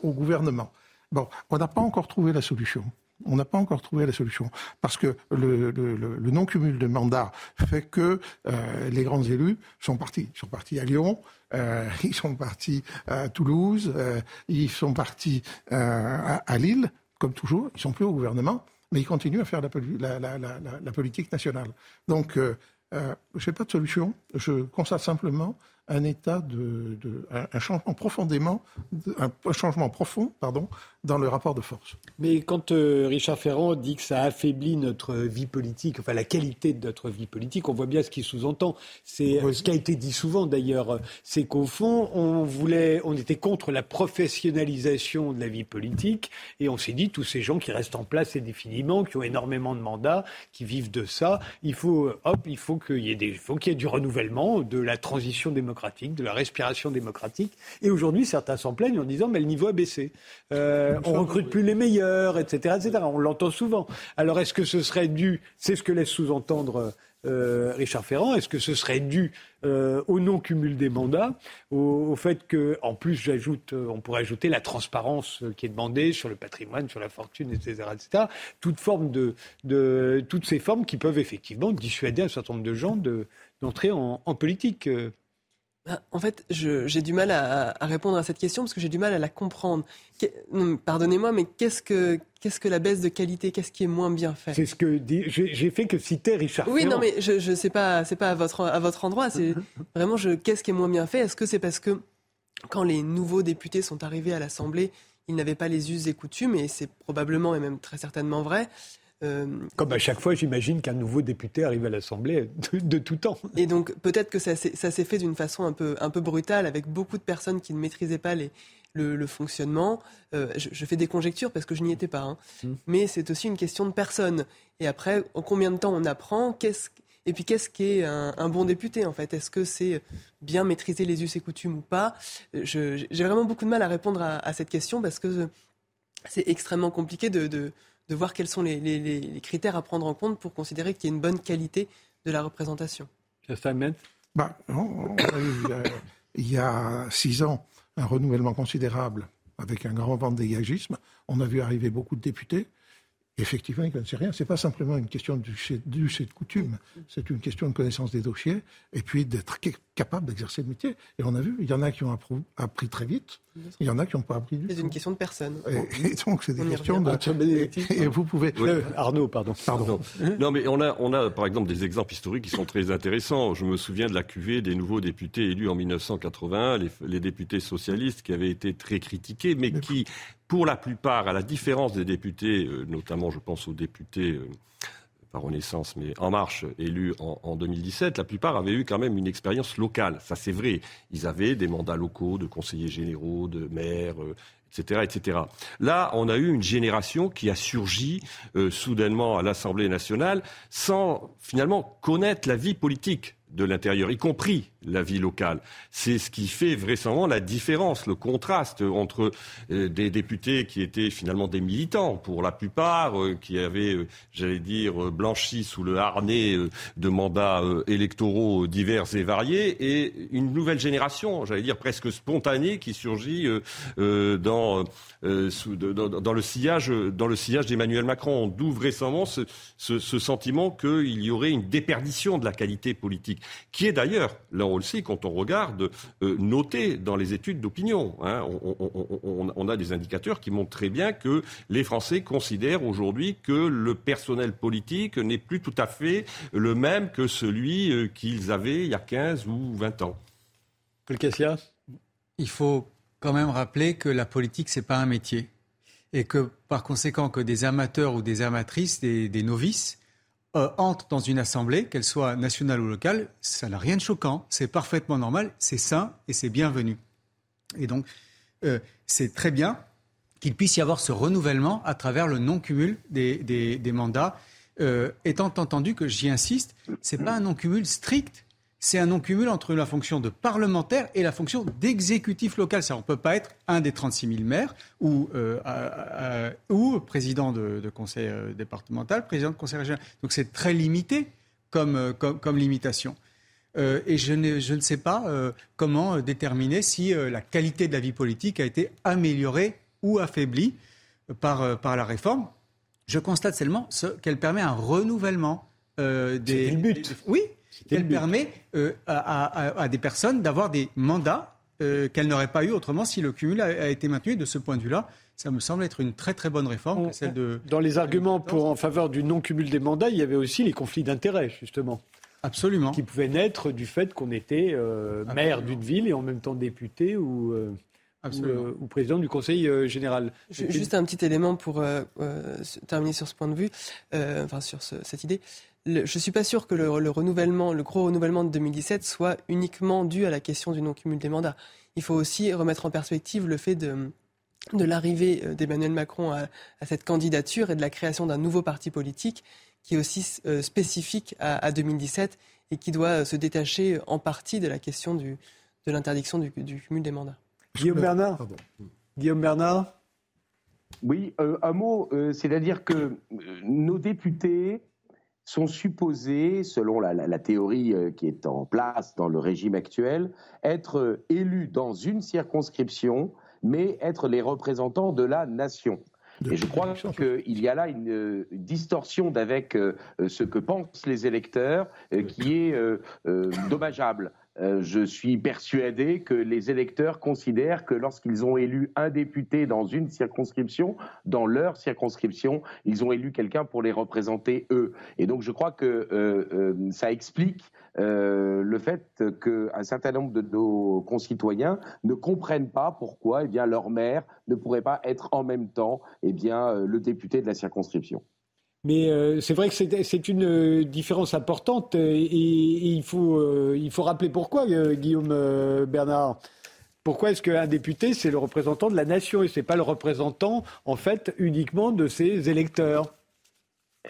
au gouvernement. Bon, on n'a pas encore trouvé la solution. On n'a pas encore trouvé la solution parce que le, non-cumul de mandats fait que euh, les grands élus sont partis. Ils sont partis à Lyon, euh, ils sont partis à Toulouse, euh, ils sont partis à, Lille, comme toujours. Ils sont plus au gouvernement, mais ils continuent à faire la, la politique nationale. Donc, je n'ai pas de solution. Je constate simplement un état de, un, changement profondément, un, changement profond, pardon, dans le rapport de force. Mais quand euh, Richard Ferrand dit que ça affaiblit notre vie politique, enfin la qualité de notre vie politique, on voit bien ce qu'il sous-entend. C'est ce qui a été dit souvent d'ailleurs, c'est qu'au fond, on voulait, on était contre la professionnalisation de la vie politique, et on s'est dit tous ces gens qui restent en place indéfiniment, qui ont énormément de mandats, qui vivent de ça, il faut, hop, il faut qu'il y ait des, faut qu'il y ait du renouvellement, de la transition démocratique de la respiration démocratique. Et aujourd'hui, certains s'en plaignent en disant mais le niveau a baissé. Euh, on recrute plus les meilleurs, etc., etc. On l'entend souvent. Alors est-ce que ce serait dû, c'est ce que laisse sous-entendre euh, Richard Ferrand, est-ce que ce serait dû euh, au non-cumul des mandats, au, fait que, en plus, j'ajoute, on pourrait ajouter la transparence qui est demandée sur le patrimoine, sur la fortune, etc., etc. Toute forme de, de toutes ces formes qui peuvent effectivement dissuader un certain nombre de gens de, d'entrer en, en politique. Bah, en fait, j'ai du mal à, répondre à cette question parce que j'ai du mal à la comprendre. Pardonnez-moi, mais qu'est-ce que, qu'est-ce que la baisse de qualité Qu'est-ce qui est moins bien fait? C'est ce que j'ai fait que citer Richard. Oui, non, mais je, je sais pas, c'est pas à votre à votre endroit. C'est vraiment qu'est-ce qui est moins bien fait? Est-ce que c'est parce que quand les nouveaux députés sont arrivés à l'Assemblée, ils n'avaient pas les us et coutumes, et c'est probablement et même très certainement vrai. Euh, Comme à chaque fois, j'imagine qu'un nouveau député arrive à l'Assemblée de, tout temps. Et donc peut-être que ça s'est fait d'une façon un peu, un peu brutale, avec beaucoup de personnes qui ne maîtrisaient pas les, le, fonctionnement. Euh, je, fais des conjectures parce que je n'y étais pas. Hein. Mmh. Mais c'est aussi une question de personnes. Et après, en combien de temps on apprend Et puis qu'est-ce qu'est un, un, bon député en fait? Est-ce que c'est bien maîtriser les us et coutumes ou pas? J'ai vraiment beaucoup de mal à répondre à, cette question parce que c'est extrêmement compliqué de de voir quels sont les, critères à prendre en compte pour considérer qu'il y a une bonne qualité de la représentation. bah, il y a six ans un renouvellement considérable avec un grand vent de dégagisme. On a vu arriver beaucoup de députés effectivement, ils ne connaissaient rien. Ce n'est pas simplement une question du du de coutume, c'est une question de connaissance des dossiers et puis d'être capable d'exercer le métier. Et on a vu, il y en a qui ont appris très vite, il y en a qui n'ont pas appris du tout. C'est une question de personne. Et, donc, c'est des questions de... Et, vous pouvez... Euh, Arnaud, pardon. pardon. Non, mais on a, on a, par exemple, des exemples historiques qui sont très intéressants. Je me souviens de la cuvée des nouveaux députés élus en 1981, les, les députés socialistes qui avaient été très critiqués, mais qui pour la plupart, à la différence des députés, euh, notamment je pense aux députés euh, pas Renaissance, mais En Marche, élus en, 2017, la plupart avaient eu quand même une expérience locale. Ça, c'est vrai. Ils avaient des mandats locaux de conseillers généraux, de maires, etc., etc. Là, on a eu une génération qui a surgi euh, soudainement à l'Assemblée nationale sans finalement connaître la vie politique de l'intérieur, y compris la vie locale. C'est ce qui fait vraisemblablement la différence, le contraste entre euh, des députés qui étaient finalement des militants, pour la plupart, euh, qui avaient, euh, j'allais dire, blanchi sous le harnais de mandats électoraux divers et variés, et une nouvelle génération, j'allais dire presque spontanée, qui surgit dans, dans, le sillage, dans le sillage d'Emmanuel Macron. D'où vraisemblablement ce, ce, ce sentiment qu'il y aurait une déperdition de la qualité politique, qui est d'ailleurs, là on le sait, quand on regarde, euh, noté dans les études d'opinion. Hein. on, a des indicateurs qui montrent très bien que les Français considèrent aujourd'hui que le personnel politique n'est plus tout à fait le même que celui euh, qu'ils avaient il y a 15 ou 20 ans. Il faut quand même rappeler que la politique, ce n'est pas un métier. Et que par conséquent, que des amateurs ou des amatrices, des novices, euh, entre dans une assemblée, qu'elle soit nationale ou locale, ça n'a rien de choquant, c'est parfaitement normal, c'est sain et c'est bienvenu. Et donc, euh, c'est très bien qu'il puisse y avoir ce renouvellement à travers le non-cumul des, mandats, euh, étant entendu que j'y insiste, ce n'est pas un non-cumul strict c'est un non-cumul entre la fonction de parlementaire et la fonction d'exécutif local. Ça, on ne peut pas être un des 36 000 maires ou, euh, ou président de, conseil euh, départemental, président de conseil régional. Donc c'est très limité comme, euh, comme, limitation. et je ne, je ne, sais pas comment déterminer si la qualité de la vie politique a été améliorée ou affaiblie par, par la réforme. Je constate seulement qu'elle permet un renouvellement des. C'est le but. oui, elle permet euh, à, des personnes d'avoir des mandats euh, qu'elles n'auraient pas eu autrement si le cumul a, été maintenu. De ce point de vue-là, ça me semble être une très très bonne réforme. celle de, Dans les arguments pour, en faveur du non-cumul des mandats, il y avait aussi les conflits d'intérêts, justement. Absolument. Qui pouvaient naître du fait qu'on était euh, maire d'une ville et en même temps député ou, ou, président du Conseil général. Juste un petit élément pour terminer sur ce point de vue, enfin sur cette idée je ne suis pas sûr que le, renouvellement, le gros renouvellement de 2017 soit uniquement dû à la question du non-cumul des mandats. Il faut aussi remettre en perspective le fait de, de l'arrivée euh, d'Emmanuel Macron à, cette candidature et de la création d'un nouveau parti politique qui est aussi euh, spécifique à, 2017 et qui doit euh, se détacher en partie de la question du, de l'interdiction du, cumul des mandats. Guillaume Bernard Guillaume Bernard Oui, un mot, c'est-à-dire que nos députés sont supposés, selon la, théorie euh, qui est en place dans le régime actuel, être euh, élus dans une circonscription, mais être les représentants de la nation. Et je crois qu'il y a là une, euh, distorsion d'avec ce que pensent les électeurs qui est dommageable. Euh, je suis persuadé que les électeurs considèrent que lorsqu'ils ont élu un député dans une circonscription, dans leur circonscription, ils ont élu quelqu'un pour les représenter eux. Et donc je crois que euh, euh, ça explique le fait qu'un certain nombre de nos concitoyens ne comprennent pas pourquoi eh bien, leur maire ne pourrait pas être en même temps eh bien, le député de la circonscription. Mais euh, c'est vrai que c'est une euh, différence importante et, il, faut, euh, il faut rappeler pourquoi, Guillaume Bernard. Pourquoi est-ce qu'un député, c'est le représentant de la nation et ce n'est pas le représentant, en fait, uniquement de ses électeurs?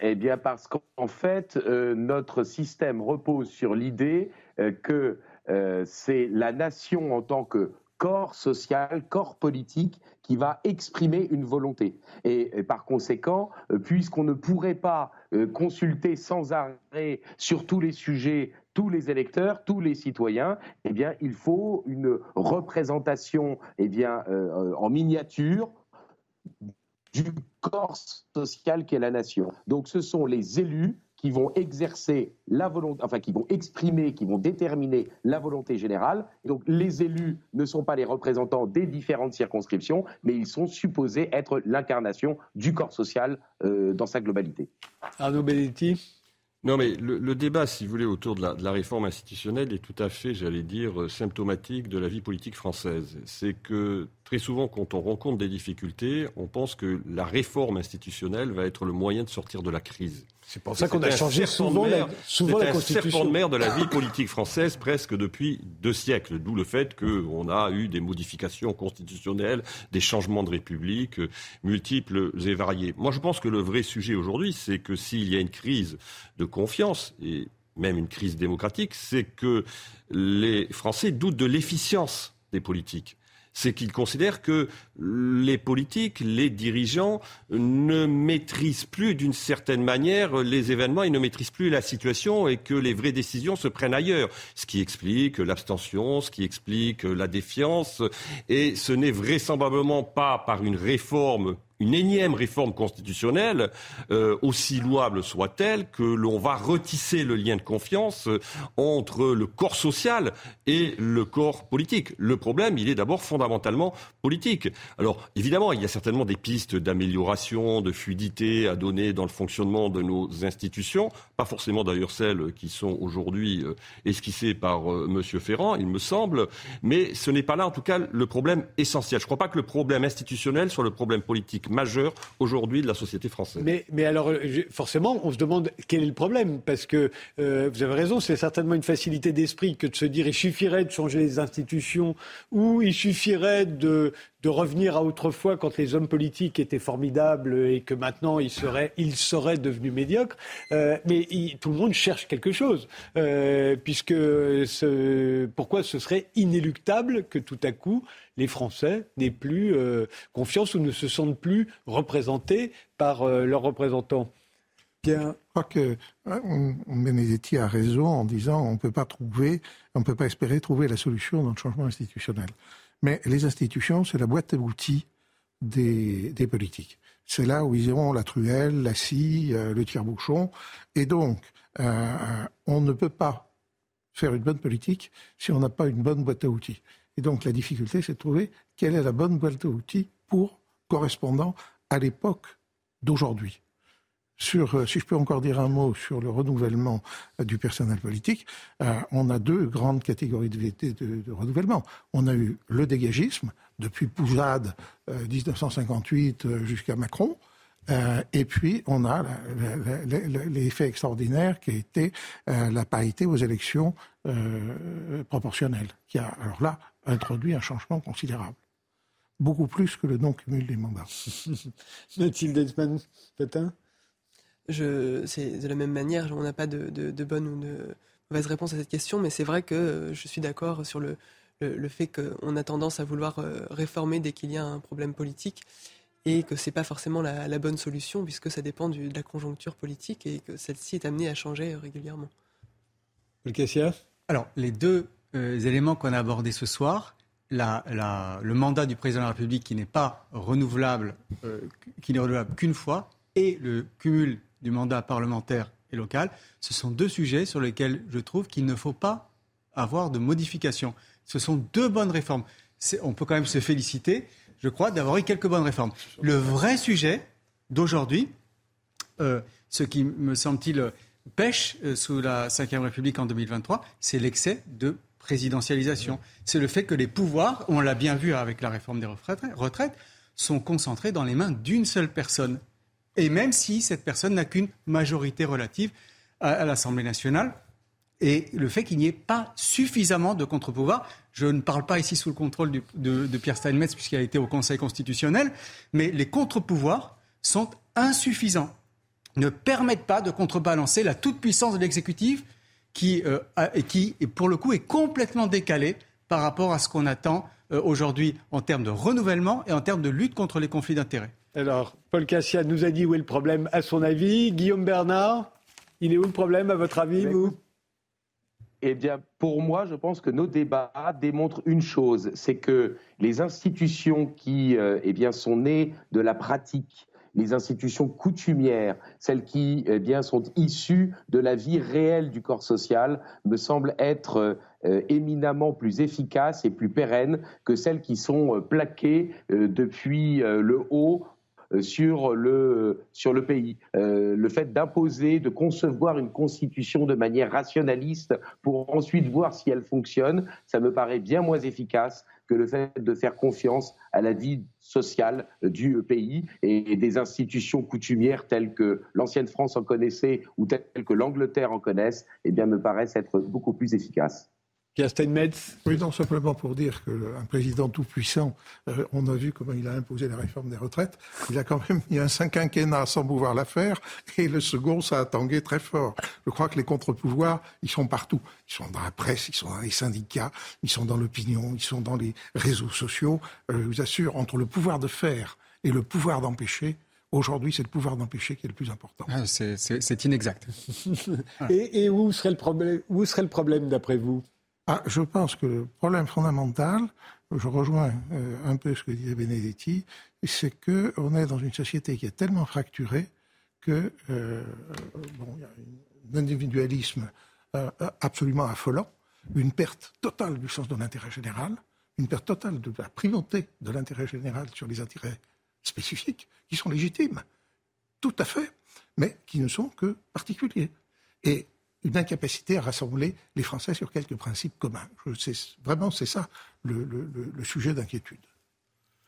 Eh bien, parce qu'en fait, notre système repose sur l'idée que c'est la nation en tant que corps social, corps politique qui va exprimer une volonté. Et, par conséquent, euh, puisqu'on ne pourrait pas euh, consulter sans arrêt sur tous les sujets tous les électeurs, tous les citoyens, eh bien, il faut une représentation eh bien, euh, en miniature du corps social qu'est la nation. Donc ce sont les élus qui vont exercer la volonté, enfin qui vont exprimer, qui vont déterminer la volonté générale. donc les élus ne sont pas les représentants des différentes circonscriptions, mais ils sont supposés être l'incarnation du corps social euh, dans sa globalité. Arnaud Benetti Non, mais le, débat, si vous voulez, autour de la, réforme institutionnelle est tout à fait, j'allais dire, symptomatique de la vie politique française. C'est que très souvent, quand on rencontre des difficultés, on pense que la réforme institutionnelle va être le moyen de sortir de la crise. C'est pour ça qu'on a changé souvent, la, souvent la Constitution. C'est un serpent de mer de la vie politique française presque depuis deux siècles, d'où le fait qu'on a eu des modifications constitutionnelles, des changements de république euh, multiples et variés. Moi, je pense que le vrai sujet aujourd'hui, c'est que s'il y a une crise de confiance, et même une crise démocratique, c'est que les Français doutent de l'efficience des politiques c'est qu'ils considèrent que les politiques, les dirigeants ne maîtrisent plus d'une certaine manière les événements, ils ne maîtrisent plus la situation et que les vraies décisions se prennent ailleurs. Ce qui explique l'abstention, ce qui explique la défiance. Et ce n'est vraisemblablement pas par une réforme une énième réforme constitutionnelle, euh, aussi louable soit-elle, que l'on va retisser le lien de confiance euh, entre le corps social et le corps politique. Le problème, il est d'abord fondamentalement politique. Alors, évidemment, il y a certainement des pistes d'amélioration, de fluidité à donner dans le fonctionnement de nos institutions, pas forcément d'ailleurs celles qui sont aujourd'hui euh, esquissées par M. Ferrand, il me semble, mais ce n'est pas là, en tout cas, le problème essentiel. Je ne crois pas que le problème institutionnel soit le problème politique majeur aujourd'hui de la société française. Mais, alors, forcément, on se demande quel est le problème, parce que euh, vous avez raison, c'est certainement une facilité d'esprit que de se dire il suffirait de changer les institutions ou il suffirait de, de revenir à autrefois quand les hommes politiques étaient formidables et que maintenant ils seraient, ils seraient devenus médiocres. Euh, mais tout le monde cherche quelque chose, euh, puisque pourquoi ce serait inéluctable que tout à coup les Français n'aient plus euh, confiance ou ne se sentent plus représentés par leurs représentants. Bien. Je crois que Benedetti a raison en disant on ne peut pas trouver, on ne peut pas espérer trouver la solution dans le changement institutionnel. Mais les institutions, c'est la boîte à outils des, politiques. C'est là où ils iront la truelle, la scie, euh, le tire-bouchon. Et donc, on ne peut pas faire une bonne politique si on n'a pas une bonne boîte à outils. Et donc la difficulté, c'est de trouver quelle est la bonne boîte à outils pour correspondant à l'époque d'aujourd'hui. Sur, euh, si je peux encore dire un mot sur le renouvellement euh, du personnel politique, euh, on a deux grandes catégories de, renouvellement. On a eu le dégagisme, depuis Poujade, 1958 jusqu'à Macron, et puis, on a l'effet extraordinaire qui a été la parité aux élections proportionnelles, qui a, alors là, introduit un changement considérable. Beaucoup plus que le non-cumul des mandats. Mathilde Edman, C'est de la même manière, on n'a pas de, bonne ou de mauvaise réponse à cette question, mais c'est vrai que je suis d'accord sur le, le, fait qu'on a tendance à vouloir euh, réformer dès qu'il y a un problème politique et que ce n'est pas forcément la, bonne solution puisque ça dépend de la conjoncture politique et que celle-ci est amenée à changer régulièrement. Cassia? Alors, les deux euh, éléments qu'on a abordés ce soir. le mandat du président de la République qui n'est pas renouvelable, euh, qui n'est renouvelable qu'une fois, et le cumul du mandat parlementaire et local, ce sont deux sujets sur lesquels je trouve qu'il ne faut pas avoir de modification. Ce sont deux bonnes réformes. On peut quand même se féliciter, je crois, d'avoir eu quelques bonnes réformes. Le vrai sujet d'aujourd'hui, euh, ce qui me semble-t-il pêche sous la Ve République en 2023, c'est l'excès de présidentialisation. C'est le fait que les pouvoirs, on l'a bien vu avec la réforme des retraites, sont concentrés dans les mains d'une seule personne. Et même si cette personne n'a qu'une majorité relative à, l'Assemblée nationale, et le fait qu'il n'y ait pas suffisamment de contre-pouvoirs. Je ne parle pas ici sous le contrôle de, Pierre Steinmetz puisqu'il a été au Conseil constitutionnel, mais les contre-pouvoirs sont insuffisants, ne permettent pas de contrebalancer la toute-puissance de l'exécutif qui, euh, qui, pour le coup, est complètement décalé par rapport à ce qu'on attend euh, aujourd'hui en termes de renouvellement et en termes de lutte contre les conflits d'intérêts. Alors, Paul Cassia nous a dit où est le problème à son avis. Guillaume Bernard, il est où le problème à votre avis, vous? Eh bien, pour moi, je pense que nos débats démontrent une chose, c'est que les institutions qui euh, eh bien, sont nées de la pratique les institutions coutumières, celles qui eh bien, sont issues de la vie réelle du corps social, me semblent être euh, éminemment plus efficaces et plus pérennes que celles qui sont euh, plaquées depuis le haut sur le, sur le pays. le fait d'imposer, de concevoir une constitution de manière rationaliste pour ensuite voir si elle fonctionne, ça me paraît bien moins efficace que le fait de faire confiance à la vie sociale du pays et des institutions coutumières telles que l'ancienne France en connaissait ou telles que l'Angleterre en connaissent, eh bien, me paraissent être beaucoup plus efficaces. Steinmetz Oui, non, simplement pour dire qu'un président tout-puissant, euh, on a vu comment il a imposé la réforme des retraites. Il a quand même mis un quinquennat sans pouvoir la faire, et le second, ça a tangué très fort. Je crois que les contre-pouvoirs, ils sont partout. Ils sont dans la presse, ils sont dans les syndicats, ils sont dans l'opinion, ils sont dans les réseaux sociaux. Euh, je vous assure, entre le pouvoir de faire et le pouvoir d'empêcher, Aujourd'hui, c'est le pouvoir d'empêcher qui est le plus important. Ah, c'est inexact. et, et où, serait le problème, où serait le problème d'après vous? Ah, je pense que le problème fondamental, je rejoins euh, un peu ce que disait Benedetti, c'est qu'on est dans une société qui est tellement fracturée que euh, bon, y a un individualisme euh, absolument affolant, une perte totale du sens de l'intérêt général, une perte totale de la primauté de l'intérêt général sur les intérêts spécifiques, qui sont légitimes, tout à fait, mais qui ne sont que particuliers. Et une incapacité à rassembler les Français sur quelques principes communs. vraiment, c'est ça le, sujet d'inquiétude.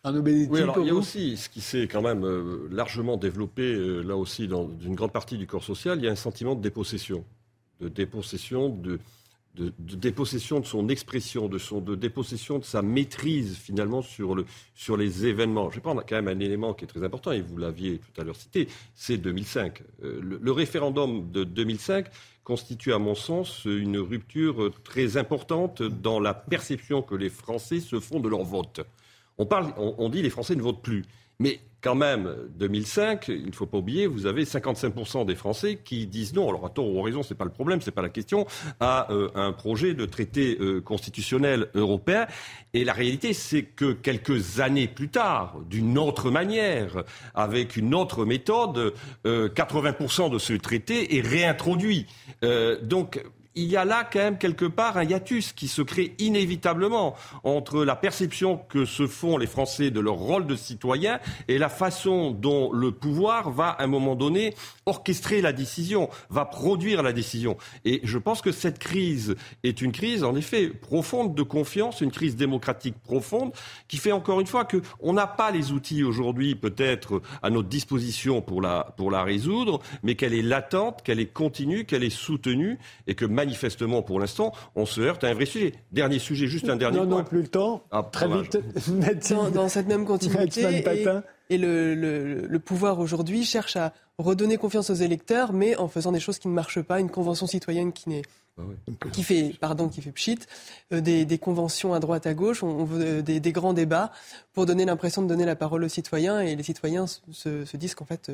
Oui, alors il y a aussi ce qui s'est quand même euh, largement développé, euh, là aussi, dans une grande partie du corps social, il y a un sentiment de dépossession. De dépossession de, de, dépossession de son expression, de, son, de dépossession de sa maîtrise finalement sur, le, sur les événements. Je vais prendre quand même un élément qui est très important, et vous l'aviez tout à l'heure cité, c'est 2005. Euh, le, référendum de 2005 constitue à mon sens une rupture très importante dans la perception que les Français se font de leur vote. On, parle, on dit les Français ne votent plus. Mais quand même, 2005, il ne faut pas oublier, vous avez 55% des Français qui disent non, alors à tort ou à raison, ce n'est pas le problème, ce n'est pas la question, à euh, un projet de traité euh, constitutionnel européen. Et la réalité, c'est que quelques années plus tard, d'une autre manière, avec une autre méthode, 80% euh, de ce traité est réintroduit. donc, il y a là quand même quelque part un hiatus qui se crée inévitablement entre la perception que se font les Français de leur rôle de citoyen et la façon dont le pouvoir va à un moment donné orchestrer la décision, va produire la décision. Et je pense que cette crise est une crise en effet profonde de confiance, une crise démocratique profonde qui fait encore une fois qu'on n'a pas les outils aujourd'hui peut-être à notre disposition pour la, pour la résoudre, mais qu'elle est latente, qu'elle est continue, qu'elle est soutenue et que manifestement, pour l'instant, on se heurte à un vrai sujet. Dernier sujet, juste un dernier non, point. Non, plus le temps. Ah, Très vite. dans, cette même continuité, et, le, pouvoir aujourd'hui cherche à redonner confiance aux électeurs, mais en faisant des choses qui ne marchent pas, une convention citoyenne qui n'est ah qui fait, pardon, qui fait pchit, euh, des, conventions à droite à gauche, on, veut euh, des, grands débats pour donner l'impression de donner la parole aux citoyens et les citoyens se, se disent qu'en fait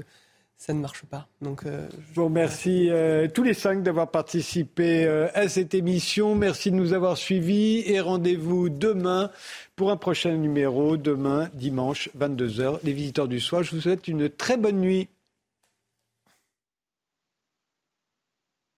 ça ne marche pas. Donc, euh, je vous remercie euh, tous les cinq d'avoir participé euh, à cette émission. Merci de nous avoir suivis et rendez-vous demain pour un prochain numéro, demain, dimanche, 22h, les visiteurs du soir. Je vous souhaite une très bonne nuit.